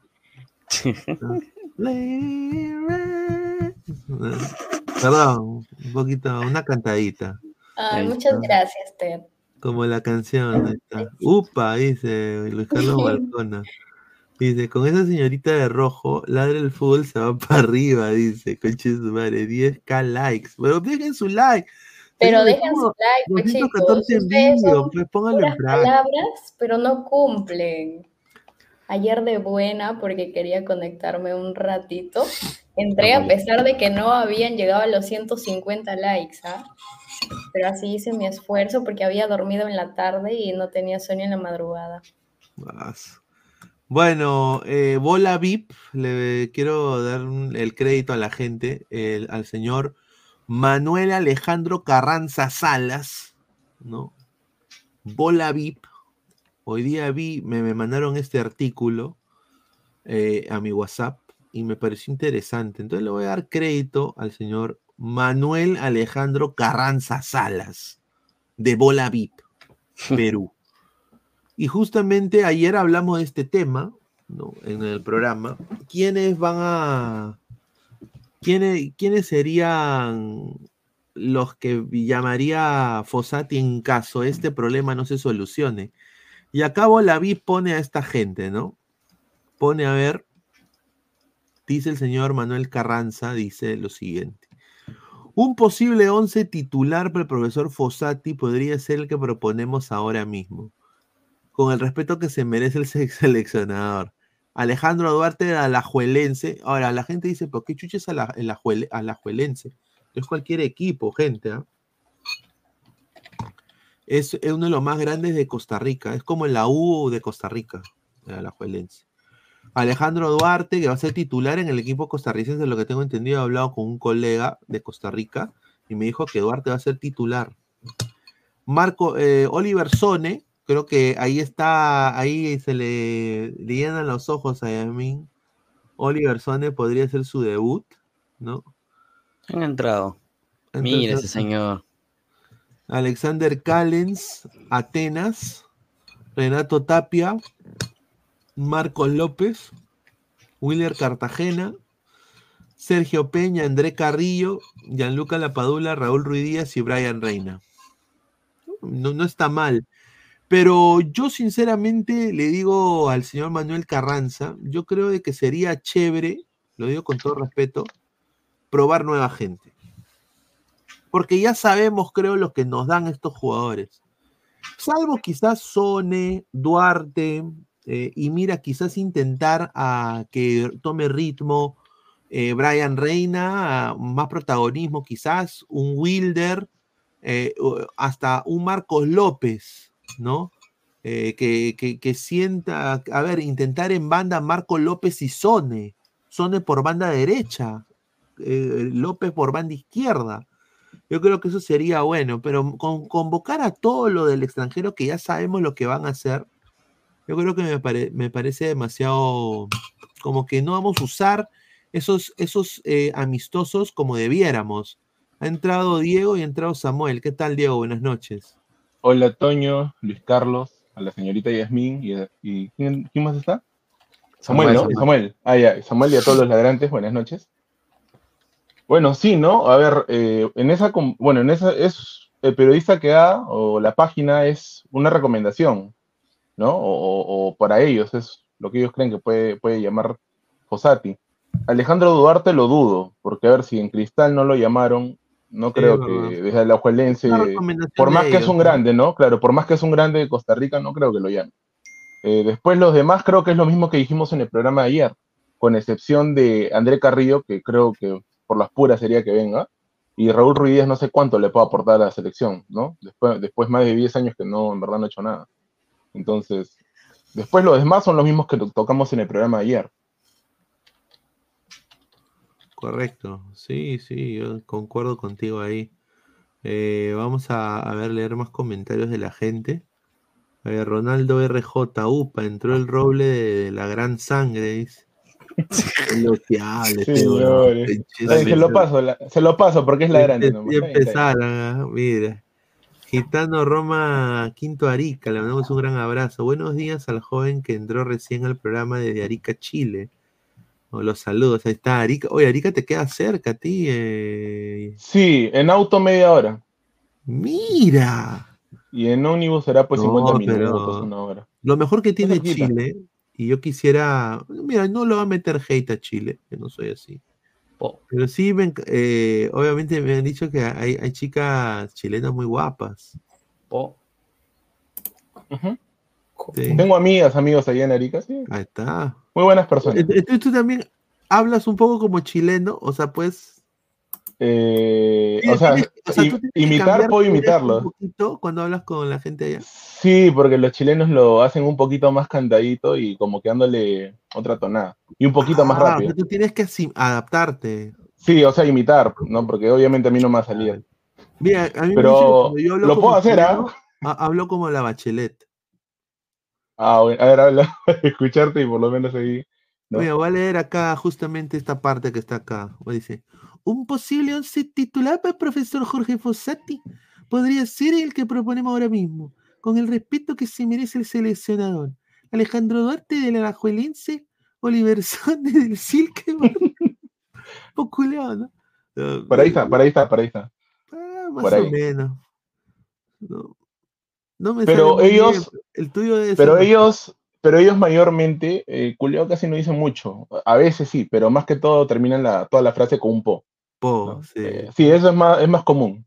(laughs) ¿No? Lady in Red. ¿no? Perdón, un poquito, una cantadita. Ay, muchas gracias, Ted. Como la canción. ahí está. Upa, dice Luis Carlos (laughs) Balcona. Dice, con esa señorita de rojo, ladre el fútbol se va para arriba, dice, conche su madre, 10k likes. Pero dejen su like. Pero dejen su like, chicos. 214 Ustedes son pues pónganlo en puras práctica. palabras, pero no cumplen. Ayer de buena, porque quería conectarme un ratito, entré a pesar de que no habían llegado a los 150 likes, ¿ah? Pero así hice mi esfuerzo porque había dormido en la tarde y no tenía sueño en la madrugada. Bueno, eh, Bola VIP, le quiero dar un- el crédito a la gente, el- al señor Manuel Alejandro Carranza Salas, ¿no? Bola VIP. Hoy día vi, me, me mandaron este artículo eh, a mi WhatsApp y me pareció interesante. Entonces le voy a dar crédito al señor Manuel Alejandro Carranza Salas, de Bola VIP, (laughs) Perú. Y justamente ayer hablamos de este tema, ¿no? En el programa. ¿Quiénes van a. ¿Quiénes, quiénes serían los que llamaría Fossati en caso este problema no se solucione? Y acá Bolaví pone a esta gente, ¿no? Pone a ver. Dice el señor Manuel Carranza, dice lo siguiente. Un posible 11 titular para el profesor Fossati podría ser el que proponemos ahora mismo con el respeto que se merece el se- (laughs) seleccionador. Alejandro Duarte de Alajuelense. Ahora, la gente dice, ¿por qué chuches a la? Es cualquier equipo, gente. ¿ah? Es, es uno de los más grandes de Costa Rica. Es como la U de Costa Rica, el Alajuelense. Alejandro Duarte, que va a ser titular en el equipo costarricense, de lo que tengo entendido, he hablado con un colega de Costa Rica y me dijo que Duarte va a ser titular. Marco, eh, Oliver Sone, creo que ahí está, ahí se le, le llenan los ojos a Yamin. Oliver Sone podría ser su debut, ¿no? Han entrado. Entonces, Mira ese señor. Alexander Callens, Atenas, Renato Tapia, Marcos López, Willer Cartagena, Sergio Peña, André Carrillo, Gianluca Lapadula, Raúl Ruiz Díaz y Brian Reina. No, no está mal. Pero yo sinceramente le digo al señor Manuel Carranza, yo creo de que sería chévere, lo digo con todo respeto, probar nueva gente. Porque ya sabemos, creo, lo que nos dan estos jugadores. Salvo quizás Sone, Duarte, eh, y mira, quizás intentar a que tome ritmo eh, Brian Reina, más protagonismo quizás, un Wilder, eh, hasta un Marcos López, ¿no? Que, que- que sienta, a ver, intentar en banda Marcos López y Sone, Sone por banda derecha, López por banda izquierda. Yo creo que eso sería bueno, pero con convocar a todo lo del extranjero que ya sabemos lo que van a hacer, yo creo que me, pare- me parece demasiado como que no vamos a usar esos, esos eh, amistosos como debiéramos. Ha entrado Diego y ha entrado Samuel. ¿Qué tal, Diego? Buenas noches. Hola, Toño, Luis Carlos, a la señorita Yasmín y, ¿quién, quién más está? Samuel, Samuel, ¿no? Samuel. Samuel. Ah, ya, Samuel y a todos los ladrantes, buenas noches. Bueno, sí, ¿no? A ver, eh, en esa, bueno, en esa es el periodista que da o la página es una recomendación, ¿no? O, o- para ellos es lo que ellos creen que puede, puede llamar Fossati. Alejandro Duarte lo dudo, porque a ver si en Cristal no lo llamaron, no Sí, creo que desde Una recomendación por más que es un ¿no? grande, ¿no? Claro, por más que es un grande de Costa Rica, no creo que lo llame. Eh, después los demás creo que es lo mismo que dijimos en el programa de ayer, con excepción de André Carrillo, que creo que por las puras sería que venga, y Raúl Ruiz no sé cuánto le puede aportar a la selección, ¿no? Después, después más de 10 años que no, en verdad no ha hecho nada. Entonces, después los demás son los mismos que to- tocamos en el programa de ayer. Correcto. Sí, sí, yo concuerdo contigo ahí. Eh, vamos a, ver, leer más comentarios de la gente. Ver, Ronaldo RJ, upa, entró el roble de, de la gran sangre, dice. (laughs) Ay, se lo paso, la- se lo paso porque es la grande. Empezaron, ah, mira. Gitano Roma Quinto Arica, le mandamos un gran abrazo. Buenos días al joven que entró recién al programa desde Arica, Chile. Oh, los saludos, ahí está Arica. Oye, Arica te queda cerca a ti. eh. Sí, en auto media hora. Mira. Y en ómnibus será pues No, 50 minutos, una hora. Lo mejor que tiene. Chile, y yo quisiera, mira, no lo va a meter hate a Chile, que no soy así. Po. Pero sí, me eh, obviamente me han dicho que hay, hay chicas chilenas muy guapas. Sí, Tengo amigas, amigos allá en Arica, sí. ahí está. Muy buenas personas. Entonces tú también hablas un poco como chileno, o sea, pues... Eh, Sí, o sea, tienes- o imitar puedo imitarlo. Un poquito cuando hablas con la gente allá. Sí, porque los chilenos lo hacen un poquito más cantadito y como que dándole otra tonada. Y un poquito más Ah, rápido. tú tienes que adaptarte. Sí, o sea, imitar, ¿no? Porque obviamente a mí no me va a salir. Mira, a mí me Pero que cuando yo lo puedo hacer, ¿ah? Hablo como la bachelet. Ah, bueno, a ver, habla, (laughs) escucharte y por lo menos ahí. ¿no? Mira, voy a leer acá justamente esta parte que está acá. Dice, un posible once titular para el profesor Jorge Fossati podría ser el que proponemos ahora mismo, con el respeto que se merece el seleccionador. Alejandro Duarte del Alajuelense, Oliver Sonde (laughs) del Silke. Poculeado, (laughs) ¿no? Ah, Por ahí está, por ahí está, por ahí está. ah, más por o ahí. menos. No, no me Pero ellos- el tuyo debe Pero ellos, pero ellos mayormente, eh, culiao casi no dicen mucho. A veces sí, pero más que todo terminan la, toda la frase con un po. Po, ¿no? sí. Eh, sí, eso es más, es más común.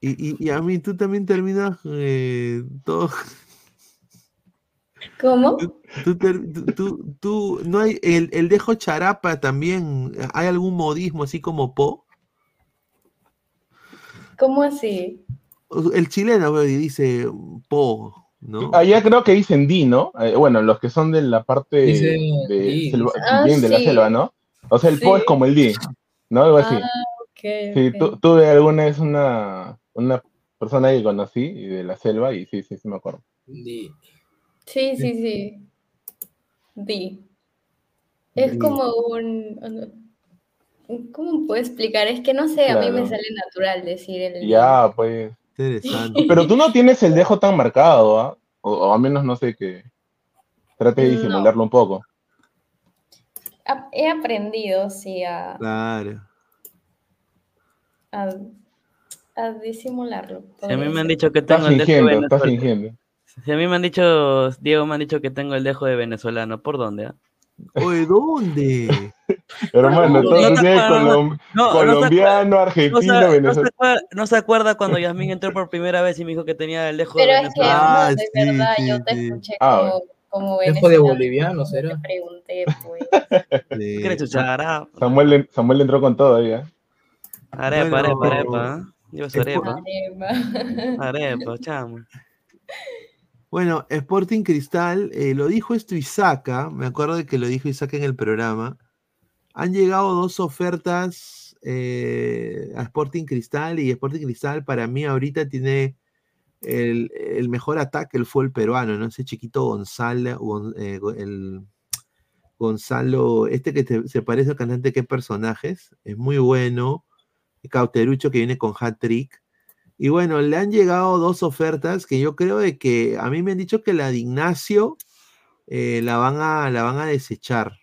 Y, y, y a mí tú también terminas eh, todo. (laughs) ¿Cómo? Tú, tú, tú- tú- no hay el, el dejo charapa también. ¿Hay algún modismo así como po? ¿Cómo así? El chileno dice po, ¿no? Allá creo que dicen di, ¿no? Eh, bueno, los que son de la parte Dicen de, di. selva- Ah, bien de la selva, ¿no? O sea, el po es como el di, ¿no? Algo así. Ah, ok, Sí, tu- tuve alguna vez una, una persona que conocí y de la selva y sí, sí, sí me acuerdo. Di. Sí, sí, sí. Di. Es Di. como un... ¿Cómo puedo explicar? Es que no sé, a mí me sale natural decir el. Ya, pues. Interesante. Pero tú no (laughs) tienes el dejo tan marcado, ¿ah? O, o al menos no sé que trate de No. disimularlo un poco. He aprendido, sí, a, Claro. a, a disimularlo. Si a mí me han dicho que Estás tengo el dejo estás venezolano. fingiendo. Si a mí me han dicho, Diego, me han dicho que tengo el dejo de venezolano. ¿Por dónde? ah? Oye, ¿dónde? (laughs) Hermano, No, entonces no colom- colombiano, No argentino, se, no, se venezolano. acuerda, no se acuerda cuando Yasmín entró por primera vez y me dijo que tenía el dejo de Pero es que, venezolano. Ah, no, de sí, verdad, sí, yo te sí. escuché Ah, como, como Dejo de boliviano, Te ¿será? pregunté, pues. (laughs) Samuel, le- Samuel entró con todo ahí, ¿eh? Arepa, Bueno, arepa, arepa. Yo soy es por- arepa. Arepa, chamo. Bueno, Sporting Cristal, eh, lo dijo esto Isaka, me acuerdo de que lo dijo Isaka en el programa. Han llegado dos ofertas eh, a Sporting Cristal y Sporting Cristal para mí ahorita tiene el, el mejor ataque, el fue el peruano, ¿no? Ese chiquito Gonzalo, Gon- eh, el Gonzalo, este que te- se parece al cantante, ¿qué personajes? Es muy bueno. Cauterucho que viene con hat-trick. Y bueno, le han llegado dos ofertas que yo creo de que a mí me han dicho que la de Ignacio eh, la, van a, la van a desechar.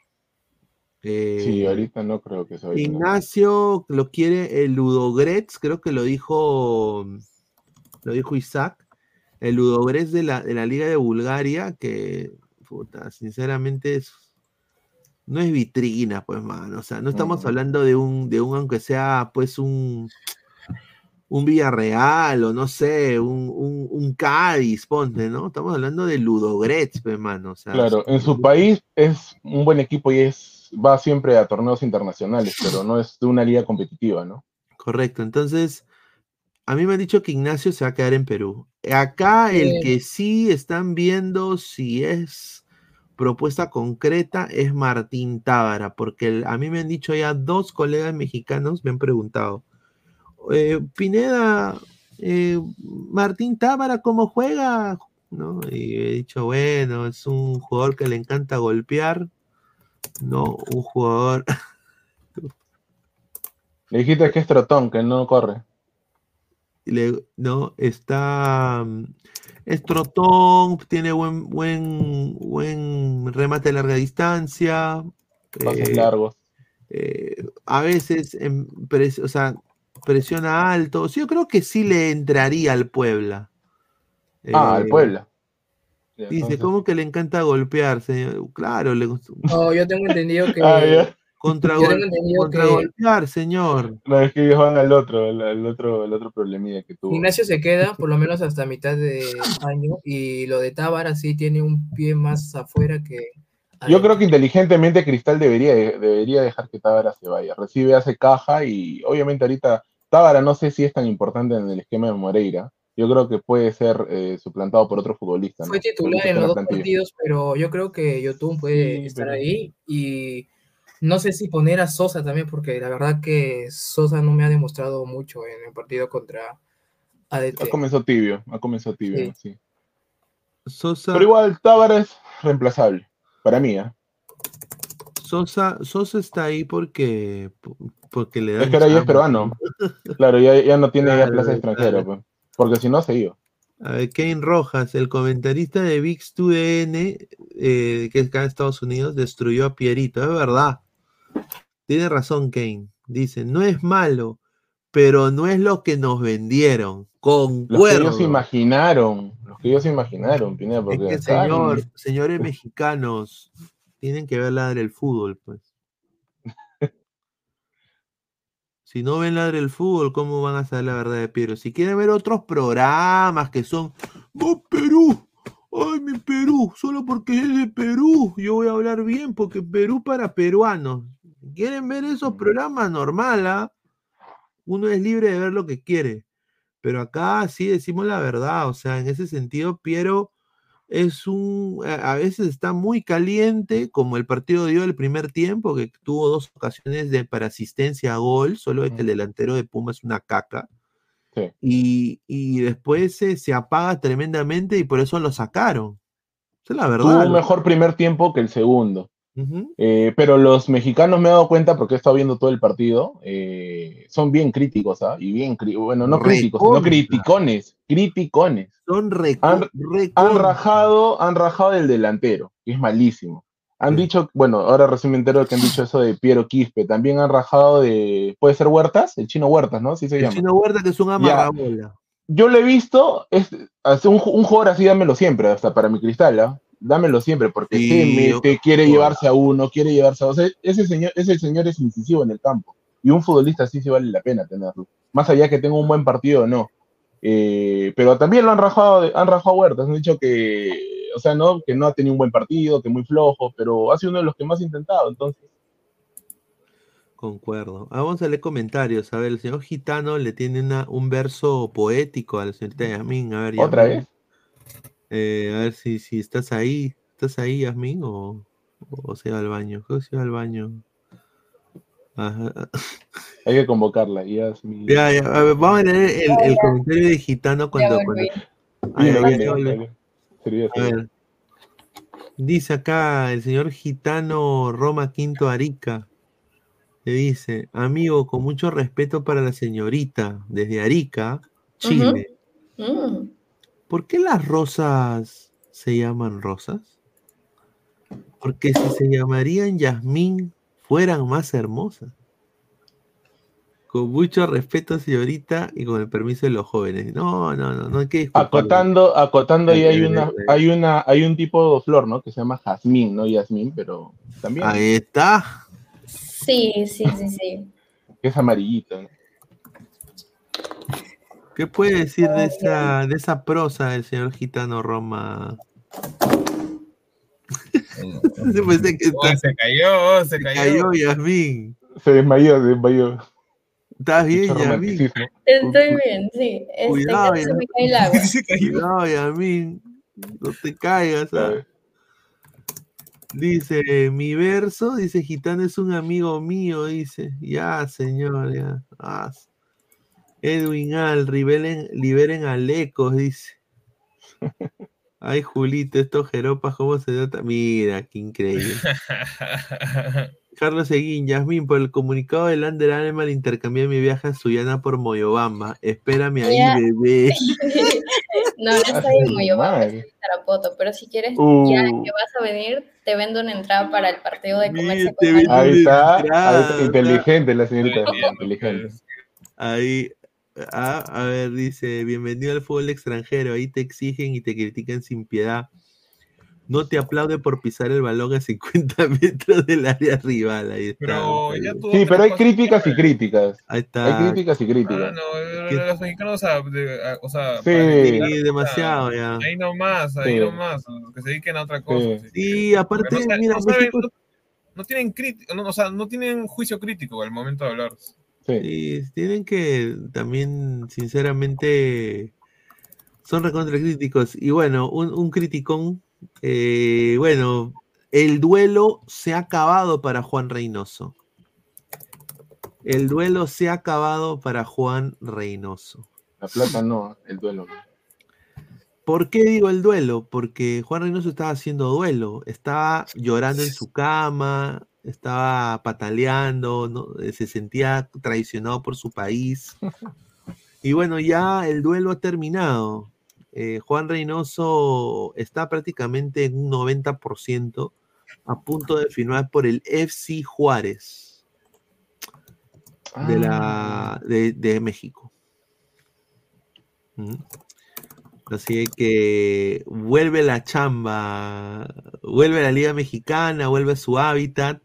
Eh, Sí, ahorita no creo que se vaya. Ignacio lo quiere el Ludogretz, creo que lo dijo, lo dijo Isaac, el Ludogretz de la, de la Liga de Bulgaria, que puta, sinceramente es, no es vitrina, pues, mano. O sea, no estamos hablando de un, de un, aunque sea, pues, un, un Villarreal o no sé, un, un, un Cádiz, ponte, ¿no? Estamos hablando de Ludogretz, pues, mano. O sea, Claro, en su país es un buen equipo y es va siempre a torneos internacionales, pero no es de una liga competitiva, ¿no? Correcto, entonces a mí me han dicho que Ignacio se va a quedar en Perú. Acá el que sí están viendo si es propuesta concreta es Martín Tábara, porque el- a mí me han dicho ya dos colegas mexicanos, me han preguntado, eh, Pineda, eh, Martín Tábara, ¿cómo juega? ¿No? Y he dicho, bueno, es un jugador que le encanta golpear, no un jugador Le dijiste que es trotón, que no corre. Le- no está mm, es trotón, tiene buen buen buen remate a larga distancia, Pases Eh, largos. eh, a veces em, pres- o sea, presiona alto. Sí, yo creo que sí le entraría al Puebla. Ah, Eh, al Puebla. Ya, Dice, entonces- ¿cómo que le encanta golpear, señor? Claro, le gusta- No, yo tengo entendido que. (laughs) Ah, ya. contra, Yo gol- tengo entendido contra que- golpear, señor. No, es que ellos van al otro, al, al otro, el otro problemilla que tuvo. Ignacio se queda por lo menos hasta mitad de año y lo de Tábara sí tiene un pie más afuera que. Yo creo que inteligentemente Cristal debería, debería dejar que Tábara se vaya. Recibe, hace caja y obviamente ahorita Tábara no sé si es tan importante en el esquema de Moreira. Yo creo que puede ser eh, suplantado por otro futbolista. ¿no? Fue titular Futbolista en los dos plantilla. partidos, pero yo creo que Yotun puede Sí, estar pero- ahí y no sé si poner a Sosa también, porque la verdad que Sosa no me ha demostrado mucho en el partido contra ADT. Ha comenzado tibio, ha comenzado tibio, Sí. Sosa, Pero igual Tábara es reemplazable, para mí. ¿ah? Sosa, Sosa está ahí porque, porque le da. Es que ahora ya es peruano. (laughs) Claro, ya, ya no tiene ya plaza extranjera, claro. pues. porque si no se iba. A ver, Kane Rojas, el comentarista de VIX2DN, eh, que es acá en Estados Unidos, destruyó a Pierito. Es verdad. Tiene razón Kane. Dice, no es malo, pero no es lo que nos vendieron. Los que ellos imaginaron, los que ellos imaginaron, Pineda, Es que, señor, señores (laughs) mexicanos, tienen que ver ladre el fútbol, pues. (laughs) Si no ven ladre el fútbol, ¿cómo van a saber la verdad de Piero? Si quieren ver otros programas que son, ¡Oh, Perú! ¡Ay, mi Perú! Solo porque es de Perú, yo voy a hablar bien, porque Perú para peruanos. ¿Quieren ver esos programas? Normal, ¿ah? Uno es libre de ver lo que quiere. Pero acá sí decimos la verdad, o sea, en ese sentido, Piero es un, a veces está muy caliente, como el partido dio el primer tiempo, que tuvo dos ocasiones de, para asistencia a gol, solo de que el delantero de Puma es una caca. Sí. Y, y después se, se apaga tremendamente y por eso lo sacaron. Esa es la tuvo verdad. un mejor primer tiempo que el segundo. Eh, pero los mexicanos me he dado cuenta, porque he estado viendo todo el partido, eh, son bien críticos, ¿ah? Y bien, bueno, no críticos, sino criticones, criticones. Son Han, han rajado, han rajado del delantero, que es malísimo. Han Sí. dicho, bueno, ahora recién me entero que han dicho eso de Piero Quispe, también han rajado de, puede ser Huertas, el chino Huertas, ¿no? Así se El llama. chino Huerta que es un amarrabola. Yo lo he visto, es, hace un, un jugador así, dámelo siempre, hasta para mi cristal, ¿ah? Dámelo siempre, porque Sí, se quiere llevarse a uno, quiere llevarse a otro. Ese señor, ese señor es incisivo en el campo. Y un futbolista sí vale la pena tenerlo. Más allá que tenga un buen partido o no. Eh, pero también lo han rajado, han rajado a Huertas, han dicho que, o sea, no, que no ha tenido un buen partido, que muy flojo, pero ha sido uno de los que más ha intentado, entonces. Concuerdo. Ah, vamos a leer comentarios. A ver, el señor Gitano le tiene una, un verso poético a la señorita Yasmín. A ver, ¿Otra vez? Eh, a ver si, si estás ahí. ¿Estás ahí, Yasmín? O, o se va al baño. Creo que se va al baño. Ajá. Hay que convocarla. y ya Ya, ya, a ver, vamos a leer el, el comentario de Gitano cuando. Dice acá el señor Gitano Roma Quinto Arica. Le dice, amigo, con mucho respeto para la señorita, desde Arica, Chile. Mm. ¿Por qué las rosas se llaman rosas? Porque si se llamarían Yasmín, fueran más hermosas. Con mucho respeto, señorita, y con el permiso de los jóvenes. No, no, no, no hay que. Acotando, acotando ahí hay Eh, una, eh, hay una, hay un tipo de flor, ¿no? Que se llama jazmín, no Yasmín, pero también Ahí está. Sí, sí, sí, sí. que es amarillito. ¿no? ¿Qué puede decir de esa, de esa prosa del señor Gitano Roma? (laughs) Se parece que Oh, se cayó, se cayó. cayó Yasmín. Se desmayó, se desmayó. ¿Estás bien, Yasmín? Estoy bien, sí. Este, Cuidado, se ya. me cae el agua. (laughs) Se cayó. Cuidado, Yasmín. No te caigas. A ¿ah? Dice, mi verso, dice, Gitano es un amigo mío, dice. Ya, señor, ya. Ah, Edwin Al, liberen, liberen a Lecos, dice. Ay, Julito, estos jeropas, ¿cómo se nota? Mira, qué increíble. (laughs) Carlos Seguín, Yasmín, por el comunicado del Under Animal intercambié mi viaje a Suyana por Moyobamba. Espérame ahí, Ya. bebé. (laughs) No, no está bien muy yo voy a Madre. ofrecer Tarapoto, pero si quieres, Uh. ya que vas a venir, te vendo una entrada para el partido de comercio con Ahí está, ahí está, inteligente la señorita, inteligente. Ahí, ah, a ver, dice, bienvenido al fútbol extranjero, ahí te exigen y te critican sin piedad. No te aplaude por pisar el balón a 50 (laughs) metros del área rival. Ahí está. Pero ya Sí, pero hay críticas y críticas. ahí Hay está. críticas y Ah, críticas. no, ¿Qué? los mexicanos, o sea, Sí. demasiado ya. Ahí nomás, ahí Sí. nomás, que se dediquen a otra cosa. Sí. aparte, no, sa- mira, no saben- México no- no tienen crítico, no, o sea, no tienen juicio crítico al momento de hablar. Sí. Sí, tienen que también, sinceramente, son recontra críticos. Y bueno, un, un criticón. eh, bueno, el duelo se ha acabado para Juan Reynoso. El duelo se ha acabado para Juan Reynoso. La plata no, el duelo. no. ¿Por qué digo el duelo? Porque Juan Reynoso estaba haciendo duelo, estaba llorando en su cama, estaba pataleando, ¿no? Eh, se sentía traicionado por su país. Y bueno, ya el duelo ha terminado. Eh, Juan Reynoso está prácticamente en un 90% a punto de firmar por el FC Juárez de, la, Ah, de, de México. Ujú. Así que vuelve la chamba, vuelve la Liga Mexicana, vuelve a su hábitat,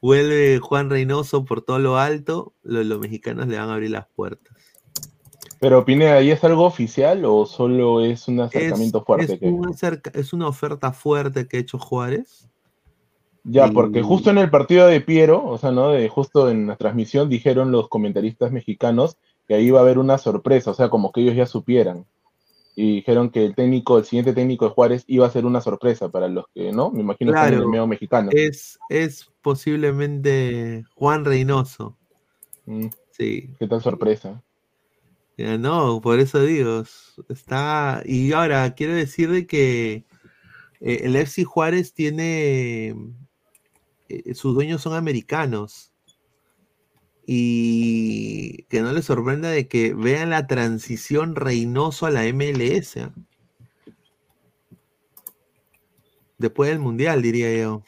vuelve Juan Reynoso por todo lo alto, lo- los, mexicanos le van a abrir las puertas. Pero Pineda, ¿y es algo oficial o solo es un Es, acercamiento fuerte? es que- un acerca- es una oferta fuerte que ha hecho Juárez. Ya, y- porque justo en el partido de Piero, o sea, ¿no? De justo en la transmisión dijeron los comentaristas mexicanos que ahí iba a haber una sorpresa, o sea, como que ellos ya supieran. Y dijeron que el técnico, el siguiente técnico de Juárez iba a ser una sorpresa para los que, ¿no? Me imagino que en el medio mexicano. Es, es posiblemente Juan Reynoso. Mm, Sí. ¿Qué tal sorpresa? Ya, no, por eso digo, está... Y ahora, quiero decir de que eh, el FC Juárez tiene... eh, sus dueños son americanos. Y que no les sorprenda de que vean la transición Reynoso a la MLS. ¿ah? Después del Mundial, diría yo.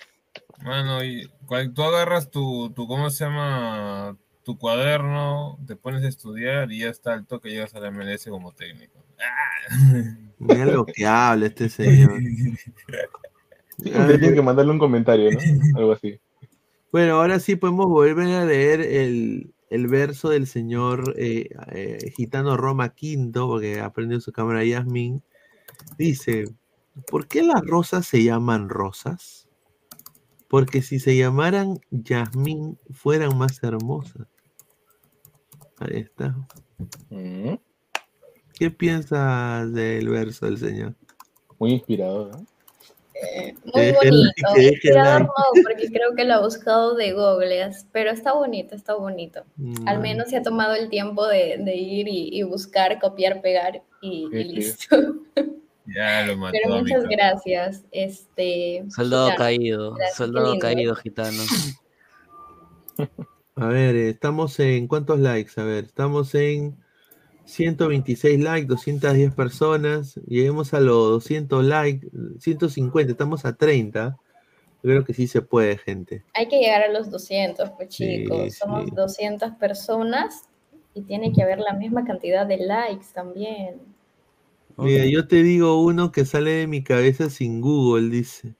Bueno, y cuando tú agarras tu, tu, ¿cómo se llama? Tu cuaderno, te pones a estudiar y ya está al toque llegas a la MLS como técnico. ¡Ah! Mira lo que habla este (laughs) señor. Tienen que mandarle un comentario, ¿no? Algo así. Bueno, ahora sí podemos volver a leer el, el verso del señor eh, eh, Gitano Roma Quinto, porque ha prendido su cámara Yasmin. Dice, ¿por qué las rosas se llaman rosas? Porque si se llamaran Yasmín, fueran más hermosas. Ahí está. Mm, ¿Qué piensas del verso del señor? Muy inspirador, ¿no? Eh, (laughs) muy bonito. like. no, porque creo que lo ha buscado de googleas, pero está bonito, está bonito. Al Mm, menos se ha tomado el tiempo de, de ir y, y buscar, copiar, pegar y, listo. (laughs) Ya lo mató Pero muchas gracias. Este, Soldado Gitano. caído, Gracias, soldado caído, gitano. (laughs) A ver, eh, estamos en ¿cuántos likes? A ver, estamos en 126 likes, 210 personas. Lleguemos a los 200 likes, 150, estamos a 30. Yo creo que sí se puede, gente. Hay que llegar a los 200, pues Sí, chicos. Somos sí. 200 personas y tiene que haber la misma cantidad de likes también. Mira, yo te digo uno que sale de mi cabeza sin Google, dice.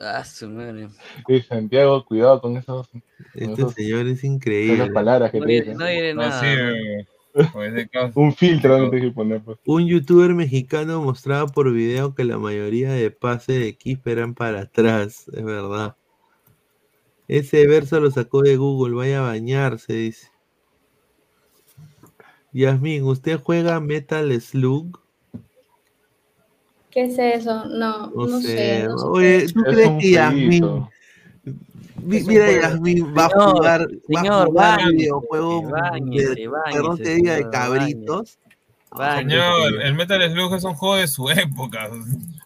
Ah, su madre. Sí, Santiago, cuidado con esos, Este Esos- señor es increíble. palabras que No te no diré No, nada. sí, eh, Un filtro que poner, pues. Un youtuber mexicano mostraba por video que la mayoría de pases de Keep eran para atrás, es verdad. Ese verso lo sacó de Google, vaya a bañarse, dice. Yasmin, ¿usted juega Metal Slug? ¿Qué es eso? No, No, no, sé. no Oye. ¿tú Es crees que Yasmin, jueguito. mi- Es un mira. Yasmin va a Señor, jugar, va a señor, jugar videojuegos de, báñese, perdón te diga, de señor, cabritos? Señor, el Metal Slug es un juego de su época.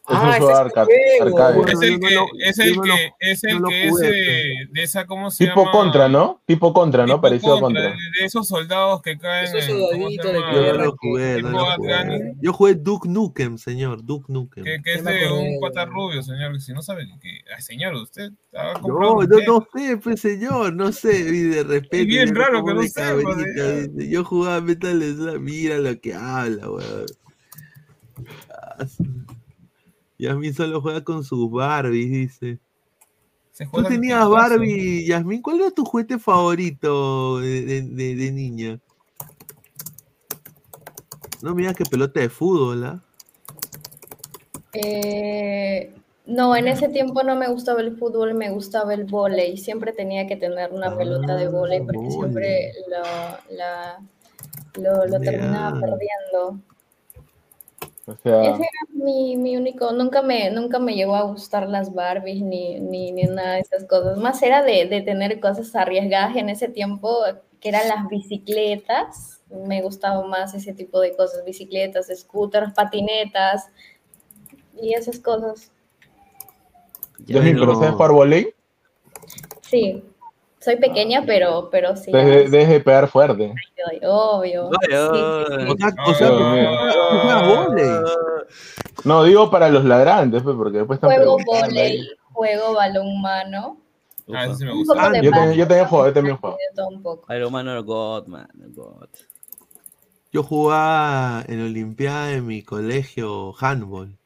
Ah, ese arca- arcade. Es el que, es el que, es el que es de esa, ¿cómo se Tipo llama? contra, ¿no? Tipo contra, ¿no? Tipo Parecido a contra, contra. De, de esos soldados que caen Esos en, ¿cómo se soldaditos de? Yo jugué, no jugué. Yo jugué Duke Nukem, señor, Duke Nukem. Que, que es de un pata rubio, señor. que Si no sabe que. Ay, señor, usted ha comprado No, no, no sé, pues señor, no sé, y de. Es bien raro que no dice, Yo jugaba Metal Slug, mira lo que habla, weón. Ah, su- Y a mí solo juega con sus Barbies, dice. Se Tú tenías. Barbie, Yasmin, ¿cuál era tu juguete favorito de, de- de- de niña? No mira que pelota de fútbol, ¿ah? Eh, no, en ese tiempo no me gustaba el fútbol, me gustaba el vóley. Siempre tenía que tener una pelota de vóley porque siempre lo, la- lo, lo terminaba perdiendo. O sea, Ese era mi, mi único, nunca me, nunca me llegó a gustar las Barbies ni, ni, ni nada de esas cosas. Más era de, de tener cosas arriesgadas en ese tiempo, que eran las bicicletas. Me gustaba más ese tipo de cosas, bicicletas, scooters, patinetas y esas cosas. Sí, soy pequeña, pero, pero sí. Debes de, debes de pegar fuerte. ay, Obvio. Ah. No, digo para los ladrantes, pues, porque después están Juego volei, juego balón mano. Ah, ese sí me gusta. Yo también, yo también juego, yo también juego. Man or God, man. God. Yo jugaba en la Olimpiada de mi colegio handball.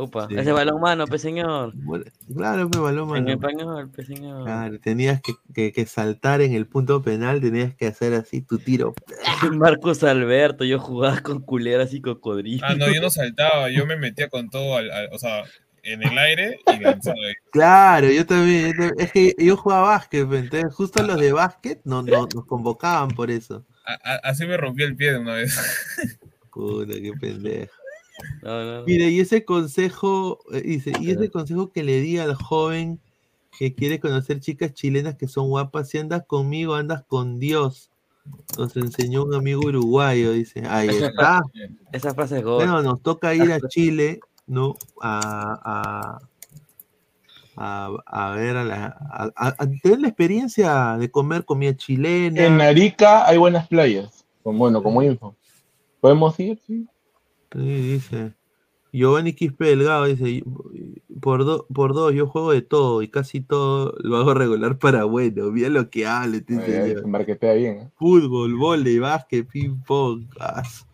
Upa, Sí. ese balón mano, pe señor. Bueno, claro, me balón, En mano. español, pe señor. Claro, tenías que, que- que saltar en el punto penal, tenías que hacer así tu tiro. (laughs) Marcos Alberto, yo jugaba con culeras y cocodrilos. Ah, no, yo no (laughs) saltaba, yo me metía con todo, al, al- o sea, en el aire y lanzaba. Claro, yo también, yo también. Es que yo jugaba básquet, entonces justo los de básquet no, no- nos convocaban por eso. A- a- así me rompí el pie de una vez. Puta, qué pendejo. No, no, no. Mire, y ese consejo, eh, dice, y ese consejo que le di al joven que quiere conocer chicas chilenas que son guapas, si andas conmigo, andas con Dios. Nos enseñó un amigo uruguayo, dice. Ahí está. Esa frase es. Bueno, nos toca ir a (laughs) Chile, ¿no? A, a, a, a ver, a, la, a, a- a tener la experiencia de comer comida chilena. En Arica hay buenas playas. Bueno, como info. ¿Podemos ir? Sí. Sí, dice. Giovanni Quispe Delgado dice, por, do- por dos yo juego de todo y casi todo lo hago regular para bueno. Mira lo que este ay, señor. se marquetea bien. ¿eh? Fútbol, vóley, básquet, ping pong. as.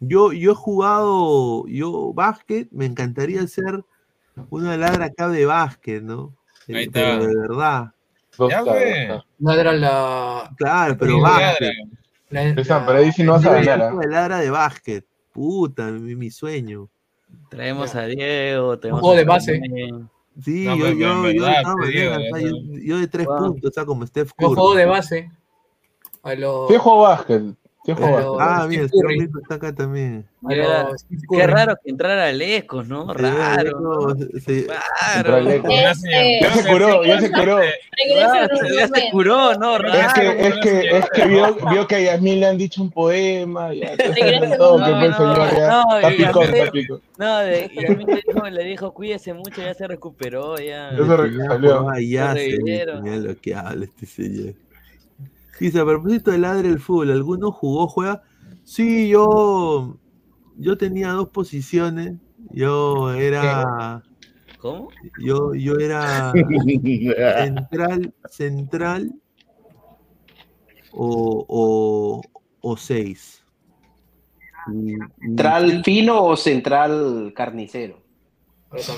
Yo, yo he jugado, yo básquet, me encantaría ser una ladra acá de básquet, ¿no? Eh, Ahí está. pero de verdad. Era la. Claro, pero básquet. la- pero ahí sí no vas a ganar. de ladra de básquet. Puta, mi, mi sueño. Traemos a Diego, tenemos juego a de base. Sí, No, yo, pero yo, yo, verdad, o yo, yo de tres Wow. puntos, o sea, como Steph Yo Curry. juego de base. A los. Juego básquet. Sí juego básquet. Ah, mira, Steve está acá también. a Era- los Steve Qué raro que entrara lejos, ¿no? Raro. ¿no? Se- se- el Raro. Ya, Este. Ya se curó, ya se curó. Ya se curó, ¿no? Es Raro. que, es que, es que vio, vio que a Yasmin le han dicho un poema. Ya, (laughs) todo, en que fue el señor ya. No, Está picón, está picón. No, de, y también le dijo, le dijo, cuídese mucho, ya se recuperó, ya. Ya salió. jugaba ya, Se se revivieron. mira lo que habla este señor. Dice, a propósito de ladre el fútbol, ¿alguno jugó, juega? Sí, yo, yo tenía dos posiciones. Yo era, ¿Cómo? yo, yo era (laughs) central, central o, o, o seis. ¿Central fino o central carnicero?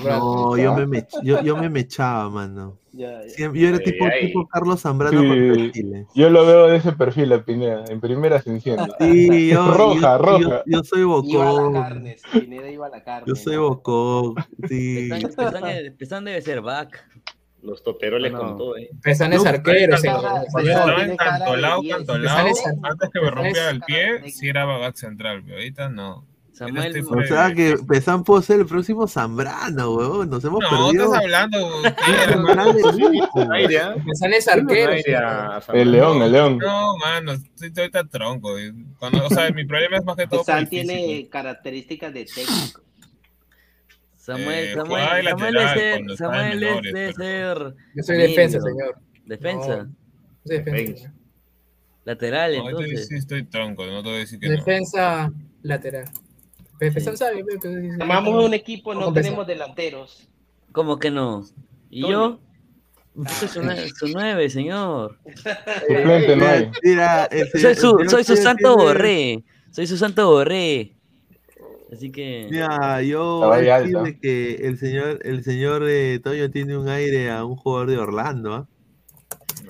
No, yo me, mech- yo, yo me mechaba, mano. Ya, ya. Siempre- yo era Ay, tipo, ay. tipo Carlos Zambrano Sí. con perfiles. Yo lo veo de ese perfil, la Pineda. En primera se enciende. Sí, (laughs) yo, Roja, yo- roja. Yo, yo soy Iba a la bocón. carne, Pineda iba a la carne. Yo soy bocón. Sí. (laughs) Pesan, Pesan- Pesan debe ser back. Los toperoles No. con todo, ¿eh? Pesan es arquero, señor. encantolado, diez. cantolado, Sale esa- antes que me rompiera el pie, sí era back central, pero ahorita no. Samuel, Este O sea que Pesan puede ser el próximo Zambrano, weón. Nos hemos No, perdido. estás hablando. Pesan es arquero. El león, el león. No, mano, estoy ahorita tronco. Cuando, o sea, mi problema es más que todo Pesan tiene características de técnico. Samuel, Eh, Samuel, Samuel es, Samuel es menores, de pero- ser. Yo soy defensa, señor. ¿Defensa? No, soy defensa. Lateral, No, entonces. sí estoy tronco, no te voy a decir que no. Defensa lateral. Pepe Armamos un equipo, no tenemos delanteros. ¿Cómo que no? ¿Y yo? Usted es su nueve, señor. (laughs) Suplente. Mira, el Soy señor- su, soy su Chile santo borré. Soy su santo borré. Así que. Mira, yo decirle que el señor, el señor eh, Toño tiene un aire a un jugador de Orlando, ¿ah?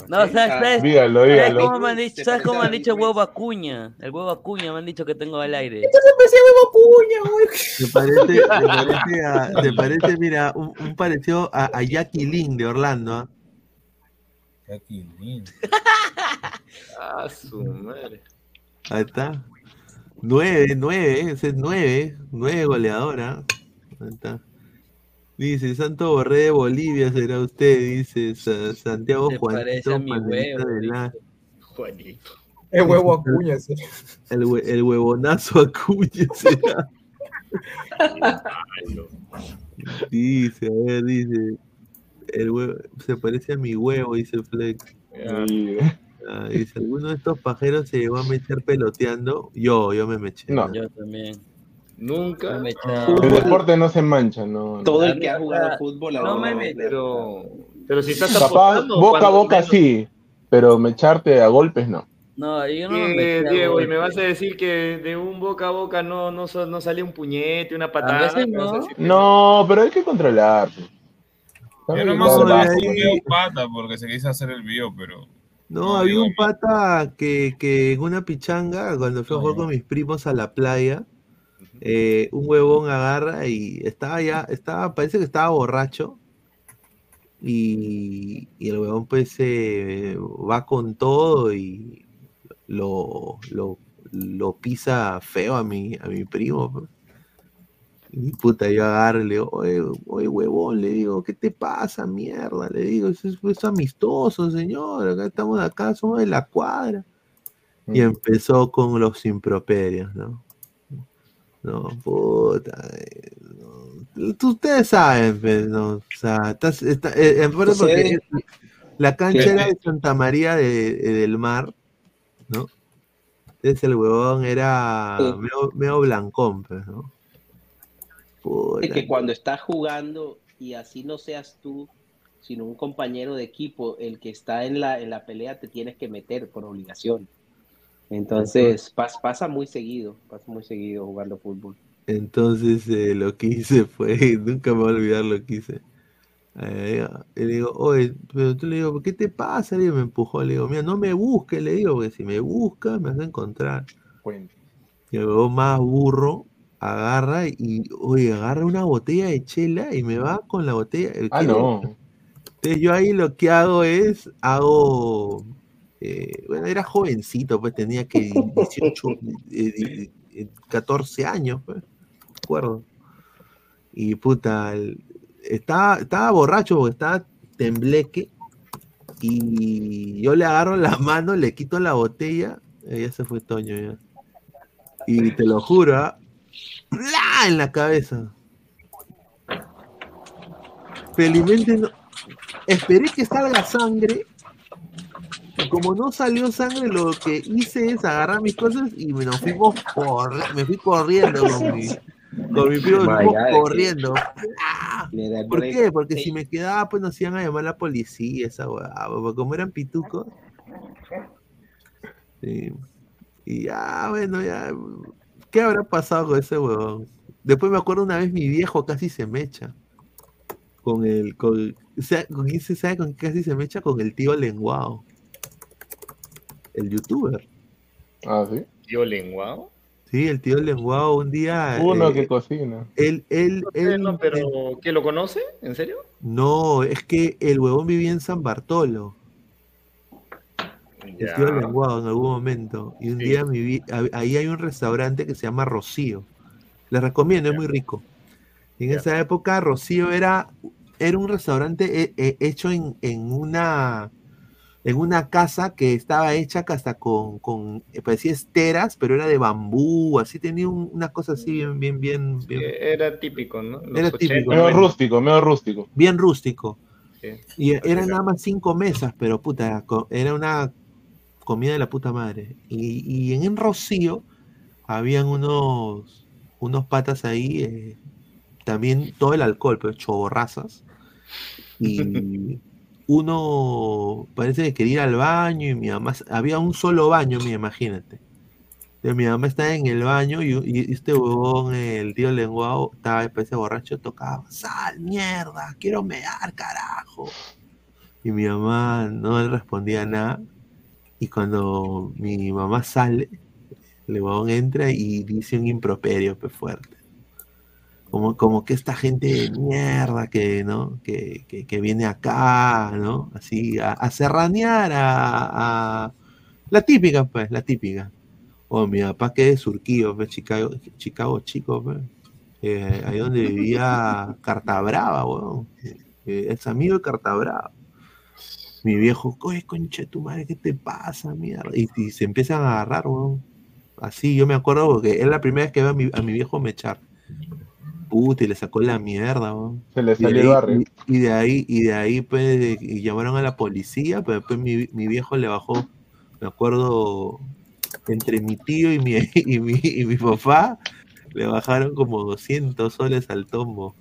No, ¿sabes, sabes, Dígalo, ¿sabes dígalo. cómo me han dicho, Se ¿sabes cómo me han dicho huevo acuña? El huevo acuña me han dicho que tengo al aire. Entonces pensé huevo cuña, güey. Se parece, se parece, a- se parece, mira, un, un parecido a, a Jackie Lynn de Orlando, ¿ah? Jackie Lynn. (laughs) Ah, su madre. Ahí está. Nueve, nueve, ese es nueve, nueve goleadora. Ahí está. Dice, Santo Borré de Bolivia será usted, dice Sa- Santiago Se parece Juanito a mi Panelista huevo, de la- Juanito. Es huevo acuña, sí. el, hue- el huevonazo Acuña (laughs) será. Dice, a ver, dice. El huevo, se parece a mi huevo, dice Flex. Ah, dice, ¿alguno de estos pajeros se llegó a meter peloteando? Yo, yo me meché. No. Yo también. Nunca. No me echaba. El deporte no se mancha, no. no. Todo el que ha jugado fútbol no me ahora- meto. Pero, pero si estás apostando, boca a boca menos- sí, pero me echarte a golpes no. No, yo no me ¿Qué, metí a Diego, y me vas a decir que de un boca a boca no, no, sa- no sale un puñete, una patada. no. No, pero hay que controlar. Yo nomás jugué un pata porque se quiso hacer el video, pero. No, No, había un pata que, que en una pichanga, cuando fui a jugar con mis primos a la playa, eh, un huevón agarra y estaba ya, estaba, parece que estaba borracho. Y, y el huevón pues eh, va con todo y lo, lo, lo pisa feo a mi, a mi primo. pues. Y puta, yo agarro y le digo, oye, oye, huevón, le digo, ¿qué te pasa, mierda? Le digo, eso es, es amistoso, señor, acá estamos acá, somos de la cuadra. Y Mm. empezó con los improperios, ¿no? No, puta. eh, no. Ustedes saben, pues, ¿no? O sea, estás, está- eh, en porque la cancha era de Santa María de- de- del Mar, ¿no? Entonces el huevón era Sí. medio, medio blancón, pues, ¿no? Puta. Es que cuando estás jugando y así no seas tú, sino un compañero de equipo, el que está en la, en la pelea te tienes que meter por obligación. Entonces pas- pasa muy seguido, pasa muy seguido jugando fútbol. Entonces eh, lo que hice (laughs) fue, nunca me voy a olvidar lo que hice. Eh, y le digo, oye, pero tú le digo, ¿qué te pasa? Digo, me empujó, le digo, mira, no me busques, le digo, porque si me buscas me vas a encontrar. Cuenta. Y huevón más burro agarra y, oye, agarra una botella de chela y me va con la botella. el Ah, no. Entonces yo ahí lo que hago es, hago, eh, bueno, era jovencito, pues tenía que 18, (laughs) eh, di- eh, 14 años, pues, me acuerdo. Y puta, el- estaba, estaba borracho porque estaba tembleque y yo le agarro la (laughs) mano, le quito la botella, eh, ya se fue Toño ya. Y te lo juro, ¿ah? En la cabeza. Felizmente no, esperé que salga sangre. Y como no salió sangre, lo que hice es agarrar mis cosas y me nos fuimos corri- me fui corriendo con mi, con mi primo, nos fuimos corriendo. ¿Por qué? Porque si me quedaba, pues nos iban a llamar la policía, esa weá. Porque como eran pitucos. Sí. Y ya, bueno, ya. ¿Qué habrá pasado con ese huevón? Después me acuerdo una vez mi viejo casi se me echa. Con el. Con, ¿sabe con quién se sabe con qué casi se me echa? Con el tío lenguado. El youtuber. Ah, sí. Tío lenguado. Sí, el tío lenguado un día. Uno eh, que cocina. él, él, él, No, pero ¿qué lo conoce? ¿En serio? No, es que el huevón vivía en San Bartolo. El tío lenguado en algún momento. Y un Sí. día mi vi- hab- ahí hay un restaurante que se llama Rocío. Les recomiendo, es muy rico. Y en Ya. esa época Rocío era, era un restaurante he- he- hecho en, en una en una casa que estaba hecha hasta con, con eh, parecía esteras, pero era de bambú, así tenía un- una cosa así bien, bien, bien, bien, Era típico, ¿no? Los Era 80, típico. Medio 90. rústico, medio rústico. bien rústico. Sí. Y eran nada más cinco mesas, pero puta, era una comida de la puta madre. Y, y en el Rocío habían unos, unos patas ahí, eh, también todo el alcohol, pero choborrazas. Y (laughs) uno parece que quería ir al baño y mi mamá, había un solo baño, mira, imagínate. Entonces, mi mamá estaba en el baño y, y este huevón, el tío lenguado, estaba ese borracho, tocaba, sal, mierda, quiero mear, carajo. Y mi mamá no le respondía nada. Y cuando mi mamá sale, el huevón entra y dice un improperio pues, fuerte. Como, como que esta gente de mierda que, ¿no? que, que, que viene acá, ¿no? Así, a, a serranear, a, La típica, pues, la típica. O mi papá que es Surquillo, pues, Chicago, Chicago chico, pues. Eh, ahí donde vivía Cartabrava, weón. Eh, es amigo de Cartabrava. Mi viejo, oye, concha tu madre, ¿qué te pasa, mierda? Y, y se empiezan a agarrar, weón. Así, yo me acuerdo porque es la primera vez que veo a mi, a mi viejo mechar. Puta, y le sacó la mierda. Se le Y de salió el ahí- barrio. Y, y de ahí, y de ahí, pues, y llamaron a la policía, pero después mi, mi viejo le bajó, me acuerdo, entre mi tío y mi, (laughs) y mi, y mi papá, le bajaron como 200 soles al tombo.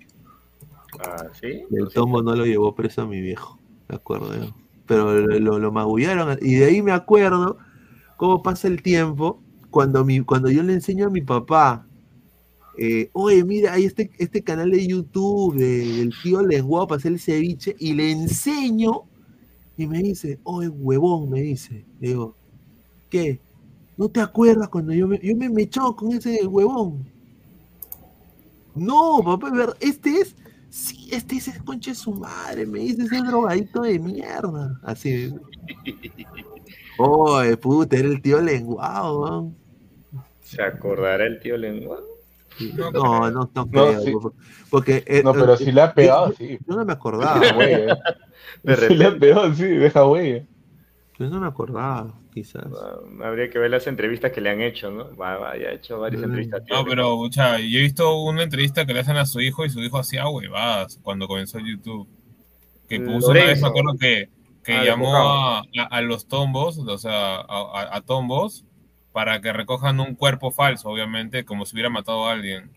Ah, ¿sí? Y el tombo no lo llevó preso a mi viejo, me acuerdo. Pero lo, lo, lo magullaron, y de ahí me acuerdo cómo pasa el tiempo cuando, mi, cuando yo le enseño a mi papá eh, oye, mira, hay este, este canal de YouTube de- del tío lenguado para hacer el ceviche y le enseño y me dice, oye, huevón, me dice. Le digo, ¿qué? ¿No te acuerdas cuando yo me, yo me con ese huevón? No, papá, este es, sí, este es el conche de su madre, me dice ese drogadito de mierda. Así. (laughs) Oye, puta, era el tío lenguado. ¿Se acordará el tío lengua? No, no, no, No, creo, sí. porque eh, No, pero eh, si le ha pegado, yo- sí. Yo no me acordaba. (laughs) De Si le ha pegado, sí, deja huella. Yo no me acordaba, quizás. Ah, Habría que ver las entrevistas que le han hecho, ¿no? Va, va, ya ha hecho varias Mm. entrevistas. No, pero, mucha, yo he visto una entrevista que le hacen a su hijo y su hijo hacía huevadas cuando comenzó YouTube. Que puso una vez, me acuerdo que, que Ah, llamó a, a- a los tombos, o sea, a, a- a tombos, para que recojan un cuerpo falso, obviamente, como si hubiera matado a alguien.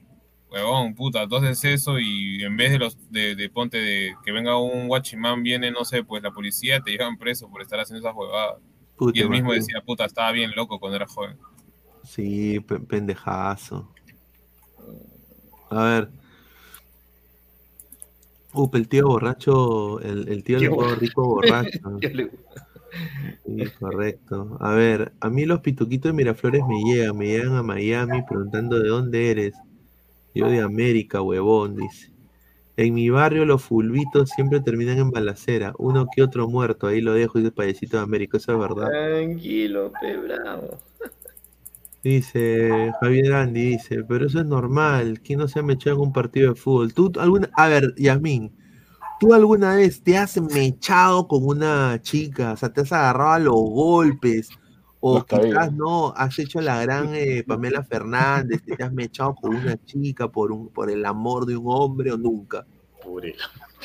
Huevón, puta, entonces eso y en vez de los de, de ponte de que venga un guachimán, viene, no sé, pues la policía te llevan preso por estar haciendo esas huevadas. Puta, Y él mismo decía, puta, estaba bien loco cuando era joven. Sí, pe- pendejazo. A ver. Up, el tío borracho, el, el tío Tío rico borracho. (laughs) Tío. Sí, correcto. A ver, a mí los pituquitos de Miraflores me llegan, me llegan a Miami preguntando de dónde eres. Yo de América, huevón, dice. En mi barrio los fulbitos siempre terminan en balacera, uno que otro muerto, ahí lo dejo, dice payasito de América, eso es verdad. Tranquilo, pe bravo. Dice Javier Andy, dice, pero eso es normal, ¿quién no se ha mechado en un partido de fútbol? Tú, alguna, a ver, Yasmín, ¿tú alguna vez te has mechado con una chica? O sea, te has agarrado a los golpes, o quizás no, has hecho la gran eh, Pamela Fernández, te has mechado con una chica por, un, por el amor de un hombre o nunca.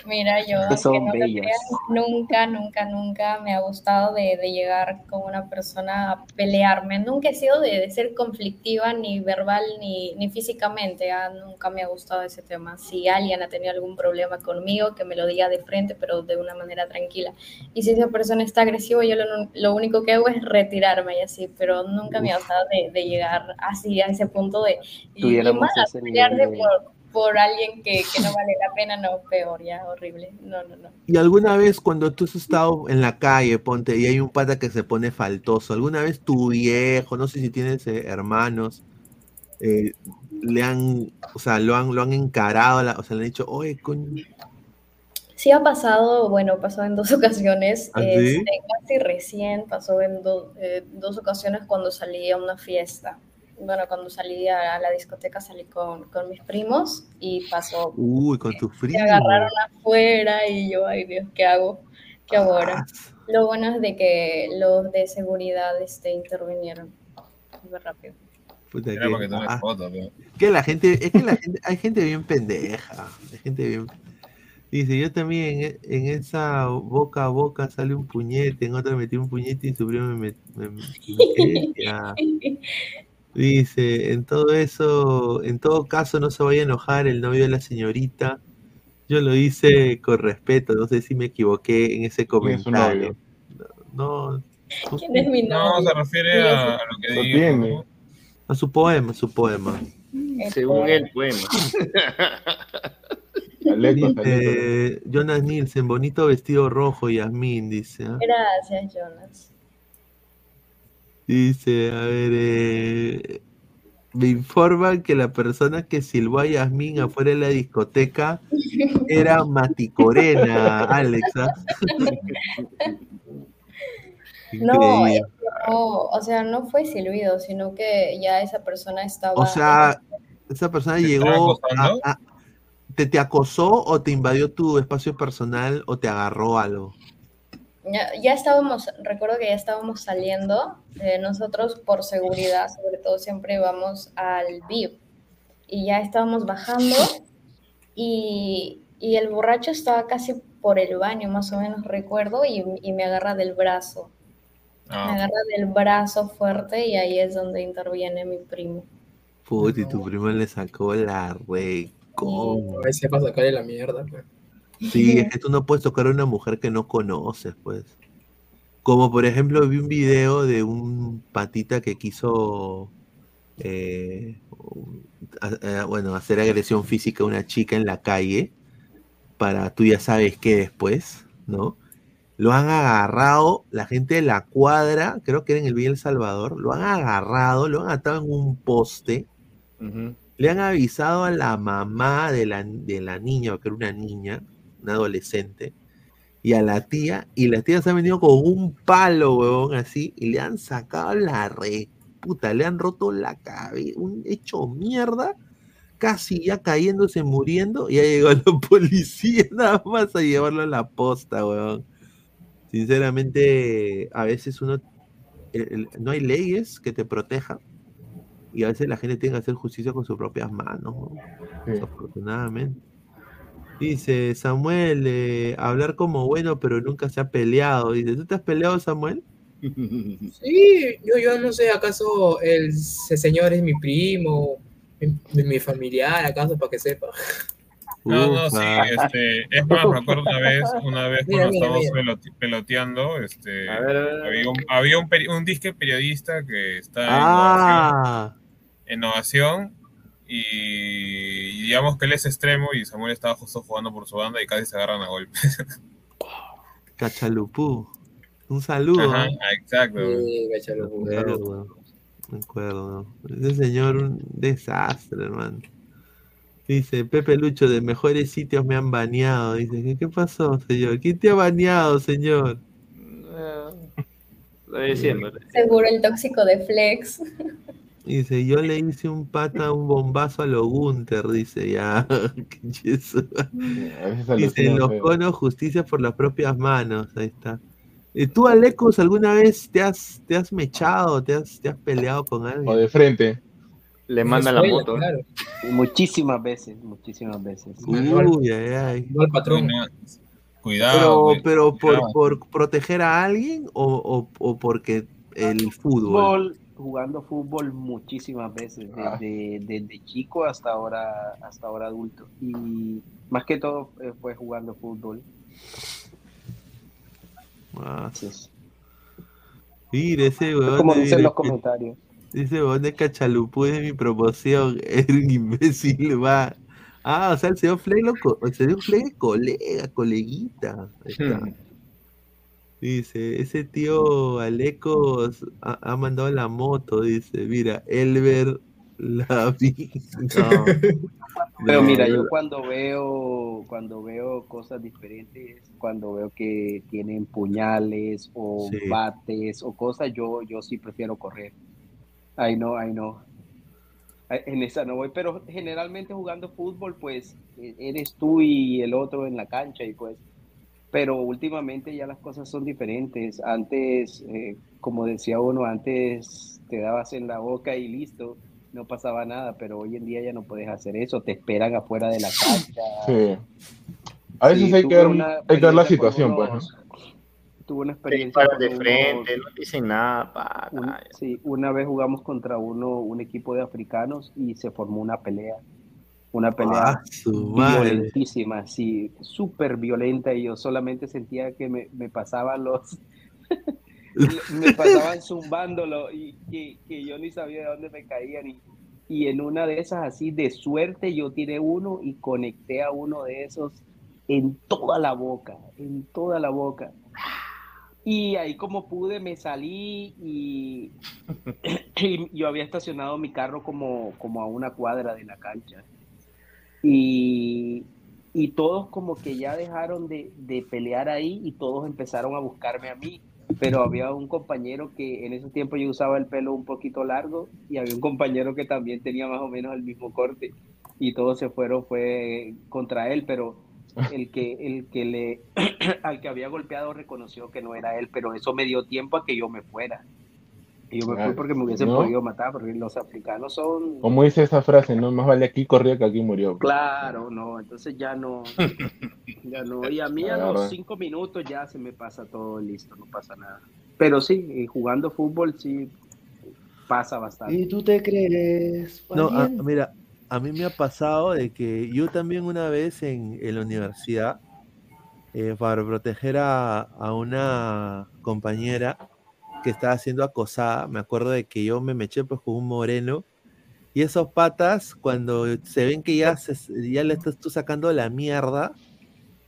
Mira, yo, Que aunque son no lo bellas. crean, nunca, nunca, nunca me ha gustado de, de llegar con una persona a pelearme. Nunca he sido de, de ser conflictiva, ni verbal, ni, ni físicamente. ah, Nunca me ha gustado ese tema. Si alguien ha tenido algún problema conmigo, que me lo diga de frente, pero de una manera tranquila. Y si esa persona está agresiva, yo lo, lo único que hago es retirarme y así, pero nunca me ha gustado de, de llegar así a ese punto de... Y, y Tuviéramos más, ese pelearse nivel de- por, por alguien que, que no vale la pena, no, peor, ya, horrible. No, no, no. ¿Y alguna vez cuando tú has estado en la calle, ponte, y hay un pata que se pone faltoso, alguna vez tu viejo, no sé si tienes eh, hermanos, eh, le han, o sea, lo han, lo han encarado, la- o sea, le han dicho, oye, coño, Sí ha pasado, bueno, pasó en dos (laughs) ocasiones, ¿Ah, sí? este, casi recién, pasó en do- eh, dos ocasiones cuando salí a una fiesta. Bueno, cuando salí a, la discoteca salí con, con mis primos y pasó, uy, con tu se frío. agarraron afuera y yo, ay Dios, ¿qué hago? ¿Qué hago ahora? Lo bueno es de que los de seguridad este, intervinieron súper rápido. Puta, Era que- ah, foto, pe. que la gente, es que la gente, hay gente bien pendeja, hay gente bien. Dice, yo también en, en esa boca a boca sale un puñete, en otra metí un puñete y su primo me, me, (laughs) me- me. (laughs) Dice, en todo eso, en todo caso no se vaya a enojar el novio de la señorita. Yo lo hice con respeto, no sé si me equivoqué en ese ¿Quién es su comentario. No, no, ¿Quién es mi No, novio? se refiere a, a lo que Lo dijo. tiene. ¿no? a su poema, su poema. Según el poema. (laughs) (laughs) Dice Jonas Nielsen, bonito vestido rojo, Yasmín, dice. ¿ah? Gracias, Jonas. Dice, a ver, eh, me informan que la persona que silbó a Yasmín afuera de la discoteca era Maticorena, (laughs) Alexa. (laughs) No, no, o sea, no fue silbido, sino que ya esa persona estaba. O sea, esa persona ¿Te estaba llegó a- ¿te, te acosó o te invadió tu espacio personal o te agarró algo? Ya, ya estábamos, recuerdo que ya estábamos saliendo, eh, nosotros por seguridad, sobre todo siempre vamos al VIP, y ya estábamos bajando y, y el borracho estaba casi por el baño, más o menos recuerdo, y, y me agarra del brazo, me Ah, agarra del brazo fuerte y ahí es donde interviene mi primo. Puta, y tu primo le sacó la re... ¿Cómo? A veces para sacarle la mierda. pues. Sí, es (laughs) que tú no puedes tocar a una mujer que no conoces, pues. Como por ejemplo, vi un video de un patita que quiso, eh, a- a- bueno, hacer agresión física a una chica en la calle, para tú ya sabes qué después, ¿no? Lo han agarrado, la gente de la cuadra, creo que era en el Villa El Salvador, lo han agarrado, lo han atado en un poste, le han avisado a la mamá de la, de la niña, que era una niña, una adolescente, y a la tía, y la tía se ha venido con un palo, huevón, así, y le han sacado la re puta, le han roto la cabeza, un hecho mierda, casi ya cayéndose, muriendo, y ya llegó la (laughs) policía nada más a llevarlo a la posta, huevón. Sinceramente, a veces uno, el- el- no hay leyes que te protejan, y a veces la gente tiene que hacer justicia con sus propias manos, ¿no? Sí. desafortunadamente. Dice Samuel, eh, hablar como bueno, pero nunca se ha peleado. Dice, ¿tú te has peleado, Samuel? (laughs) Sí, yo, yo no sé, ¿acaso el ese señor es mi primo, mi, mi familiar, acaso para que sepa? (laughs) No, no, sí, este, es más, me acuerdo una vez, una vez Mira, cuando mira, estábamos mira. peloteando, este, A ver, a ver, a ver. había un, había un, peri- un disque periodista que está en Ah, innovación, innovación y, y digamos que él es extremo y Samuel estaba justo jugando por su banda y casi se agarran a golpes. (laughs) Cachalupú. Un saludo. Ajá, ¿eh? exacto. Sí, Me cáchalo, acuerdo, me acuerdo. Ese señor, un desastre, hermano. Dice, Pepe Lucho, de mejores sitios me han baneado. Dice, ¿qué, qué pasó, señor? ¿Quién te ha baneado, señor? Eh, Lo de siempre. Seguro el tóxico de Flex. (laughs) Dice, yo le hice un pata, un bombazo a lo Gunter, dice, ya. (laughs) Dice, los feo. conos, justicia por las propias manos. Ahí está. ¿Y tú, Alecos, alguna vez te has, te has mechado, te has, te has peleado con O alguien? de frente. Le manda la moto. Claro, Muchísimas veces, muchísimas veces. Uy, ay, ay. no al patrón. No, Cuidado. Pero, pero por, por proteger a alguien o, o, o porque el fútbol. Jugando fútbol muchísimas veces, Ah. desde, desde chico hasta ahora, hasta ahora adulto. Y más que todo eh, fue jugando fútbol. Ah, mira, ese huevón como de, dicen los comentarios. ese huevón de Cachalupú es de mi promoción. (laughs) Un imbécil, va. Ah, o sea, el señor Fleg, lo co- el señor Fleg es colega, coleguita. Ahí está. Hmm. Dice, ese tío Alecos ha, ha mandado la moto, dice, mira, Elber la (laughs) vi. No, (laughs) Pero mira, yo- cuando veo, cuando veo cosas diferentes, cuando veo que tienen puñales o Sí. bates o cosas, yo, yo sí prefiero correr. Ay no, ay no. En esa no voy, pero generalmente jugando fútbol, pues e- eres tú y el otro en la cancha y pues pero últimamente ya las cosas son diferentes. Antes, eh, como decía uno, antes te dabas en la boca y listo, no pasaba nada, pero hoy en día ya no puedes hacer eso, te esperan afuera de la cancha. Sí. A veces Sí, hay, que ver, una hay que ver la situación, pues, ¿no? Tuve una Te experiencia con de unos- frente, no dicen nada, pa, un- sí, una vez jugamos contra uno, un equipo de africanos y se formó una pelea. Una pelea Ah, violentísima, sí, súper violenta y yo solamente sentía que me, me pasaban los... (laughs) me pasaban (laughs) zumbándolo y que, que yo ni sabía de dónde me caían y, y en una de esas así de suerte yo tiré uno y conecté a uno de esos en toda la boca, en toda la boca. Y ahí como pude me salí y, (laughs) y yo había estacionado mi carro como, como a una cuadra de la cancha. Y, y todos como que ya dejaron de, de pelear ahí y todos empezaron a buscarme a mí. Pero había un compañero que en ese tiempo yo usaba el pelo un poquito largo y había un compañero que también tenía más o menos el mismo corte y todos se fueron fue contra él, pero (laughs) el que el que le (clears throat) al que había golpeado reconoció que no era él, pero eso me dio tiempo a que yo me fuera. Y yo me fui porque me hubiesen ¿No? podido matar, porque los africanos son Como dice esa frase, ¿no? Más vale aquí corría que aquí murió. Claro, no, entonces ya no, ya no, y a mí a los cinco minutos ya se me pasa todo listo, no pasa nada. Pero sí, jugando fútbol sí pasa bastante. ¿Y tú te crees? No, a- valiente? mira, a mí me ha pasado de que yo también una vez en, en la universidad, eh, para proteger a, a una compañera que estaba siendo acosada, me acuerdo de que yo me meché pues con un moreno y esos patas cuando se ven que ya, se- ya le estás tú sacando la mierda,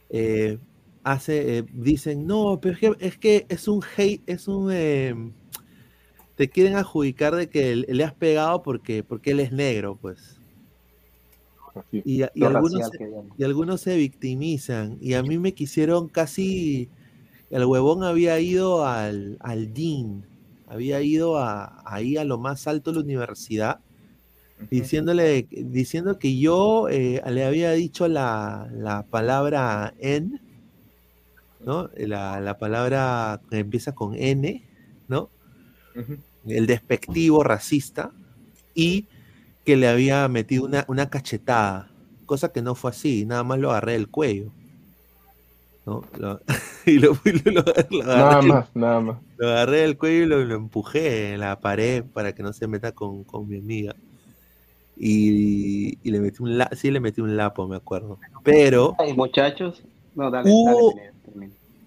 eh, hace, eh, dicen, no, pero es que es, que es un hate, es un... em, te quieren adjudicar de que le has pegado porque, porque él es negro, pues. Y, y algunos, se- y algunos se victimizan. Y a mí me quisieron casi. El huevón había ido al, al DIN, había ido a, ahí a lo más alto de la universidad, diciéndole, diciendo que yo eh, le había dicho la, la palabra en, ¿no? La, la palabra que empieza con N, ¿no? el despectivo racista y que le había metido una, una cachetada, cosa que no fue así, nada más lo agarré del cuello. ¿No? Lo- (laughs) y lo, fui- lo- lo- lo Nada agarré, más, nada más. lo agarré del cuello y lo, lo empujé en la pared para que no se meta con, con mi amiga. Y, y le metí un la, sí le metí un lapo, me acuerdo. Pero Ay, muchachos, no, dale, Hubo- dale,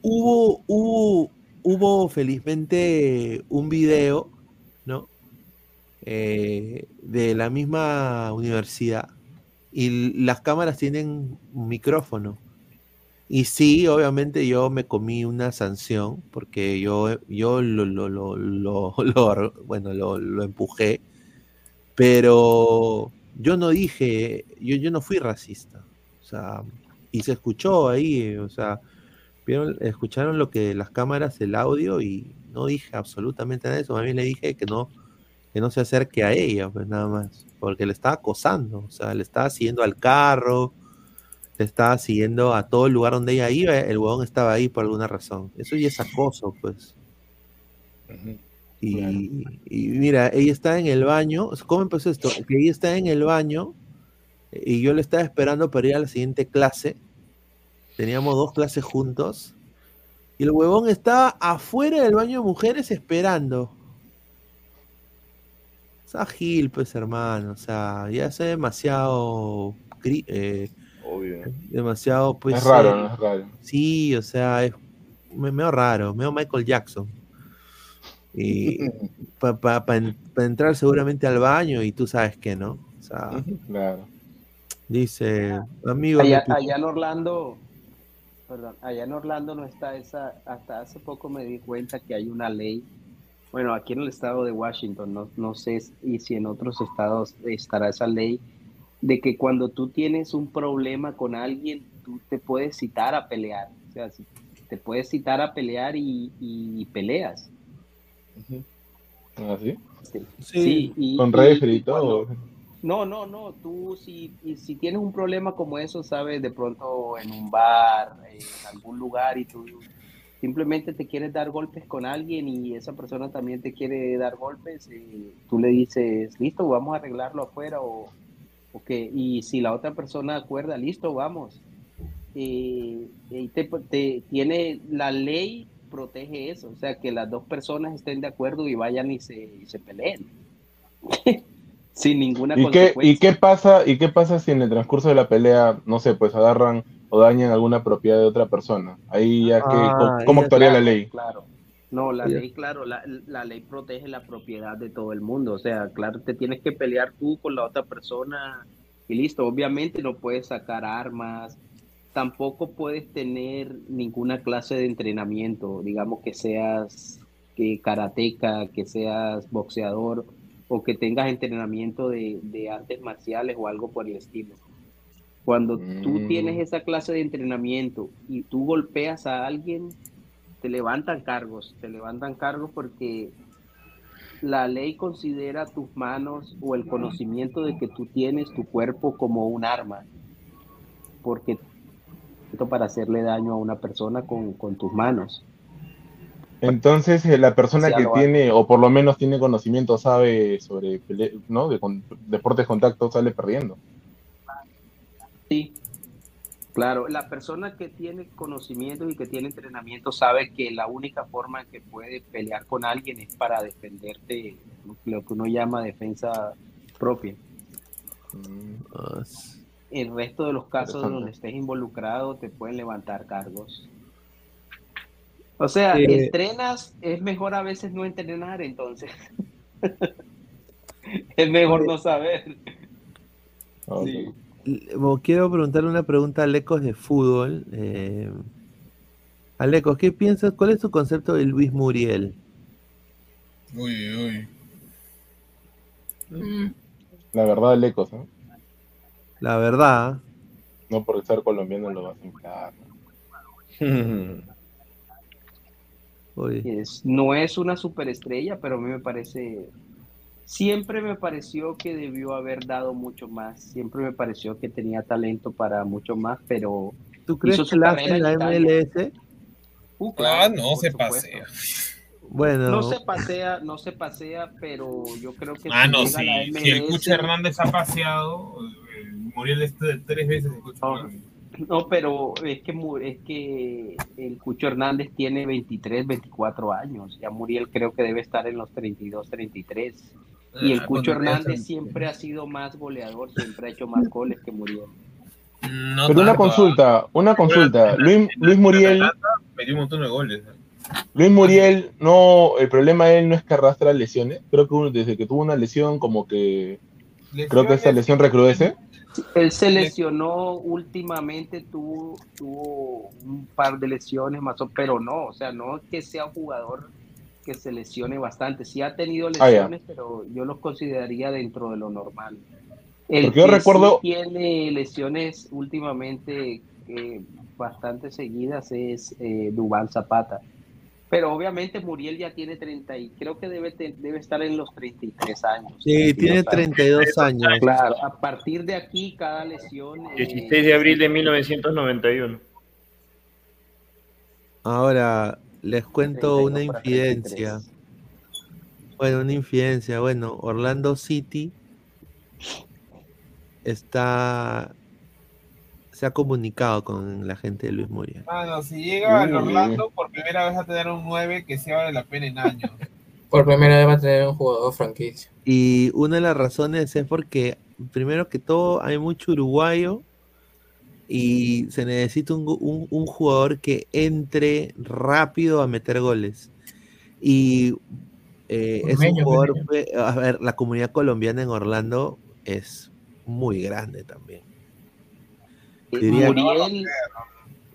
hubo, hubo, hubo felizmente un video, ¿no? Eh, de la misma universidad y las cámaras tienen un micrófono. Y sí, obviamente yo me comí una sanción porque yo, yo lo, lo, lo, lo- (laughs) lo- bueno, lo, lo empujé, pero yo no dije, yo, yo no fui racista. O sea, y se escuchó ahí, o sea, vieron, escucharon lo que las cámaras, el audio, y no dije absolutamente nada de eso. A mí le dije que no, que no se acerque a ella, pues nada más, porque le estaba acosando, o sea, le estaba siguiendo al carro, estaba siguiendo a todo el lugar donde ella iba, el huevón estaba ahí por alguna razón. Eso ya es acoso, pues. Y, y mira, ella está en el baño. ¿Cómo empezó esto? Que ella está en el baño y yo le estaba esperando para ir a la siguiente clase. Teníamos dos clases juntos. Y el huevón estaba afuera del baño de mujeres esperando. O sea, Gil, pues hermano. O sea, ya es demasiado. eh, Obvio. demasiado, pues. Es raro, eh, ¿no? Es raro. Sí, o sea, es me- medio raro, medio Michael Jackson. Y (laughs) para entrar seguramente al baño y tú sabes que no. O sea, Claro. dice, amigo, Allá, allá en Orlando, perdón, allá en Orlando no está esa, hasta hace poco me di cuenta que hay una ley, bueno, aquí en el estado de Washington, no, no sé si en otros estados estará esa ley, de que cuando tú tienes un problema con alguien, tú te puedes citar a pelear, o sea, te puedes citar a pelear y, y peleas. ¿Ah, sí? Sí, Sí, y- Con y- referee y y todo. cuando- No, no, no. Tú si, y si tienes un problema como eso, sabes, de pronto en un bar, en algún lugar y tú simplemente te quieres dar golpes con alguien y esa persona también te quiere dar golpes, eh, tú le dices, listo, vamos a arreglarlo afuera o, que, y si la otra persona acuerda, listo, vamos. Eh, y te, te- tiene la ley protege eso, o sea, que las dos personas estén de acuerdo y vayan y se, y se peleen. (laughs) Sin ninguna ¿Y qué, consecuencia. ¿Y qué pasa, y qué pasa si en el transcurso de la pelea, no sé, pues agarran o dañan alguna propiedad de otra persona? Ahí ya que, Ah, ¿cómo ya, actuaría la ley? Claro. No, la ley, claro, la, la ley protege la propiedad de todo el mundo. O sea, claro, te tienes que pelear tú con la otra persona y listo. Obviamente no puedes sacar armas, tampoco puedes tener ninguna clase de entrenamiento, digamos que seas que karateca, que seas boxeador o que tengas entrenamiento de, de artes marciales o algo por el estilo. Cuando tú Mm. tienes esa clase de entrenamiento y tú golpeas a alguien, te levantan cargos, te levantan cargos porque la ley considera tus manos o el conocimiento de que tú tienes tu cuerpo como un arma, porque esto para hacerle daño a una persona con, con tus manos. Entonces, eh, la persona que tiene, o por lo menos tiene conocimiento, sabe sobre ¿no? de con- deportes de contacto, sale perdiendo. Sí, claro, la persona que tiene conocimiento y que tiene entrenamiento sabe que la única forma en que puede pelear con alguien es para defenderte, lo que uno llama defensa propia. El resto de los casos donde estés involucrado te pueden levantar cargos. O sea, Eh, entrenas, es mejor a veces no entrenar entonces. (laughs) es mejor no saber. Sí. Quiero preguntarle una pregunta a Alecos de fútbol. Eh, Alecos, ¿qué piensas? ¿Cuál es tu concepto de Luis Muriel? Uy, uy. La verdad, Lecos, ¿no? La verdad. No por ser colombiano lo vas a inflar. (laughs) Es- no es una superestrella, pero a mí me parece, siempre me pareció que debió haber dado mucho más, siempre me pareció que tenía talento para mucho más, pero ¿Tú crees que la la en Italia. MLS? Uh, Ah, claro, no, se supuesto. pasea. Bueno, No se pasea, no se pasea, pero yo creo que Ah, si no, la. Si el Cucho Hernández ha paseado, eh, Muriel este tres veces el Cucho Hernández. No, pero es que, es que el Cucho Hernández tiene 23, 24 años. Ya Muriel creo que debe estar en los 32, 33. Y el Ah, Cucho Hernández siempre ha sido más goleador, siempre ha hecho más goles que Muriel. No Pero una consulta, una consulta. Luis, Luis Muriel, Metió un montón de goles. Luis Muriel, no, el problema de él no es que arrastra lesiones. Creo que uno- desde que tuvo una lesión, como que creo que esa lesión recrudece. Él se lesionó últimamente, tuvo, tuvo un par de lesiones más, o- pero no, o sea, no es que sea un jugador que se lesione bastante. Sí ha tenido Ah, lesiones, pero yo los consideraría dentro de lo normal. El Porque yo que recuerdo- sí tiene lesiones últimamente eh, bastante seguidas es eh, Dubán Zapata. Pero obviamente Muriel ya tiene 30 y creo que debe, te- debe estar en los 33 años. Sí, tiene 32 años. Claro, a partir de aquí cada lesión... eh, 16 de abril de 1991. Ahora les cuento 32 una infidencia. Bueno, una infidencia. Bueno, Orlando City está se ha comunicado con la gente de Luis Muriel. Mano, si llega al. Orlando, por primera vez va a tener un 9 que sí vale la pena en años. (laughs) Por primera vez va a tener un jugador franquicia. Y una de las razones es porque, primero que todo, hay mucho uruguayo y se necesita un, un- un jugador que entre rápido a meter goles. Y eh, es un jugador, a ver, la comunidad colombiana en Orlando es muy grande también. Eh, Diría- Muriel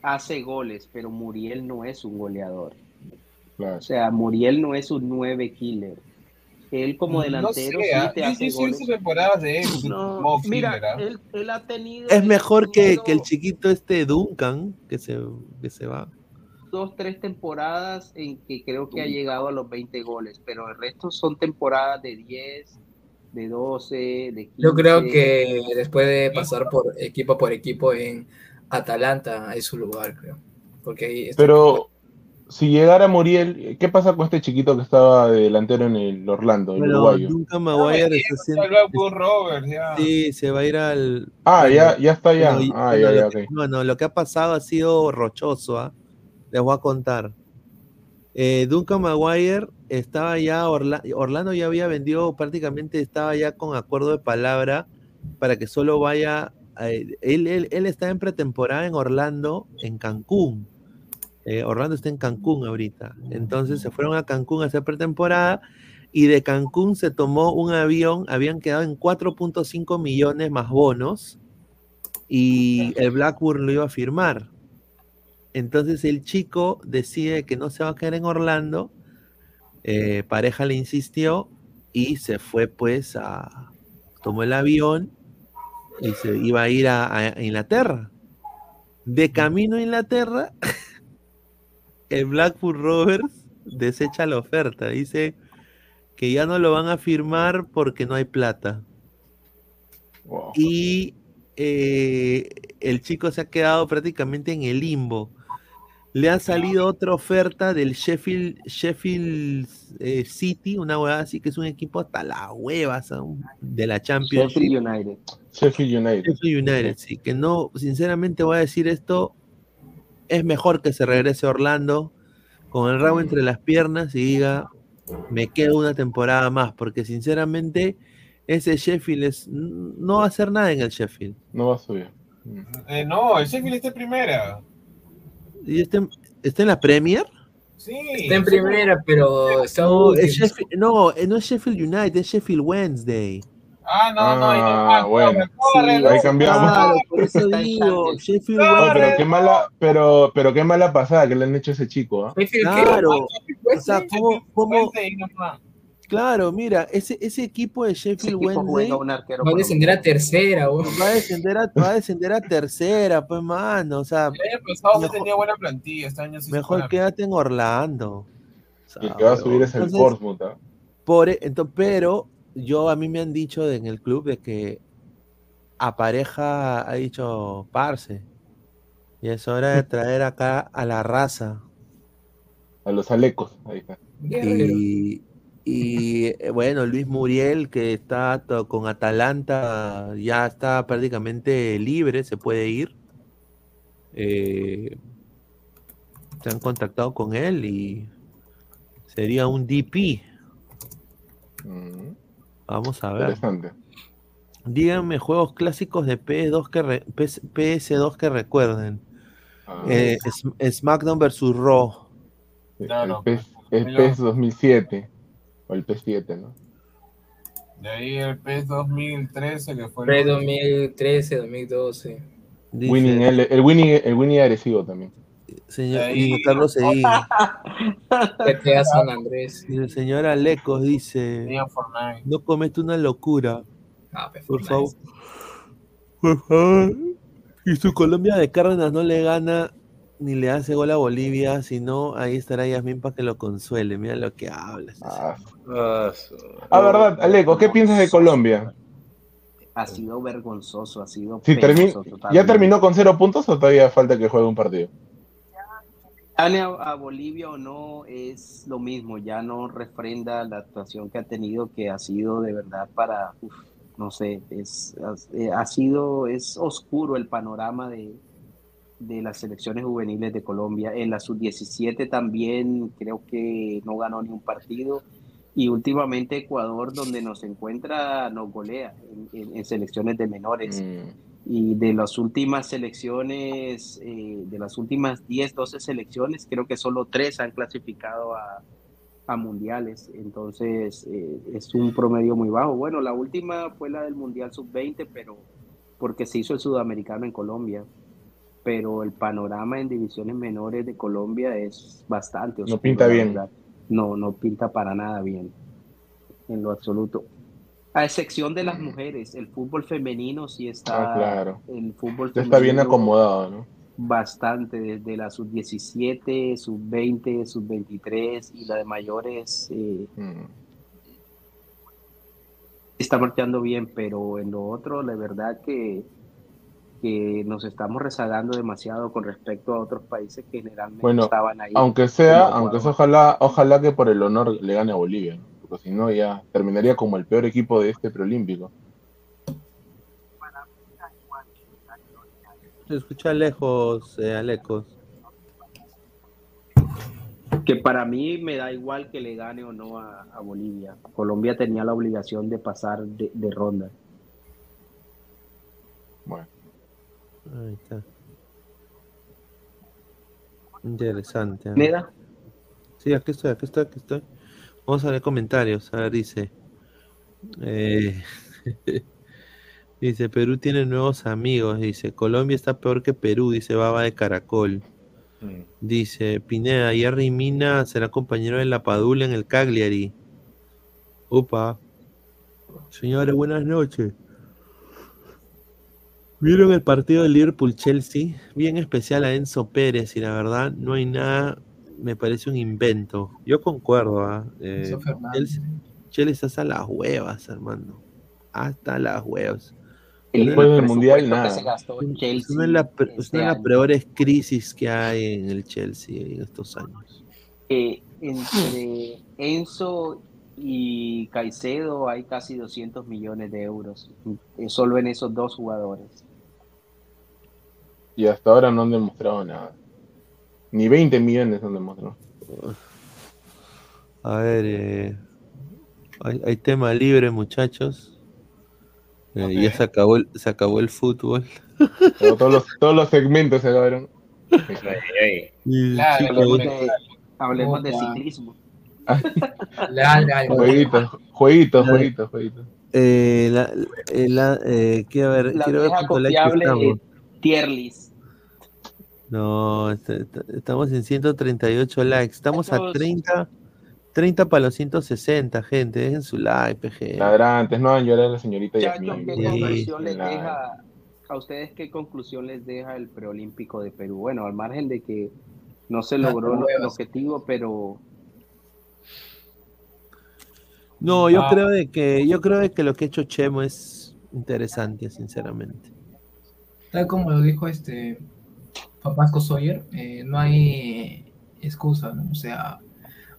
hace goles, pero Muriel no es un goleador. O sea, Muriel no es un 9 killer. Él como delantero no sé, sí ah, te hace goles. temporadas de él. No, mira, él, él ha tenido Es mejor que, que el chiquito este Duncan, que se, que se va. dos, tres temporadas en que creo que ha llegado a los 20 goles, pero el resto son temporadas de 10, de 12, de 15. Yo creo que después de pasar por equipo por equipo en Atalanta es su lugar, creo. Porque ahí está- Pero si llegara Muriel, ¿qué pasa con este chiquito que estaba de delantero en el Orlando, el uruguayo? Duncan Maguire está haciendo. Ya. Sí, se va a ir al. Ah, bueno, ya, ya está ya. bueno, Ah, bueno, ya, ya, lo ok. que- Bueno, lo que ha pasado ha sido rochoso, ¿ah? Les voy a contar. Eh, Duncan Maguire estaba ya, Orla- Orlando ya había vendido prácticamente, estaba ya con acuerdo de palabra para que solo vaya. a- él, él, él está en pretemporada en Orlando, en Cancún. Eh, Orlando está en Cancún ahorita. Entonces se fueron a Cancún a hacer pretemporada y de Cancún se tomó un avión, habían quedado en 4.5 millones más bonos y el Blackburn lo iba a firmar. Entonces el chico decide que no se va a quedar en Orlando, eh, pareja le insistió y se fue pues a, tomó el avión y se iba a ir a, a Inglaterra. De camino a Inglaterra, el Blackburn Rovers desecha la oferta, dice que ya no lo van a firmar porque no hay plata. Y eh, el chico se ha quedado prácticamente en el limbo. Le ha salido otra oferta del Sheffield, Sheffield eh, City, una hueá así que es un equipo hasta la hueva son, de la Champions. Sheffield United. Sheffield United. Sheffield United, sí, que no, sinceramente voy a decir esto, es mejor que se regrese a Orlando con el rabo entre las piernas y diga, me quedo una temporada más, porque sinceramente ese Sheffield es, no va a hacer nada en el Sheffield. No va a subir. Eh, no, el Sheffield está en primera. ¿Y está, en- está en la Premier? Sí. Está en primera, pero está No, último. es Sheffield- no, eh, no es Sheffield United, es Sheffield Wednesday. Ah, no, no. Ah, ah, bueno. de arreglar. Ahí cambiamos. Claro, por eso digo. Sheffield pero qué mala, pero, pero qué mala pasada que le han hecho a ese chico, ¿ah? Claro, o sea, ¿cómo, cómo- no, no. claro, mira, ese, ese equipo de Sheffield equipo Wednesday Va a descender a tercera, weón. va a descender a, va a descender a tercera, pues mano, o sea, El año pasado sí Mejor- tenía buena plantilla, este año sí mejor quédate en Orlando. O sea, Y el que va a subir es el Portsmouth, ¿ah? por, e- entonces, pero yo a mí me han dicho en el club de que a pareja ha dicho parce. Y es hora de (laughs) traer acá a la raza. A los alecos, ahí está. Y, y, eh, bueno, Luis Muriel, que está con Atalanta, ya está prácticamente libre, se puede ir. Eh, se han contactado con él y sería un DP. Mm, Vamos a ver. interesante. Díganme juegos clásicos de PS2 que re- PS- PS2 que recuerden. Ah, Eh, Sm- SmackDown vs. Raw. No, el no, PES, el Mira. PES 2007. O el PS7, ¿no? De ahí el PES 2013, que fue el 2013, 2012. Dice, Winning, el, el winning, el winning agresivo también. Señor, Ahí. Carlos Seguín. GTA (laughs) San Andrés. Dice, señor Alecos dice, no comete una locura, Ah, por favor. Por favor. Y su Colombia de Cárdenas no le gana ni le hace gol a Bolivia, sino ahí estará Yasmin para que lo consuele. Mira lo que habla. ese Ah, Ah, su- ah, verdad, Aleco, ¿qué piensas de Colombia? Ha sido vergonzoso, ha sido Si termi- ¿Ya terminó con cero puntos o todavía falta que juegue un partido? Gane a, a Bolivia o no es lo mismo, ya no refrenda la actuación que ha tenido, que ha sido de verdad para, uf, no sé, es, ha, ha sido, es oscuro el panorama de, de las selecciones juveniles de Colombia. En la sub-17 también creo que no ganó ni un partido. Y últimamente Ecuador, donde nos encuentra, nos golea en, en- en selecciones de menores. Mm, Y de las últimas selecciones, eh, de las últimas 10, 12 selecciones, creo que solo tres han clasificado a, a mundiales. Entonces eh, es un promedio muy bajo. Bueno, la última fue la del Mundial Sub-20, pero porque se hizo el sudamericano en Colombia. Pero el panorama en divisiones menores de Colombia es bastante oscuro. pinta la bien. No, no pinta para nada bien, en lo absoluto. A excepción de las mujeres, el fútbol femenino sí está. Ah, claro. El fútbol Ya está bien femenino acomodado, ¿no? Bastante, desde la sub-17, sub-20, sub-23 y la de mayores. eh, Mm. está marchando bien, pero en lo otro, la verdad que, que nos estamos rezagando demasiado con respecto a otros países que generalmente Bueno, estaban ahí. aunque sea, aunque sea, ojalá, ojalá que por el honor le gane a Bolivia, ¿no? Porque si no ya terminaría como el peor equipo de este preolímpico. Se escucha lejos, eh, Alecos. Que para mí me da igual que le gane o no a, a Bolivia. Colombia tenía la obligación de pasar de, de ronda. Bueno. Ahí está. Interesante. ¿eh? ¿Neda? Sí, aquí estoy, aquí estoy, aquí estoy. Vamos a ver comentarios. A ver, dice. eh, (laughs) dice, Perú tiene nuevos amigos. Dice, Colombia está peor que Perú, dice Baba de Caracol. Mm. Dice, Pineda, Jerry Mina será compañero de la Padula en el Cagliari. Upa. Señores, buenas noches. ¿Vieron el partido de Liverpool-Chelsea? Bien especial a Enzo Pérez y la verdad no hay nada, me parece un invento. Yo concuerdo, ¿ah? Eh. Chelsea, Chelsea está hasta las huevas, hermano. Hasta las huevas. El Después del Mundial, que nada. se gastó en Es Chelsea una de, la- es este una de las peores crisis que hay en el Chelsea en estos años. Eh, entre Enzo y Caicedo hay casi 200 millones de euros, eh, solo en esos dos jugadores. Y hasta ahora no han demostrado nada. Ni 20 millones han demostrado. A ver, eh, hay, hay tema libre, muchachos. Eh, Ya se acabó el, se acabó el fútbol. Pero todos, los, todos los segmentos se acabaron. Claro, Hablemos de, ciclismo. (laughs) Jueguitos, jueguitos, jueguitos, jueguitos. eh, la- eh, la- eh, quiero ver, La quiero ver cuánto like estamos. tier list. No, est- est- estamos en 138 likes. Estamos a Muchachos. 30, 30 para los 160, gente. Dejen su like, PG. Ladrantes, no hagan llorar a la señorita. ¿qué Sí. conclusión les La- deja a ustedes qué conclusión les deja el preolímpico de Perú? Bueno, al margen de que no se logró lo- el objetivo, pero No, yo Ah. creo de que yo creo de que lo que ha hecho Chemo es interesante, sinceramente. Tal como lo dijo este Vasco Sawyer, eh, no hay excusa, ¿no? O sea,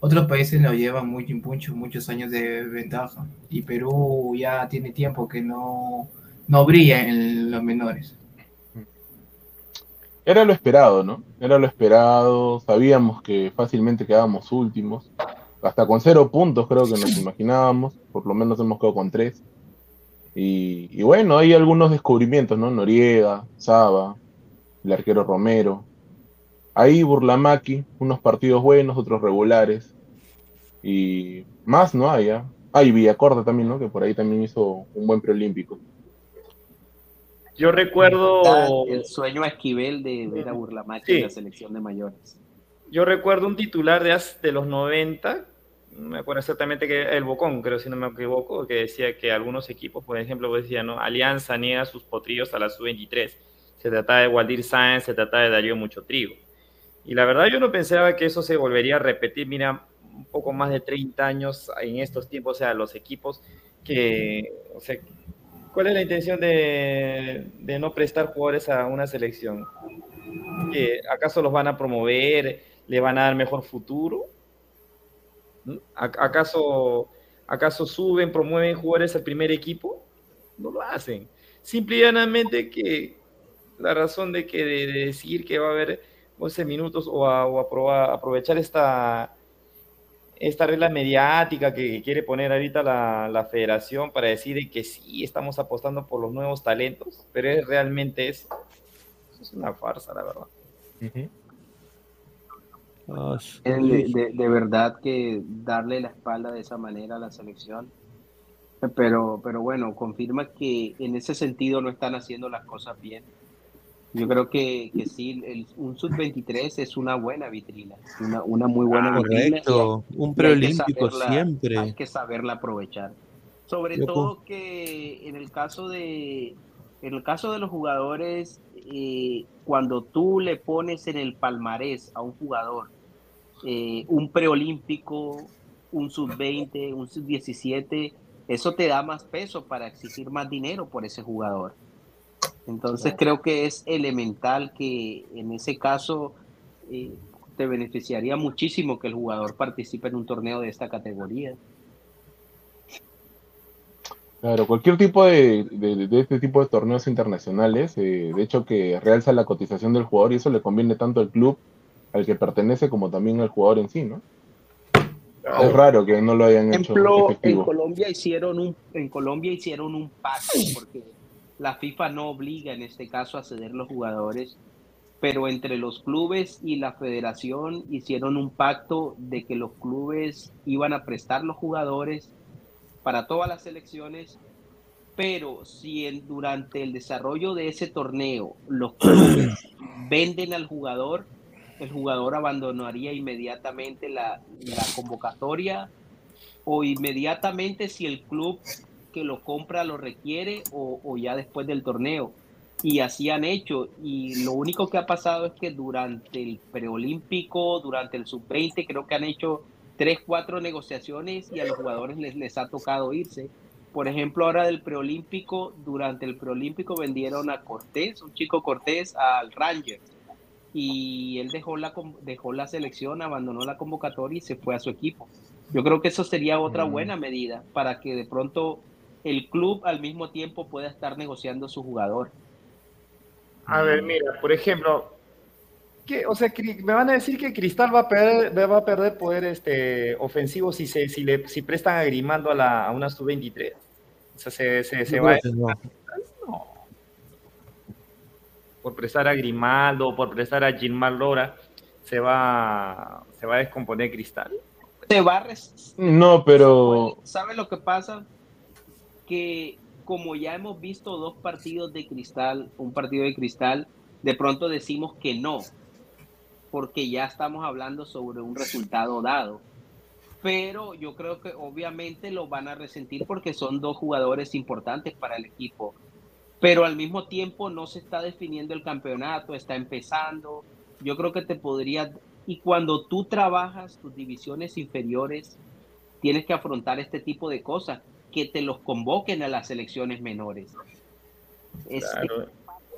otros países lo llevan muy, mucho, muchos años de ventaja y Perú ya tiene tiempo que no, no brilla en los menores. Era lo esperado, ¿no? Era lo esperado. Sabíamos que fácilmente quedábamos últimos. Hasta con cero puntos creo que nos (laughs) imaginábamos. Por lo menos hemos quedado con tres. Y, y bueno, hay algunos descubrimientos, ¿no? Noriega, Saba, el arquero Romero. Ahí Burlamaki, unos partidos buenos, otros regulares. Y más no hay, ¿ah? Ah, y Villacorta también, ¿no? Que por ahí también hizo un buen preolímpico. Yo recuerdo, el sueño a Esquivel de ver a Burlamachi Sí. en la selección de mayores. yo recuerdo un titular de, hace- de los 90, no me acuerdo exactamente que el Bocón, creo si no me equivoco, que decía que algunos equipos, por ejemplo, pues decía, ¿no? Alianza niega sus potrillos a la sub-23. Se trataba de Waldir Sáenz, se trataba de Darío Mucho Trigo. Y la verdad yo no pensaba que eso se volvería a repetir, mira, un poco más de 30 años en estos tiempos, o sea, los equipos que, o sea, ¿cuál es la intención de, de no prestar jugadores a una selección? ¿Que ¿Acaso los van a promover? ¿Le van a dar mejor futuro? ¿Mm? ¿A- ¿Acaso, ¿Acaso suben, promueven jugadores al primer equipo? No lo hacen. Simple y llanamente que la razón de que de, de decir que va a haber 11 minutos o, a- o aproba- aprovechar esta, esta regla mediática que quiere poner ahorita la, la federación para decir de que sí estamos apostando por los nuevos talentos, pero es realmente eso. Eso es una farsa, la verdad. Ah, De, de- de verdad que darle la espalda de esa manera a la selección. Pero, pero bueno, confirma que en ese sentido no están haciendo las cosas bien. Yo creo que, que sí, el- un sub-23 es una buena vitrina, una, una muy buena Ah, vitrina. correcto. Un preolímpico siempre. Hay que saberla aprovechar. Sobre Yo todo que en el caso de, en el caso de los jugadores, eh, cuando tú le pones en el palmarés a un jugador eh, un preolímpico, un sub-20, un sub-17, eso te da más peso para exigir más dinero por ese jugador. Entonces creo que es elemental que en ese caso eh, te beneficiaría muchísimo que el jugador participe en un torneo de esta categoría. Claro, cualquier tipo de, de, de este tipo de torneos internacionales, eh, de hecho que realza la cotización del jugador y eso le conviene tanto al club al que pertenece como también al jugador en sí, ¿no? Es raro que no lo hayan hecho ejemplo, en efectivo. Colombia hicieron un en Colombia hicieron un pacto porque la FIFA no obliga en este caso a ceder los jugadores, pero entre los clubes y la federación hicieron un pacto de que los clubes iban a prestar los jugadores para todas las selecciones, pero si en- durante el desarrollo de ese torneo los clubes (clears throat) venden al jugador, el jugador abandonaría inmediatamente la, la convocatoria o inmediatamente si el club que lo compra lo requiere o, o ya después del torneo. Y así han hecho. Y lo único que ha pasado es que durante el preolímpico, durante el sub-20, creo que han hecho tres, cuatro negociaciones y a los jugadores les, les ha tocado irse. Por ejemplo, ahora del preolímpico, durante el preolímpico vendieron a Cortés, un chico Cortés, al Ranger. Y él dejó la, dejó la selección, abandonó la convocatoria y se fue a su equipo. Yo creo que eso sería otra buena medida para que de pronto el club al mismo tiempo pueda estar negociando su jugador. A ver, mira, por ejemplo, ¿qué? o sea, me van a decir que Cristal va a perder, va a perder poder este, ofensivo si, se, si, le, si prestan a Grimando a, la, a una sub-23. O sea, se, se, va que no. No. Por prestar a Grimaldo por prestar a Gilmar Lora, se va, se va a descomponer Cristal. Se va a res- No, pero ¿Sabe lo que pasa? Que como ya hemos visto dos partidos de cristal, un partido de cristal, de pronto decimos que no, porque ya estamos hablando sobre un resultado dado. Pero yo creo que obviamente lo van a resentir porque son dos jugadores importantes para el equipo. Pero al mismo tiempo no se está definiendo el campeonato, está empezando. Yo creo que te podría... Y cuando tú trabajas tus divisiones inferiores, tienes que afrontar este tipo de cosas, que te los convoquen a las selecciones menores. Es- Claro.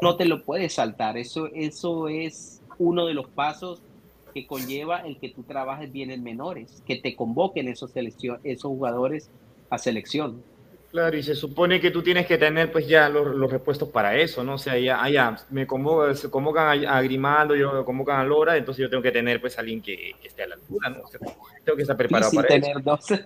no te lo puedes saltar, eso, eso es uno de los pasos que conlleva el que tú trabajes bien en menores, que te convoquen esos, selección, esos jugadores a selección. Claro, y se supone que tú tienes que tener pues ya los, los repuestos para eso, ¿no? O sea, ya, ah, ya me convocan, se convocan a, a Grimaldo, yo convocan a Lora, entonces yo tengo que tener pues alguien que, que esté a la altura, ¿no? O sea, tengo que estar preparado Difícil para tener eso. dos.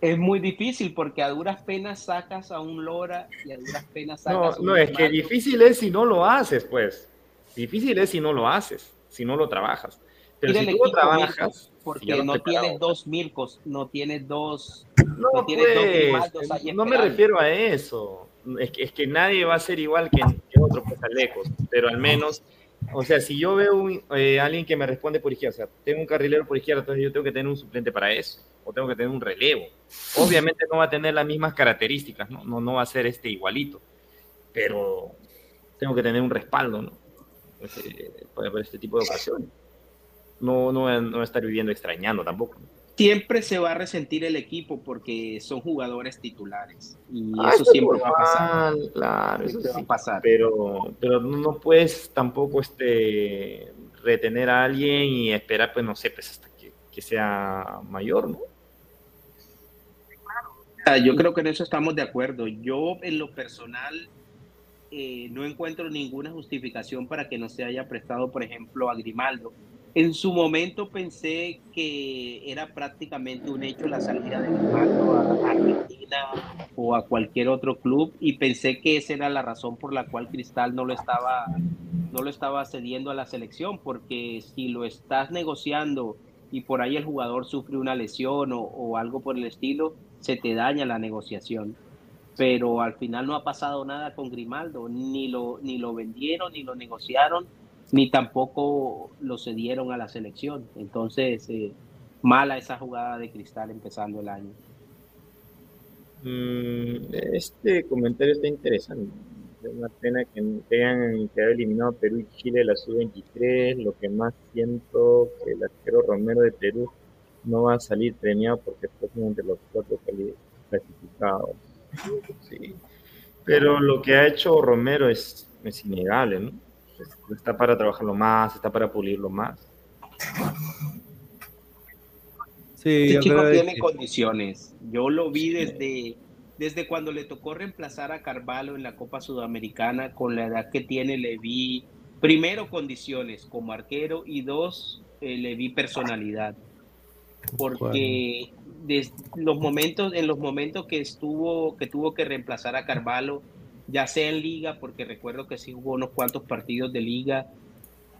Es muy difícil porque a duras penas sacas a un Lora y a duras penas No, sacas a un no, es que difícil es si no lo haces, pues. Difícil es si no lo haces, si no lo trabajas. Pero si tú lo trabajas, si porque no tienes dos Mircos, no tienes dos, No, no tienes dos pues, ahí no me refiero a eso. Es que, es que nadie va a ser igual que, que otro pues a lejos, pero al menos, o sea, si yo veo un, eh, alguien que me responde por izquierda, o sea, tengo un carrilero por izquierda, entonces yo tengo que tener un suplente para eso, o tengo que tener un relevo. Obviamente no va a tener las mismas características, no, no, no va a ser este igualito, pero tengo que tener un respaldo, ¿no? Eh, para, para este tipo de ocasiones. No, no, voy a- no estar viviendo extrañando tampoco. Siempre se va a resentir el equipo porque son jugadores titulares y Ah, eso es siempre va a pasar. Claro, eso va sí. a pasar. Pero, pero no no puedes tampoco este, retener a alguien y esperar, pues no sé, pues hasta que, que sea mayor, ¿no? Yo creo que en eso estamos de acuerdo. Yo en lo personal eh, no encuentro ninguna justificación para que no se haya prestado, por ejemplo, a Grimaldo. En su momento pensé que era prácticamente un hecho la salida de Grimaldo a Argentina o a cualquier otro club y pensé que esa era la razón por la cual Cristal no lo estaba no lo estaba cediendo a la selección porque si lo estás negociando y por ahí el jugador sufre una lesión o, o algo por el estilo, se te daña la negociación. Pero al final no ha pasado nada con Grimaldo, ni lo, ni lo vendieron, ni lo negociaron, ni tampoco lo cedieron a la selección. Entonces, eh, mala esa jugada de cristal empezando el año. Mm, este comentario está interesante. Es una pena que hayan quedado eliminado Perú y Chile de la sub-23. Lo que más siento que el arquero Romero de Perú no va a salir premiado porque está entre los cuatro clasificados. Sí. Pero lo que ha hecho Romero es, es innegable, ¿no? Está para trabajarlo más, está para pulirlo más. Sí, Este yo chico creo tiene que- condiciones. Yo lo vi desde, desde cuando le tocó reemplazar a Carvalho en la Copa Sudamericana, con la edad que tiene, le vi primero condiciones como arquero y dos, eh, le vi personalidad. Porque desde los momentos, en los momentos que estuvo, que tuvo que reemplazar a Carvalho, ya sea en liga, porque recuerdo que sí jugó unos cuantos partidos de liga,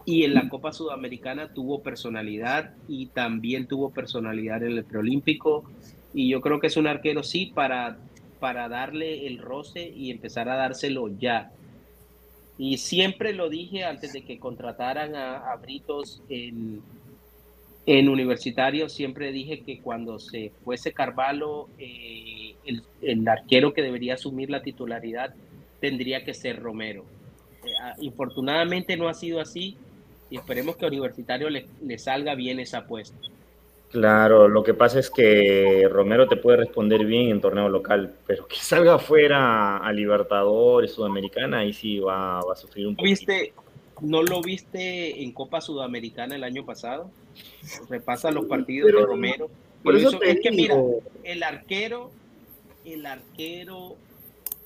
y en la Copa Sudamericana tuvo personalidad y también tuvo personalidad en el preolímpico. Y yo creo que es un arquero, sí, para, para darle el roce y empezar a dárselo ya. Y siempre lo dije antes de que contrataran a, a Britos en, en universitario, siempre dije que cuando se fuese Carvalho, eh, el, el arquero que debería asumir la titularidad tendría que ser Romero. Eh, ah, infortunadamente no ha sido así y esperemos que a Universitario le, le salga bien esa apuesta. Claro, lo que pasa es que Romero te puede responder bien en torneo local, pero que salga afuera a Libertadores, Sudamericana, ahí sí va, va a sufrir un ¿No poquito. viste, ¿No lo viste en Copa Sudamericana el año pasado? Repasa los partidos Pero- de Romero. por Pero eso es que mira, el arquero, el arquero,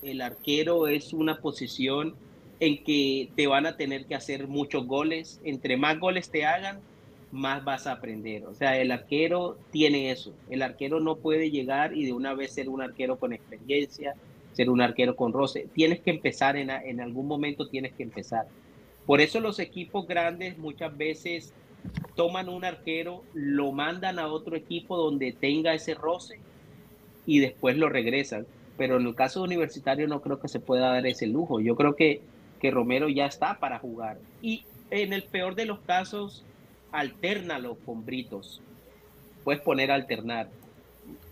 el arquero es una posición en que te van a tener que hacer muchos goles. Entre más goles te hagan, más vas a aprender. O sea, el arquero tiene eso. El arquero no puede llegar y de una vez ser un arquero con experiencia, ser un arquero con roce. Tienes que empezar en, a- en algún momento, tienes que empezar. Por eso los equipos grandes muchas veces toman un arquero, lo mandan a otro equipo donde tenga ese roce y después lo regresan. Pero en el caso de universitario no creo que se pueda dar ese lujo. Yo creo que, que Romero ya está para jugar. Y en el peor de los casos, alternalo con Britos. Puedes poner a alternar.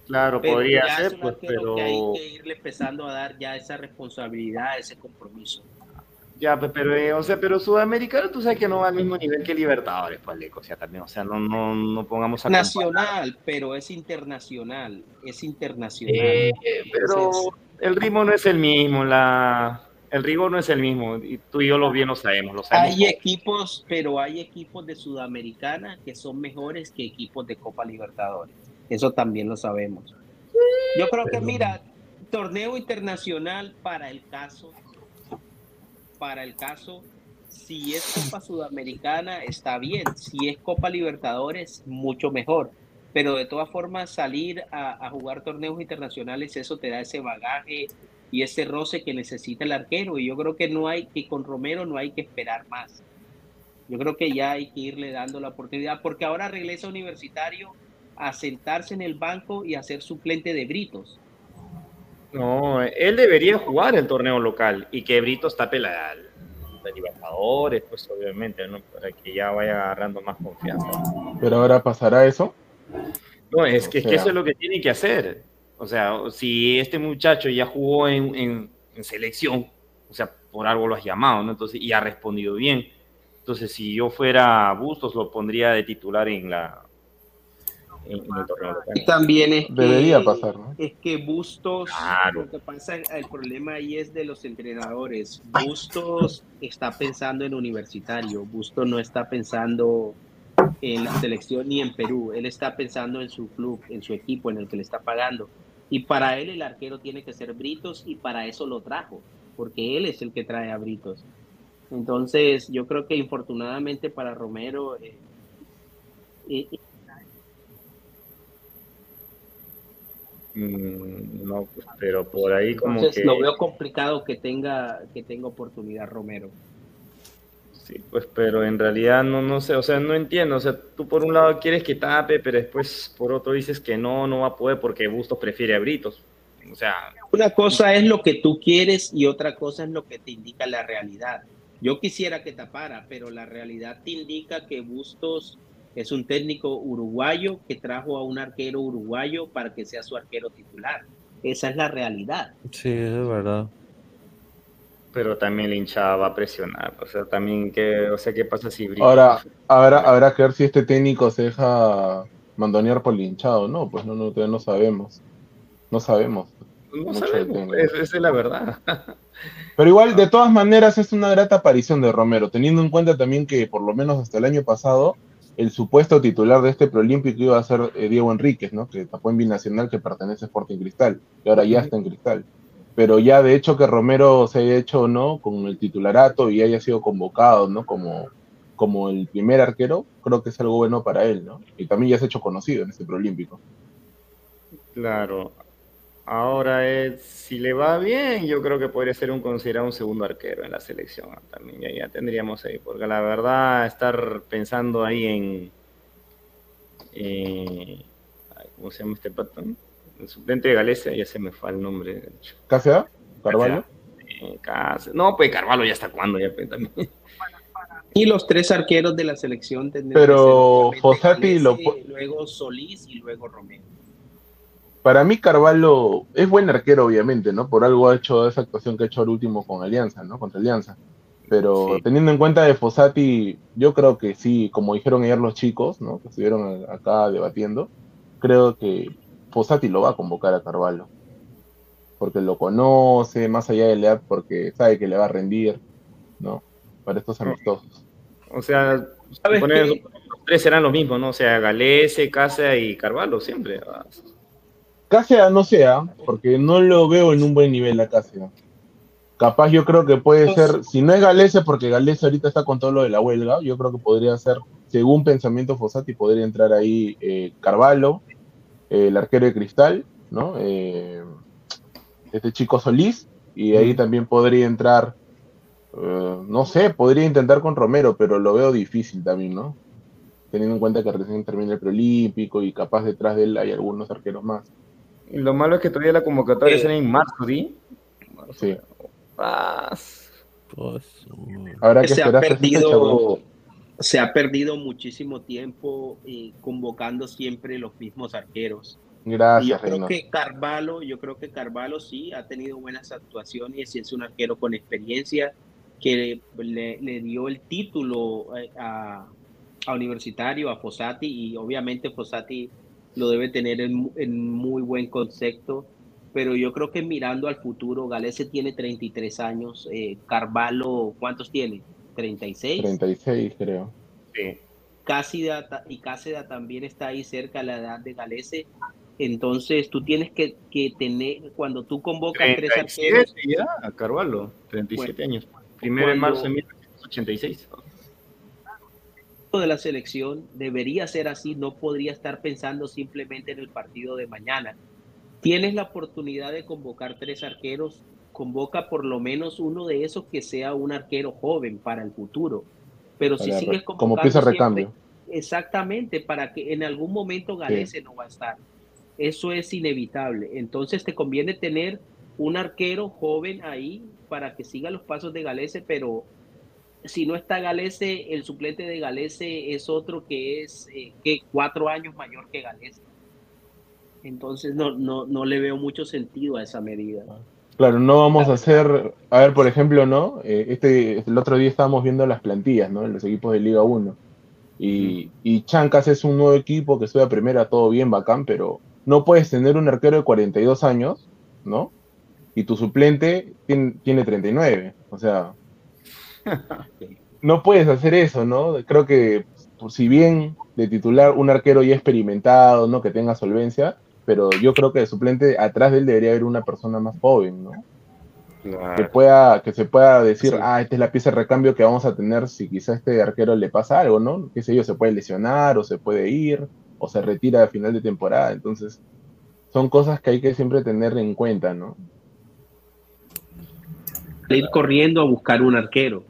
Claro, Pero podría ser, un pues, pero que hay que irle empezando a dar ya esa responsabilidad, ese compromiso. Ya, pues, pero, eh, o sea, pero Sudamericano tú sabes que no va al mismo nivel que Libertadores, pues, Leco, o sea, también, o sea, no, no, no pongamos a. Nacional, pero es internacional. Es internacional. Eh, pero el ritmo no es el mismo, la, el rigor no es el mismo, y tú y yo lo bien lo sabemos, lo sabemos. Hay equipos, pero hay equipos de Sudamericana que son mejores que equipos de Copa Libertadores. Eso también lo sabemos. Yo creo que, mira, torneo internacional para el caso, para el caso, si es Copa Sudamericana está bien, si es Copa Libertadores mucho mejor. Pero de todas formas salir a, jugar torneos internacionales eso te da ese bagaje y ese roce que necesita el arquero. Y yo creo que no hay que con Romero no hay que esperar más. Yo creo que ya hay que irle dando la oportunidad, porque ahora regresa Universitario a sentarse en el banco y a ser suplente de Britos. No, él debería jugar el torneo local y que Britos tape la, la Libertadores, pues obviamente, ¿no? Para que ya vaya agarrando más confianza. Pero ahora pasará eso. No, es que, es que eso es lo que tiene que hacer. O sea, si este muchacho ya jugó en, en- en selección, o sea, por algo lo has llamado, ¿no? Entonces, y ha respondido bien. Entonces, si yo fuera Bustos, lo pondría de titular en la en, en el torneo local. Y también es que, Debería pasar, ¿no? es que Bustos, Claro. lo que pasa, el problema ahí es de los entrenadores. Bustos está pensando en universitario, Bustos no está pensando en la selección ni en Perú, él está pensando en su club, en su equipo, en el que le está pagando. Y para él el arquero tiene que ser Britos y para eso lo trajo, porque él es el que trae a Britos. Entonces, yo creo que infortunadamente para Romero, eh, eh, no, pues, pero por ahí como entonces que... lo veo complicado que tenga, que tenga oportunidad Romero. Sí, pues, pero en realidad no, no sé, o sea, no entiendo, o sea, tú por un lado quieres que tape, pero después por otro dices que no, no va a poder porque Bustos prefiere a Britos. O sea, Una cosa es lo que tú quieres y otra cosa es lo que te indica la realidad. Yo quisiera que tapara, pero la realidad te indica que Bustos es un técnico uruguayo que trajo a un arquero uruguayo para que sea su arquero titular. Esa es la realidad. Sí, es verdad. pero también la hinchada va a presionar, o sea, también que, o sea, ¿qué pasa si Britos? Ahora, habrá, habrá que ver si este técnico se deja mandonear por el hinchado, ¿no? Pues no, no, todavía no sabemos. No sabemos. No mucho sabemos, del tema. es- esa es la verdad. (laughs) Pero igual, de todas maneras, es una grata aparición de Romero, teniendo en cuenta también que por lo menos hasta el año pasado, el supuesto titular de este preolímpico iba a ser eh, Diego Enríquez, ¿no? Que tapó en Binacional, que pertenece a Sporting Cristal, y ahora ya está en Cristal. Pero ya de hecho que Romero se haya hecho, ¿no? Con el titularato y haya sido convocado, ¿no? Como, como el primer arquero, creo que es algo bueno para él, ¿no? Y también ya se ha hecho conocido en este preolímpico. Claro. Ahora, es, si le va bien, yo creo que podría ser un considerado un segundo arquero en la selección también. Ya, ya tendríamos ahí, porque la verdad, estar pensando ahí en. eh, ¿Cómo se llama este patón? El suplente de Galicia, ya se me fue el nombre. de hecho. ¿Cáceres? ¿Carvalho? Eh. No, pues Carvalho ya está cuándo, ya pues, también. Y los tres arqueros de la selección tendrían Pero que ser, obviamente, Fossati lo luego Solís y luego Romero. Para mí Carvalho es buen arquero, obviamente, ¿no? Por algo ha hecho esa actuación que ha hecho el último con Alianza, ¿no? Contra Alianza. Pero teniendo en cuenta de Fossati, yo creo que sí, como dijeron ayer los chicos, ¿no? Que estuvieron acá debatiendo, creo que Fossati lo va a convocar a Carvalho. Porque lo conoce, más allá de la edad, porque sabe que le va a rendir, ¿no? Para estos amistosos. O sea, ¿Sabes qué? los tres serán los mismos, ¿no? O sea, Galese, Casa y Carvalho siempre. ah. Cáceres no sea, porque no lo veo en un buen nivel a Cáceres. Capaz yo creo que puede ser, si no es Galese, porque Galese ahorita está con todo lo de la huelga, yo creo que podría ser, según pensamiento Fossati, podría entrar ahí eh, Carvalho, eh, el arquero de Cristal, ¿no? Eh, este chico Solís, y ahí también podría entrar, eh, no sé, podría intentar con Romero, pero lo veo difícil también, ¿no? Teniendo en cuenta que recién termina el preolímpico y capaz detrás de él hay algunos arqueros más. Y lo malo es que todavía la convocatoria será en marzo, ¿sí? Sí. Ah, Habrá que se ha perdido se ha perdido muchísimo tiempo eh, convocando siempre los mismos arqueros. Gracias, Y yo creo Reynor. que Carvalho, yo creo que Carvalho sí ha tenido buenas actuaciones y es un arquero con experiencia que le, le dio el título eh, a, a Universitario, a Fossati, y obviamente Fossati lo debe tener en, mu- en muy buen concepto. Pero yo creo que mirando al futuro, Galese tiene 33 años, eh, Carvalho, ¿cuántos tiene? 36. 36, creo. Sí. Cássida ta- y Cáceda también está ahí cerca de la edad de Galese. Entonces tú tienes que, que tener, cuando tú convocas tres 37 arqueros, ya, a Carvalho, 37 Bueno, años. Primero de marzo de 1986. De la selección debería ser así, no podría estar pensando simplemente en el partido de mañana. Tienes la oportunidad de convocar tres arqueros, convoca por lo menos uno de esos que sea un arquero joven para el futuro. Pero si sigues como pieza recambio. exactamente, para que en algún momento Galese no va a estar. Eso es inevitable. Entonces te conviene tener un arquero joven ahí para que siga los pasos de Galese, pero si no está Galese, el suplente de Galese es otro que es eh, que cuatro años mayor que Galese. Entonces no, no, no le veo mucho sentido a esa medida. Claro, no vamos a hacer, a ver, por ejemplo, ¿no? Eh, este, el otro día estábamos viendo las plantillas, ¿no? Los equipos de Liga 1. Y, y Chancas es un nuevo equipo que sube a primera, todo bien, bacán, pero no puedes tener un arquero de 42 años, ¿no? Y tu suplente tiene, tiene 39. O sea, no puedes hacer eso, ¿no? Creo que, pues, si bien de titular un arquero ya experimentado, ¿no? Que tenga solvencia, pero yo creo que de suplente atrás de él debería haber una persona más joven, ¿no? Que pueda, que se pueda decir, ah, esta es la pieza de recambio que vamos a tener si quizá a este arquero le pasa algo, ¿no? Qué sé yo, se puede lesionar o se puede ir o se retira a final de temporada. Entonces, son cosas que hay que siempre tener en cuenta, ¿no? ir corriendo a buscar un arquero.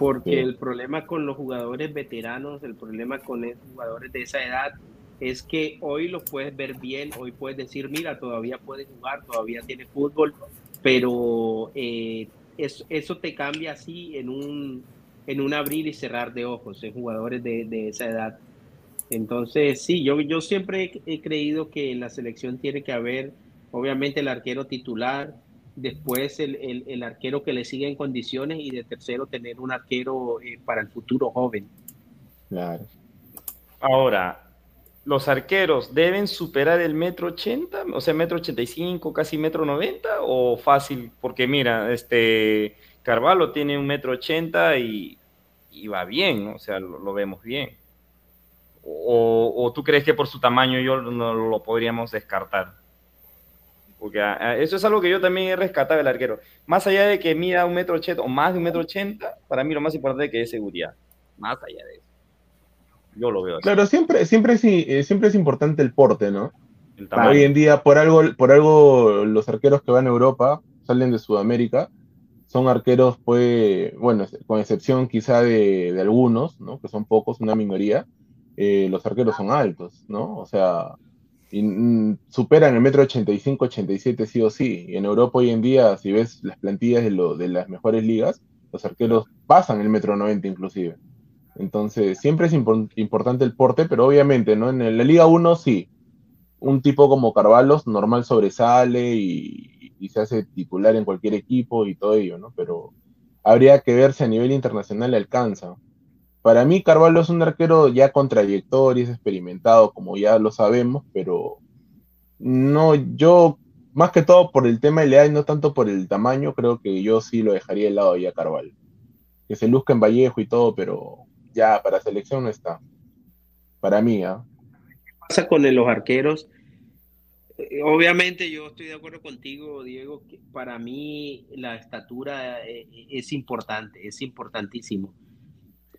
Porque Sí. el problema con los jugadores veteranos, el problema con los jugadores de esa edad, es que hoy los puedes ver bien, hoy puedes decir, mira, todavía puede jugar, todavía tiene fútbol, pero eh, eso, eso te cambia así en un, en un abrir y cerrar de ojos en jugadores de, de esa edad. Entonces, sí, yo, yo siempre he, he creído que en la selección tiene que haber, obviamente, el arquero titular, después el, el- el arquero que le siga en condiciones y de tercero tener un arquero eh, para el futuro joven. Claro. Ahora, los arqueros deben superar el metro ochenta, o sea, metro ochenta y cinco, casi metro noventa, o fácil, porque mira, este Carvalho tiene un metro ochenta y, y va bien, ¿no? o sea, lo, lo vemos bien. O, o, tú crees que por su tamaño yo no lo podríamos descartar? Porque ah, ah, eso es algo que yo también he rescatado del arquero. Más allá de que mida un metro ochenta o más de un metro ochenta, para mí lo más importante es que es seguridad. Más allá de eso. Yo lo veo así. Claro, siempre, siempre, es, eh, siempre es importante el porte, ¿no? El. Hoy en día, por algo, por algo, los arqueros que van a Europa salen de Sudamérica. Son arqueros, pues, bueno, con excepción quizá de, de algunos, ¿no? Que son pocos, una minoría. eh, los arqueros son altos, ¿no? O sea, y, mm, superan el metro 85, 87 sí o sí. Y en Europa hoy en día, si ves las plantillas de, de las mejores ligas, los arqueros pasan el metro 90 inclusive. Entonces, siempre es impor- importante el porte, pero obviamente, ¿no? En la Liga 1 sí. Un tipo como Carvalho normal sobresale y, y se hace titular en cualquier equipo y todo ello, ¿no? Pero habría que ver si a nivel internacional le alcanza. Para mí, Carvalho es un arquero ya con trayectoria, es experimentado, como ya lo sabemos, pero no, yo, más que todo por el tema de la edad y no tanto por el tamaño, creo que yo sí lo dejaría de lado ya Carvalho. Que se luzca en Vallejo y todo, pero ya para selección no está. Para mí, ¿ah? pasa con los arqueros? Eh, Obviamente yo estoy de acuerdo contigo, Diego, que para mí la estatura eh, es importante, es importantísimo.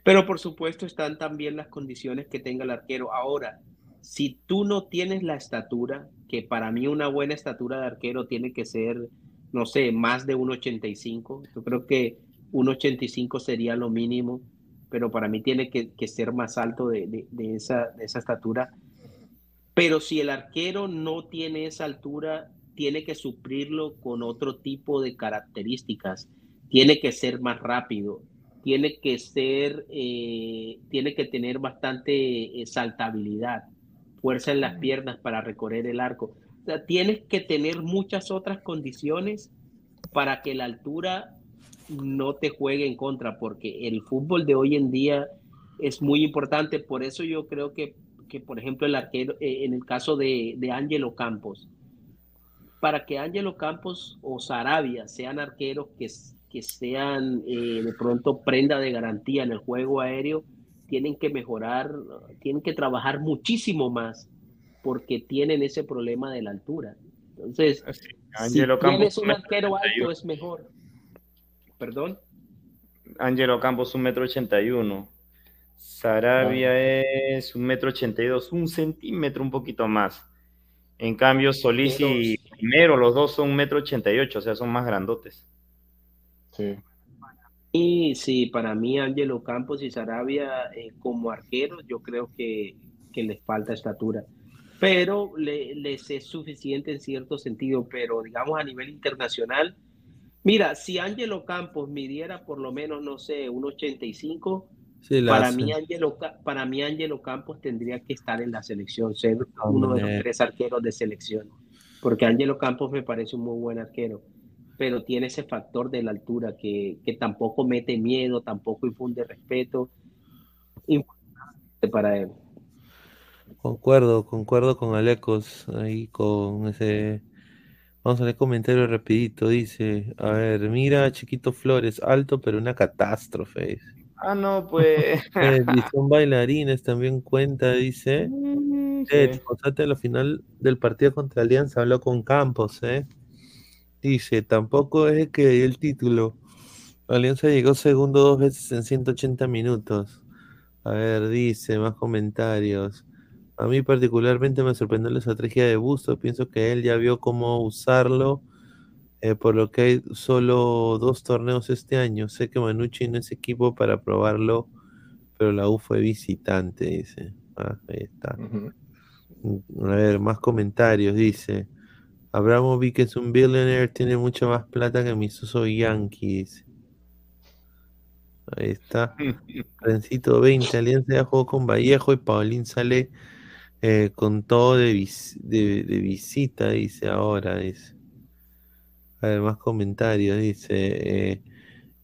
Pero por supuesto están también las condiciones que tenga el arquero. Ahora, si tú no tienes la estatura, que para mí una buena estatura de arquero tiene que ser, no sé, más de 1,85. Yo creo que 1,85 sería lo mínimo, pero para mí tiene que, que ser más alto de, de- esa, de esa estatura. Pero si el arquero no tiene esa altura, tiene que suplirlo con otro tipo de características. Tiene que ser más rápido, tiene que ser, eh, tiene que tener bastante eh, saltabilidad, fuerza en las piernas para recorrer el arco. O sea, tienes que tener muchas otras condiciones para que la altura no te juegue en contra, porque el fútbol de hoy en día es muy importante. Por eso yo creo que, que por ejemplo, el arquero, eh, en el caso de, de Ángelo Campos, para que Ángelo Campos o Sarabia sean arqueros que, que sean eh, de pronto prenda de garantía en el juego aéreo, tienen que mejorar, tienen que trabajar muchísimo más porque tienen ese problema de la altura. Entonces, si Ángelo Campos, tienes un arquero alto es mejor. Perdón. Angelo Campos, un metro ochenta y uno. Sarabia es un metro ochenta y dos, un centímetro un poquito más. En cambio, Solís y Primero, los dos son un metro ochenta y ocho, o sea, son más grandotes. Sí. Y sí, para mí Ángelo Campos y Sarabia eh, como arqueros, yo creo que, que les falta estatura. Pero le- les es suficiente en cierto sentido, pero digamos a nivel internacional, mira, si Ángelo Campos midiera por lo menos, no sé, un 85, Sí, para hace. mí, Ángelo, Ca- para mí Ángelo Campos tendría que estar en la selección, ser uno de los tres arqueros de selección, porque Ángelo Campos me parece un muy buen arquero, pero tiene ese factor de la altura que, que tampoco mete miedo, tampoco infunde respeto. Importante para él. Concuerdo, concuerdo con Alecos ahí con ese. Vamos a leer comentario rapidito. Dice, a ver, mira, Chiquito Flores, alto pero una catástrofe. Ah, no, pues. (laughs) Eh, y son bailarines, también cuenta, dice. Eh, sí. A la final del partido contra Alianza habló con Campos, ¿eh? Dice, tampoco es que dio el título. Alianza llegó segundo dos veces en 180 minutos. A ver, dice, más comentarios. A mí particularmente me sorprendió la estrategia de Busto. Pienso que él ya vio cómo usarlo, eh, por lo que hay solo dos torneos este año. Sé que Manucci no es equipo para probarlo, pero la U fue visitante, dice. Ah, ahí está. A ver, más comentarios. Dice: Abramovic es un billionaire, tiene mucha más plata que Misuso Yankees. Ahí está. (laughs) Rencito 20. Alianza ya jugó con Vallejo y Paulín sale eh, con todo de, vis- de, de visita, dice ahora. Dice. A ver, más comentarios. Dice: eh,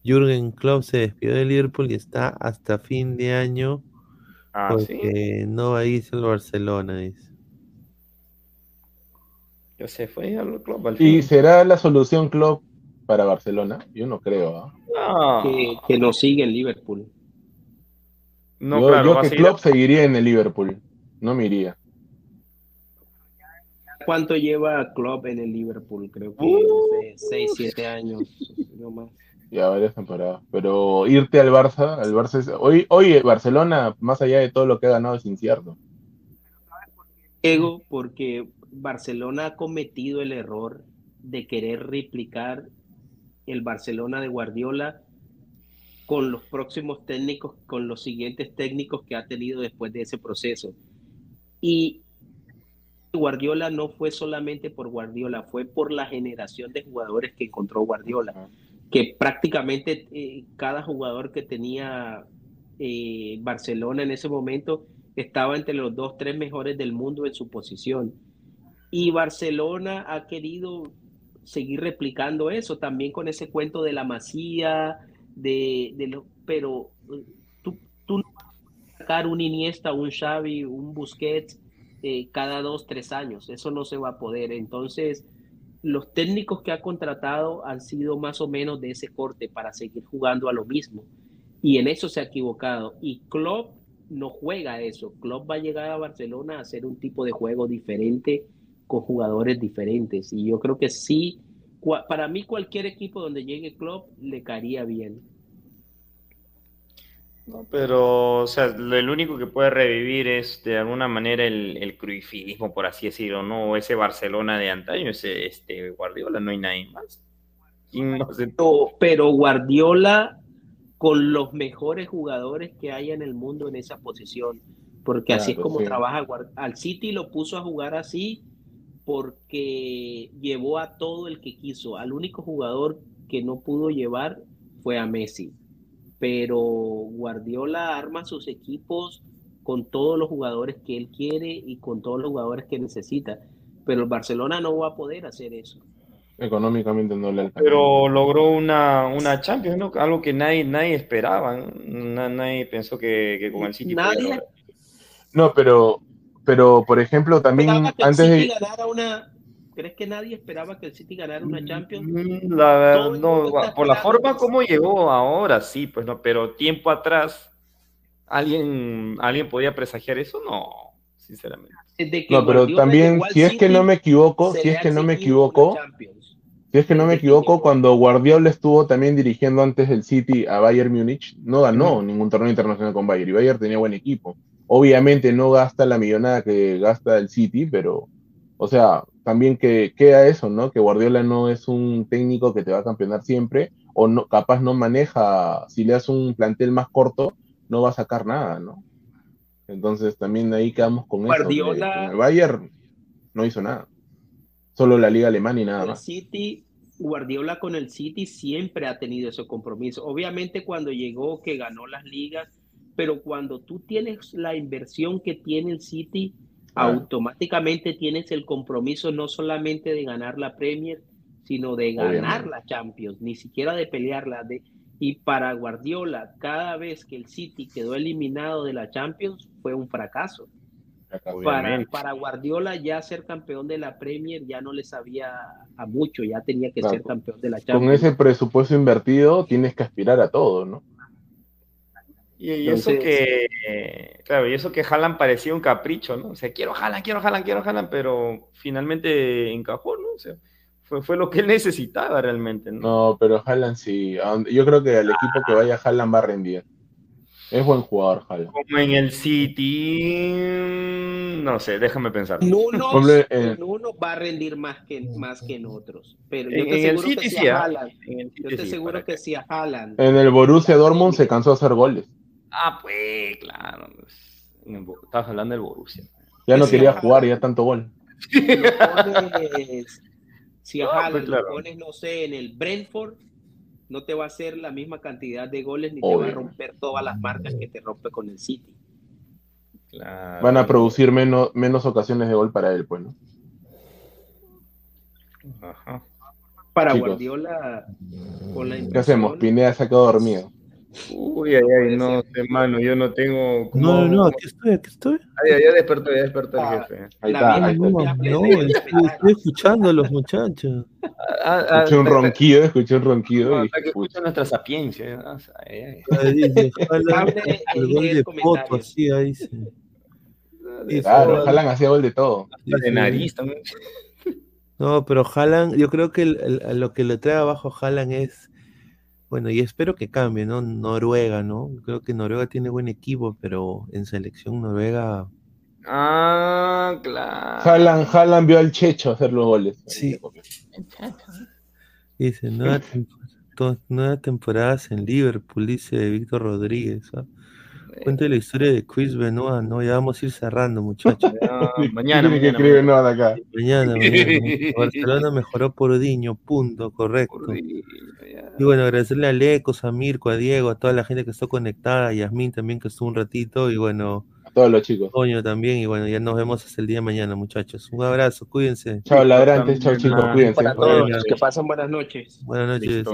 Jürgen Klopp se despidió de Liverpool y está hasta fin de año Ah, sí. Porque no va a irse al Barcelona, dice. Ya se fue al club al ¿Y será la solución Klopp para Barcelona? Yo no creo. ¿ah? No, Que, que no sigue en Liverpool. no, yo claro, yo a que Klopp seguiría en el Liverpool. No me iría. ¿Cuánto lleva Klopp en el Liverpool? Creo que, Uh. no sé, 6, 7 años. no más. Ya varias temporadas. Pero irte al Barça, al Barça es- hoy, hoy Barcelona, más allá de todo lo que ha ganado, es incierto. Diego, porque Barcelona ha cometido el error de querer replicar el Barcelona de Guardiola con los próximos técnicos, con los siguientes técnicos que ha tenido después de ese proceso. Y Guardiola no fue solamente por Guardiola, fue por la generación de jugadores que encontró Guardiola, que prácticamente eh, cada jugador que tenía eh, Barcelona en ese momento estaba entre los dos, tres mejores del mundo en su posición. Y Barcelona ha querido seguir replicando eso, también con ese cuento de la masía, de, pero eh, tú, no puedes sacar un Iniesta, un Xavi, un Busquets eh, cada dos, tres años, eso no se va a poder. Entonces, los técnicos que ha contratado han sido más o menos de ese corte para seguir jugando a lo mismo. Y en eso se ha equivocado. Y Klopp no juega eso. Klopp va a llegar a Barcelona a hacer un tipo de juego diferente con jugadores diferentes. Y yo creo que sí, para mí cualquier equipo donde llegue Klopp le caería bien. No, pero, o sea, lo- el único que puede revivir es de alguna manera el, el cruifismo, por así decirlo, ¿no? O ese Barcelona de antaño, ese este Guardiola, no hay nadie más. ¿Quién más de- Pero, pero Guardiola con los mejores jugadores que hay en el mundo en esa posición, porque así es como sí. trabaja al City lo puso a jugar así porque llevó a todo el que quiso. Al único jugador que no pudo llevar fue a Messi. Pero Guardiola arma sus equipos con todos los jugadores que él quiere y con todos los jugadores que necesita. Pero el Barcelona no va a poder hacer eso. Económicamente no le alcanza. Pero logró una, una Champions, ¿no? Algo que nadie, nadie esperaba, nadie pensó que, que con el City Nadie. No, pero, pero por ejemplo, también antes City de. ganara una. ¿Crees que nadie esperaba que el City ganara una Champions? Mm, La verdad, no, por la forma como llegó ahora, sí, pues no, pero tiempo atrás, ¿alguien, ¿alguien podía presagiar eso? No, sinceramente. No, pero Guardiola también, si es que City, no me equivoco, se si es que no me equivoco, si es que no me equivoco, cuando Guardiola estuvo también dirigiendo antes del City a Bayern Múnich, no ganó ningún torneo internacional con Bayern y Bayern tenía buen equipo. Obviamente no gasta la millonada que gasta el City, pero, o sea, también que queda eso, ¿no? Que Guardiola no es un técnico que te va a campeonar siempre, o no, capaz no maneja, si le das un plantel más corto, no va a sacar nada, ¿no? Entonces también ahí quedamos con eso. que Guardiola- con el Bayern no hizo nada. Solo la Liga Alemana y nada más. City, Guardiola con el City siempre ha tenido ese compromiso. Obviamente cuando llegó que ganó las ligas, pero cuando tú tienes la inversión que tiene el City, Claro. automáticamente tienes el compromiso no solamente de ganar la Premier, sino de ganar Obviamente. la Champions, ni siquiera de pelearla. De, y para Guardiola, cada vez que el City quedó eliminado de la Champions, fue un fracaso. Para, Guardiola ya ser campeón de la Premier ya no le sabía a mucho, ya tenía que Claro. ser campeón de la Con Champions. ese presupuesto invertido tienes que aspirar a todo, ¿no? Y, y eso que, claro, y eso que Haaland parecía un capricho, ¿no? O sea, quiero Haaland, quiero Haaland, quiero Haaland, pero finalmente encajó, ¿no? O sea, fue, fue lo que él necesitaba realmente, ¿no? No, pero Haaland sí. Yo creo que al equipo que vaya Haaland va a rendir. Es buen jugador, Haaland. Como en el City, no sé, déjame pensar. En unos, Hombre, eh, en unos va a rendir más que, más que en otros. Pero yo En- te en el aseguro que sí, a ¿ah? Haaland, yo te sí, aseguro para que si a Haaland En el Borussia Dortmund se cansó de hacer goles. Ah, pues, claro. pues, el Estabas hablando del Borussia. Ya no quería jugar, ya tanto gol. lo pones, si a (laughs) No, pues, claro. lo pones, no sé, en el Brentford, no te va a hacer la misma cantidad de goles ni te va a romper todas las marcas que te rompe con el City. Claro. Van a producir menos, menos ocasiones de gol para él, pues, ¿no? Ajá. Para Chicos. Guardiola, con la ¿Qué hacemos? Pineda se ha quedado dormido. Uy, ay, ay, no, hermano, yo no tengo. como- No, no, no, aquí estoy, aquí estoy. Ay, ay, ya despertó, ya despertó el jefe. Ahí está, ahí está. No, no, estoy, estoy escuchando a los muchachos. Ah, ah, Escuché un ronquido, escuché un ronquido y hasta que nuestra sapiencia. ¿no? O sea, ay, ay. Ahí dice, Haaland, Hable el en gol de comentarios. así, ahí dice. Dice, claro, Haaland hacía gol de todo. Hasta de nariz también. No, pero Haaland, yo creo que el- el- a lo que le trae abajo a Haaland es, bueno, y espero que cambie, ¿no? Noruega, ¿no? Creo que Noruega tiene buen equipo, pero en selección Noruega, Ah, claro. Haaland, Haaland vio al Checho hacer los goles. Sí. dice, nueva, tem- (laughs) to- nueva temporada en Liverpool, dice Víctor Rodríguez. ¿ah? Cuente la historia de Chris Benoit, ¿no? Ya vamos a ir cerrando, muchachos. (laughs) Mañana, que mañana. acá. (laughs) Mañana, mañana. Barcelona mejoró por Diño, punto, correcto. Y bueno, agradecerle a Lecos, a Mirko, a Diego, a toda la gente que estuvo conectada, a Yasmín también que estuvo un ratito, y bueno, A todos los chicos. Toño también, y bueno, ya nos vemos hasta el día de mañana, muchachos. Un abrazo, cuídense. Chao, ladrantes, chao chicos, cuídense. Para todos, que pasen buenas noches. Buenas noches.